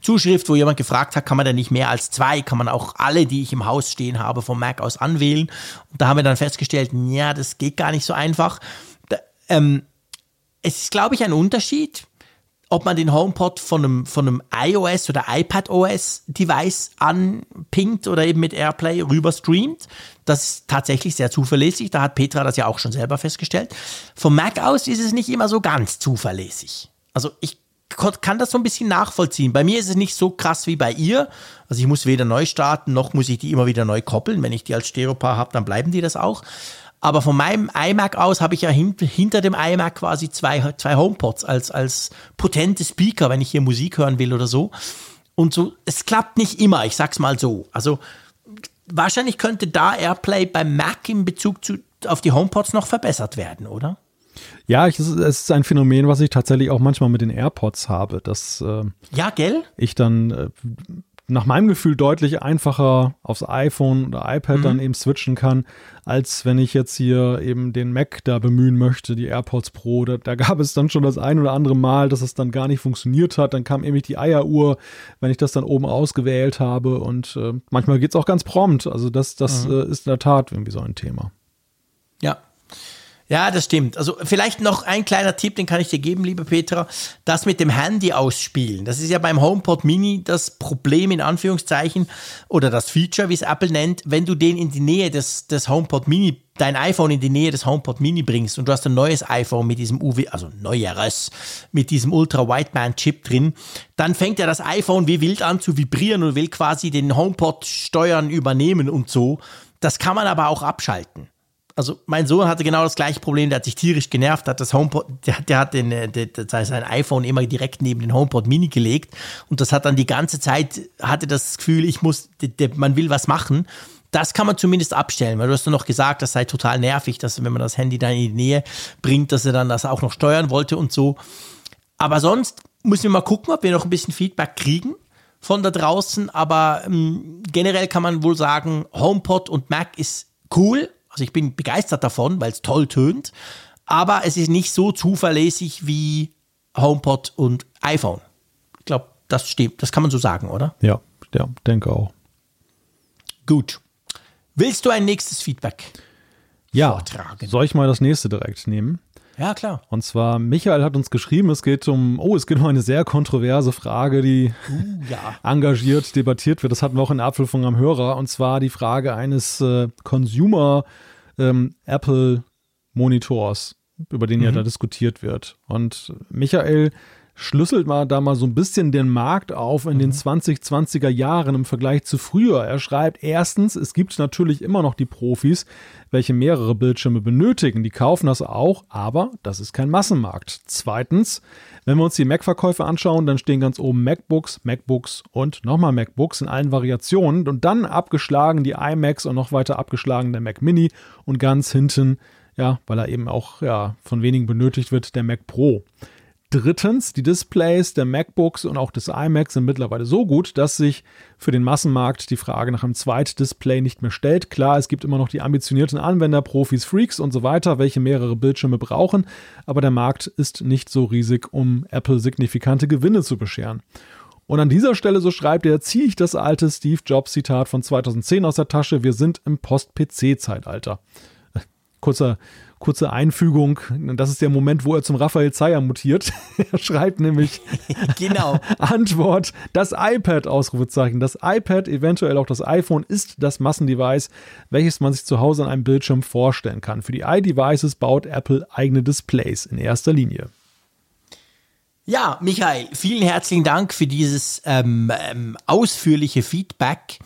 Zuschrift, wo jemand gefragt hat, kann man denn nicht mehr als zwei, kann man auch alle, die ich im Haus stehen habe, vom Mac aus anwählen. Und da haben wir dann festgestellt, ja, das geht gar nicht so einfach. Da, ähm, es ist, glaube ich, ein Unterschied ob man den HomePod von einem, von einem iOS oder iPadOS Device anpingt oder eben mit AirPlay rüber streamt. Das ist tatsächlich sehr zuverlässig. Da hat Petra das ja auch schon selber festgestellt. Vom Mac aus ist es nicht immer so ganz zuverlässig. Also ich kann das so ein bisschen nachvollziehen. Bei mir ist es nicht so krass wie bei ihr. Also ich muss weder neu starten, noch muss ich die immer wieder neu koppeln. Wenn ich die als Stereopaar habe, dann bleiben die das auch. Aber von meinem iMac aus habe ich ja hint, hinter dem iMac quasi zwei, zwei HomePods als, als potente Speaker, wenn ich hier Musik hören will oder so. Und so, es klappt nicht immer, ich sag's mal so. Also wahrscheinlich könnte da AirPlay beim Mac in Bezug zu, auf die HomePods noch verbessert werden, oder? Ja, ich, es ist ein Phänomen, was ich tatsächlich auch manchmal mit den AirPods habe, dass äh, ja, gell? ich dann äh, nach meinem Gefühl deutlich einfacher aufs iPhone oder iPad mhm. dann eben switchen kann, als wenn ich jetzt hier eben den Mac da bemühen möchte, die AirPods Pro. Da, da gab es dann schon das ein oder andere Mal, dass es dann gar nicht funktioniert hat. Dann kam eben die Eieruhr, wenn ich das dann oben ausgewählt habe. Und äh, manchmal geht es auch ganz prompt. Also das, das mhm. äh, ist in der Tat irgendwie so ein Thema. Ja, das stimmt. Also vielleicht noch ein kleiner Tipp, den kann ich dir geben, liebe Petra. Das mit dem Handy ausspielen. Das ist ja beim HomePod Mini das Problem in Anführungszeichen oder das Feature, wie es Apple nennt, wenn du den in die Nähe des, des HomePod Mini, dein iPhone in die Nähe des HomePod Mini bringst und du hast ein neues iPhone mit diesem UW, also neueres, mit diesem Ultra Wideband Chip drin, dann fängt ja das iPhone wie wild an zu vibrieren und will quasi den HomePod steuern, übernehmen und so. Das kann man aber auch abschalten also mein Sohn hatte genau das gleiche Problem, der hat sich tierisch genervt, hat das HomePod, der, der hat den, äh, der, der, sein iPhone immer direkt neben den HomePod Mini gelegt und das hat dann die ganze Zeit, hatte das Gefühl, ich muss, man will was machen. Das kann man zumindest abstellen, weil du hast ja noch gesagt, das sei total nervig, dass wenn man das Handy dann in die Nähe bringt, dass er dann das auch noch steuern wollte und so. Aber sonst müssen wir mal gucken, ob wir noch ein bisschen Feedback kriegen von da draußen. Aber ähm, generell kann man wohl sagen, HomePod und Mac ist cool, also ich bin begeistert davon, weil es toll tönt, aber es ist nicht so zuverlässig wie HomePod und iPhone. Ich glaube, das stimmt, das kann man so sagen, oder? Ja, ja, denke auch. Gut. Willst du ein nächstes Feedback? Ja, vortragen? soll ich mal das nächste direkt nehmen? Ja, klar. Und zwar, Michael hat uns geschrieben, es geht um, oh, es geht um eine sehr kontroverse Frage, die uh, ja. [laughs] engagiert debattiert wird. Das hatten wir auch in der Apfelfunk am Hörer. Und zwar die Frage eines äh, Consumer ähm, Apple Monitors, über den mhm. ja da diskutiert wird. Und Michael schlüsselt mal da mal so ein bisschen den Markt auf in mhm. den 2020er Jahren im Vergleich zu früher. Er schreibt erstens, es gibt natürlich immer noch die Profis, welche mehrere Bildschirme benötigen. Die kaufen das auch, aber das ist kein Massenmarkt. Zweitens, wenn wir uns die Mac-Verkäufe anschauen, dann stehen ganz oben MacBooks, MacBooks und nochmal MacBooks in allen Variationen und dann abgeschlagen die iMacs und noch weiter abgeschlagen der Mac Mini und ganz hinten, ja, weil er eben auch ja, von wenigen benötigt wird, der Mac Pro. Drittens, die Displays der MacBooks und auch des iMacs sind mittlerweile so gut, dass sich für den Massenmarkt die Frage nach einem Zweitdisplay nicht mehr stellt. Klar, es gibt immer noch die ambitionierten Anwender, Profis, Freaks und so weiter, welche mehrere Bildschirme brauchen, aber der Markt ist nicht so riesig, um Apple signifikante Gewinne zu bescheren. Und an dieser Stelle, so schreibt er, ziehe ich das alte Steve Jobs Zitat von 2010 aus der Tasche, wir sind im Post-PC-Zeitalter. Kurzer, kurze Einfügung. Das ist der Moment, wo er zum Raphael Zeyer mutiert. [laughs] er schreibt nämlich [laughs] genau. [laughs] Antwort, das iPad, Ausrufezeichen. Das iPad, eventuell auch das iPhone, ist das Massendevice, welches man sich zu Hause an einem Bildschirm vorstellen kann. Für die iDevices baut Apple eigene Displays in erster Linie. Ja, Michael, vielen herzlichen Dank für dieses ähm, ähm, ausführliche Feedback.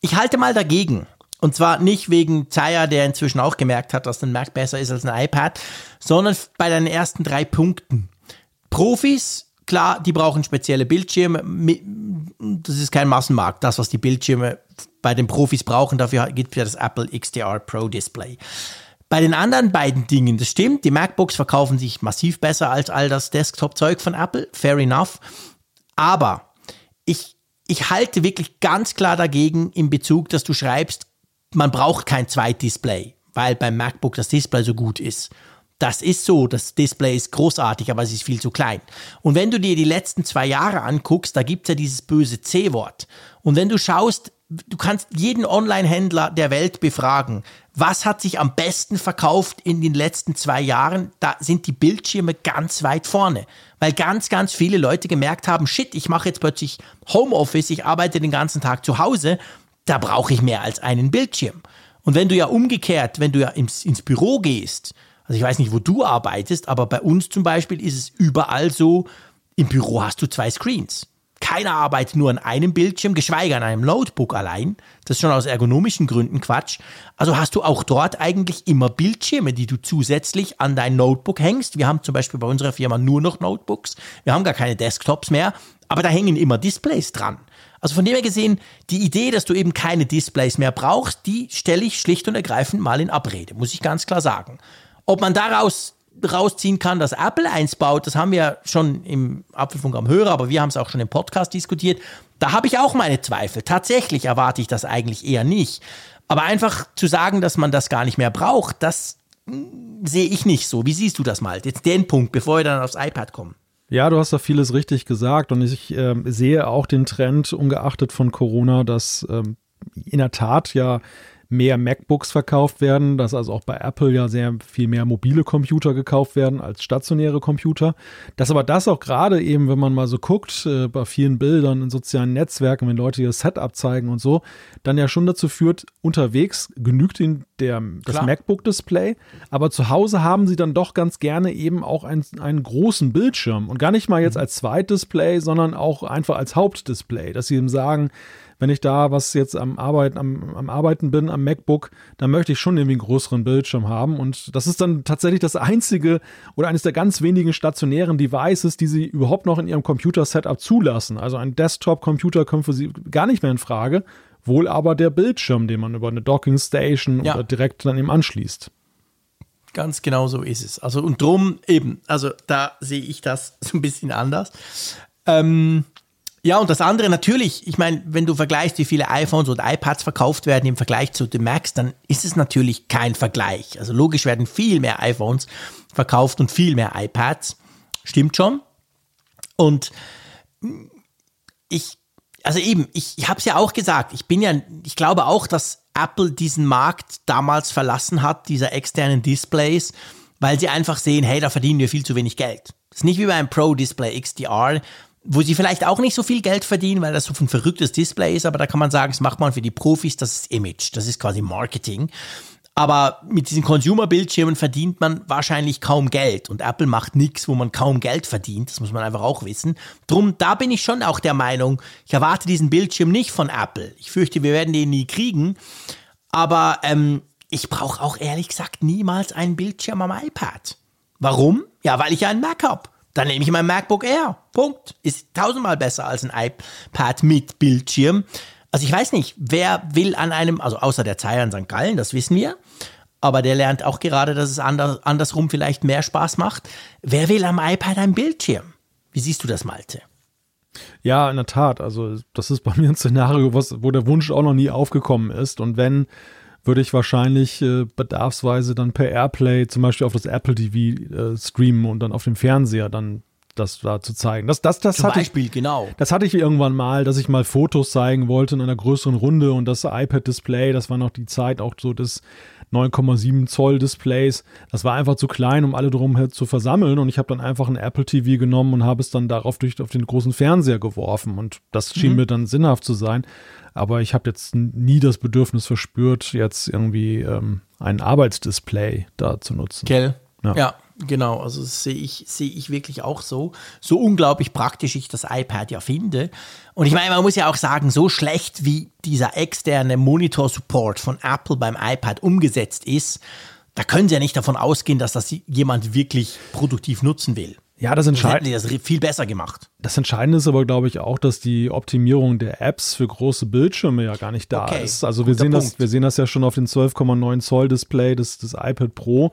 Ich halte mal dagegen. Und zwar nicht wegen Zaya, der inzwischen auch gemerkt hat, dass ein Mac besser ist als ein iPad, sondern bei deinen ersten drei Punkten. Profis, klar, die brauchen spezielle Bildschirme. Das ist kein Massenmarkt, das, was die Bildschirme bei den Profis brauchen. Dafür gibt es ja das Apple XDR Pro Display. Bei den anderen beiden Dingen, das stimmt, die MacBooks verkaufen sich massiv besser als all das Desktop-Zeug von Apple, fair enough. Aber ich, ich halte wirklich ganz klar dagegen in Bezug, dass du schreibst, man braucht kein Zweitdisplay, weil beim MacBook das Display so gut ist. Das ist so, das Display ist großartig, aber es ist viel zu klein. Und wenn du dir die letzten zwei Jahre anguckst, da gibt es ja dieses böse C-Wort. Und wenn du schaust, du kannst jeden Online-Händler der Welt befragen, was hat sich am besten verkauft in den letzten zwei Jahren, da sind die Bildschirme ganz weit vorne. Weil ganz, ganz viele Leute gemerkt haben, shit, ich mache jetzt plötzlich Homeoffice, ich arbeite den ganzen Tag zu Hause da brauche ich mehr als einen Bildschirm. Und wenn du ja umgekehrt, wenn du ja ins, ins Büro gehst, also ich weiß nicht, wo du arbeitest, aber bei uns zum Beispiel ist es überall so, im Büro hast du zwei Screens. Keiner arbeitet nur an einem Bildschirm, geschweige an einem Notebook allein. Das ist schon aus ergonomischen Gründen Quatsch. Also hast du auch dort eigentlich immer Bildschirme, die du zusätzlich an dein Notebook hängst. Wir haben zum Beispiel bei unserer Firma nur noch Notebooks. Wir haben gar keine Desktops mehr, aber da hängen immer Displays dran. Also von dem her gesehen, die Idee, dass du eben keine Displays mehr brauchst, die stelle ich schlicht und ergreifend mal in Abrede, muss ich ganz klar sagen. Ob man daraus rausziehen kann, dass Apple eins baut, das haben wir schon im Apfelfunk am Hörer, aber wir haben es auch schon im Podcast diskutiert. Da habe ich auch meine Zweifel. Tatsächlich erwarte ich das eigentlich eher nicht. Aber einfach zu sagen, dass man das gar nicht mehr braucht, das hm, sehe ich nicht so. Wie siehst du das mal? Jetzt den Punkt, bevor wir dann aufs iPad kommen. Ja, du hast da vieles richtig gesagt und ich äh, sehe auch den Trend, ungeachtet von Corona, dass ähm, in der Tat ja mehr MacBooks verkauft werden, dass also auch bei Apple ja sehr viel mehr mobile Computer gekauft werden als stationäre Computer. Dass aber das auch gerade eben, wenn man mal so guckt, äh, bei vielen Bildern in sozialen Netzwerken, wenn Leute ihr Setup zeigen und so, dann ja schon dazu führt, unterwegs genügt ihnen der, das MacBook-Display, aber zu Hause haben sie dann doch ganz gerne eben auch einen, einen großen Bildschirm und gar nicht mal jetzt mhm. als Zweitdisplay, sondern auch einfach als Hauptdisplay, dass sie eben sagen, wenn ich da was jetzt am Arbeiten, am, am Arbeiten bin, am MacBook, dann möchte ich schon irgendwie einen größeren Bildschirm haben. Und das ist dann tatsächlich das einzige oder eines der ganz wenigen stationären Devices, die sie überhaupt noch in ihrem Computer-Setup zulassen. Also ein Desktop-Computer kommt für sie gar nicht mehr in Frage. Wohl aber der Bildschirm, den man über eine Docking Station ja. oder direkt dann eben anschließt. Ganz genau so ist es. Also und drum eben, also da sehe ich das [laughs] so ein bisschen anders. Ähm, ja, und das andere natürlich, ich meine, wenn du vergleichst, wie viele iPhones oder iPads verkauft werden im Vergleich zu den Macs, dann ist es natürlich kein Vergleich. Also logisch werden viel mehr iPhones verkauft und viel mehr iPads. Stimmt schon. Und ich, also eben, ich, ich habe es ja auch gesagt, ich bin ja, ich glaube auch, dass Apple diesen Markt damals verlassen hat, dieser externen Displays, weil sie einfach sehen, hey, da verdienen wir viel zu wenig Geld. Das ist nicht wie beim Pro Display XDR, wo sie vielleicht auch nicht so viel Geld verdienen, weil das so ein verrücktes Display ist, aber da kann man sagen, das macht man für die Profis, das ist Image, das ist quasi Marketing. Aber mit diesen Consumer-Bildschirmen verdient man wahrscheinlich kaum Geld. Und Apple macht nichts, wo man kaum Geld verdient. Das muss man einfach auch wissen. Drum, da bin ich schon auch der Meinung, ich erwarte diesen Bildschirm nicht von Apple. Ich fürchte, wir werden den nie kriegen. Aber ähm, ich brauche auch ehrlich gesagt niemals einen Bildschirm am iPad. Warum? Ja, weil ich ja einen Mac habe. Dann nehme ich mein MacBook Air. Punkt. Ist tausendmal besser als ein iPad mit Bildschirm. Also ich weiß nicht, wer will an einem, also außer der Zeier in St. Gallen, das wissen wir. Aber der lernt auch gerade, dass es anders, andersrum vielleicht mehr Spaß macht. Wer will am iPad ein Bildschirm? Wie siehst du das, Malte? Ja, in der Tat. Also, das ist bei mir ein Szenario, was, wo der Wunsch auch noch nie aufgekommen ist. Und wenn, würde ich wahrscheinlich äh, bedarfsweise dann per Airplay zum Beispiel auf das Apple TV äh, streamen und dann auf dem Fernseher dann das da zu zeigen. Das, das, das Zum hatte Beispiel, ich, genau. Das hatte ich irgendwann mal, dass ich mal Fotos zeigen wollte in einer größeren Runde und das iPad-Display, das war noch die Zeit auch so des 9,7 Zoll Displays. Das war einfach zu klein, um alle drum zu versammeln. Und ich habe dann einfach ein Apple TV genommen und habe es dann darauf durch auf den großen Fernseher geworfen. Und das schien mhm. mir dann sinnhaft zu sein. Aber ich habe jetzt nie das Bedürfnis verspürt, jetzt irgendwie ähm, ein Arbeitsdisplay da zu nutzen. Gell? Ja. ja. Genau, also sehe ich, sehe ich wirklich auch so. So unglaublich praktisch ich das iPad ja finde. Und ich meine, man muss ja auch sagen, so schlecht wie dieser externe Monitor-Support von Apple beim iPad umgesetzt ist, da können sie ja nicht davon ausgehen, dass das jemand wirklich produktiv nutzen will. Ja, das Entscheidende. das viel besser gemacht. Das Entscheidende ist aber, glaube ich, auch, dass die Optimierung der Apps für große Bildschirme ja gar nicht da okay. ist. Also wir sehen, das, wir sehen das ja schon auf den 12,9 Zoll Display des, des iPad Pro.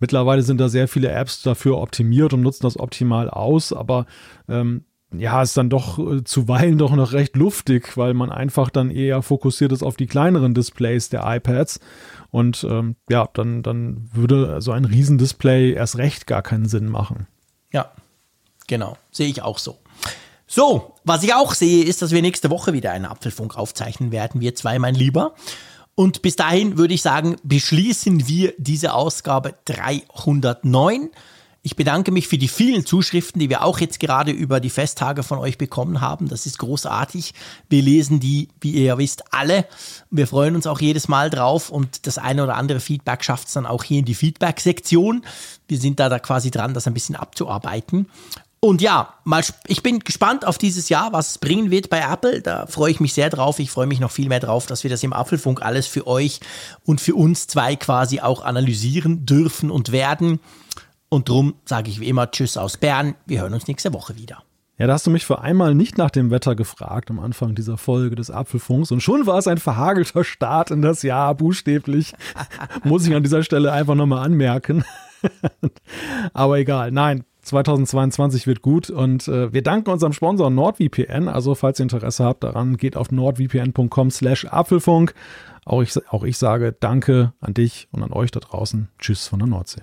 Mittlerweile sind da sehr viele Apps dafür optimiert und nutzen das optimal aus, aber ähm, ja, ist dann doch äh, zuweilen doch noch recht luftig, weil man einfach dann eher fokussiert ist auf die kleineren Displays der iPads. Und ähm, ja, dann, dann würde so ein Riesendisplay erst recht gar keinen Sinn machen. Ja, genau. Sehe ich auch so. So, was ich auch sehe, ist, dass wir nächste Woche wieder einen Apfelfunk aufzeichnen werden. Wir zwei, mein Lieber. Und bis dahin würde ich sagen, beschließen wir diese Ausgabe 309. Ich bedanke mich für die vielen Zuschriften, die wir auch jetzt gerade über die Festtage von euch bekommen haben. Das ist großartig. Wir lesen die, wie ihr ja wisst, alle. Wir freuen uns auch jedes Mal drauf und das eine oder andere Feedback schafft es dann auch hier in die Feedback-Sektion. Wir sind da, da quasi dran, das ein bisschen abzuarbeiten. Und ja, mal, ich bin gespannt auf dieses Jahr, was es bringen wird bei Apple. Da freue ich mich sehr drauf. Ich freue mich noch viel mehr drauf, dass wir das im Apfelfunk alles für euch und für uns zwei quasi auch analysieren dürfen und werden. Und drum sage ich wie immer Tschüss aus Bern. Wir hören uns nächste Woche wieder. Ja, da hast du mich für einmal nicht nach dem Wetter gefragt am Anfang dieser Folge des Apfelfunks und schon war es ein verhagelter Start in das Jahr, buchstäblich. [laughs] Muss ich an dieser Stelle einfach nochmal anmerken. [laughs] Aber egal, nein, 2022 wird gut und äh, wir danken unserem Sponsor NordVPN. Also falls ihr Interesse habt daran, geht auf nordvpn.com slash Apfelfunk. Auch ich, auch ich sage Danke an dich und an euch da draußen. Tschüss von der Nordsee.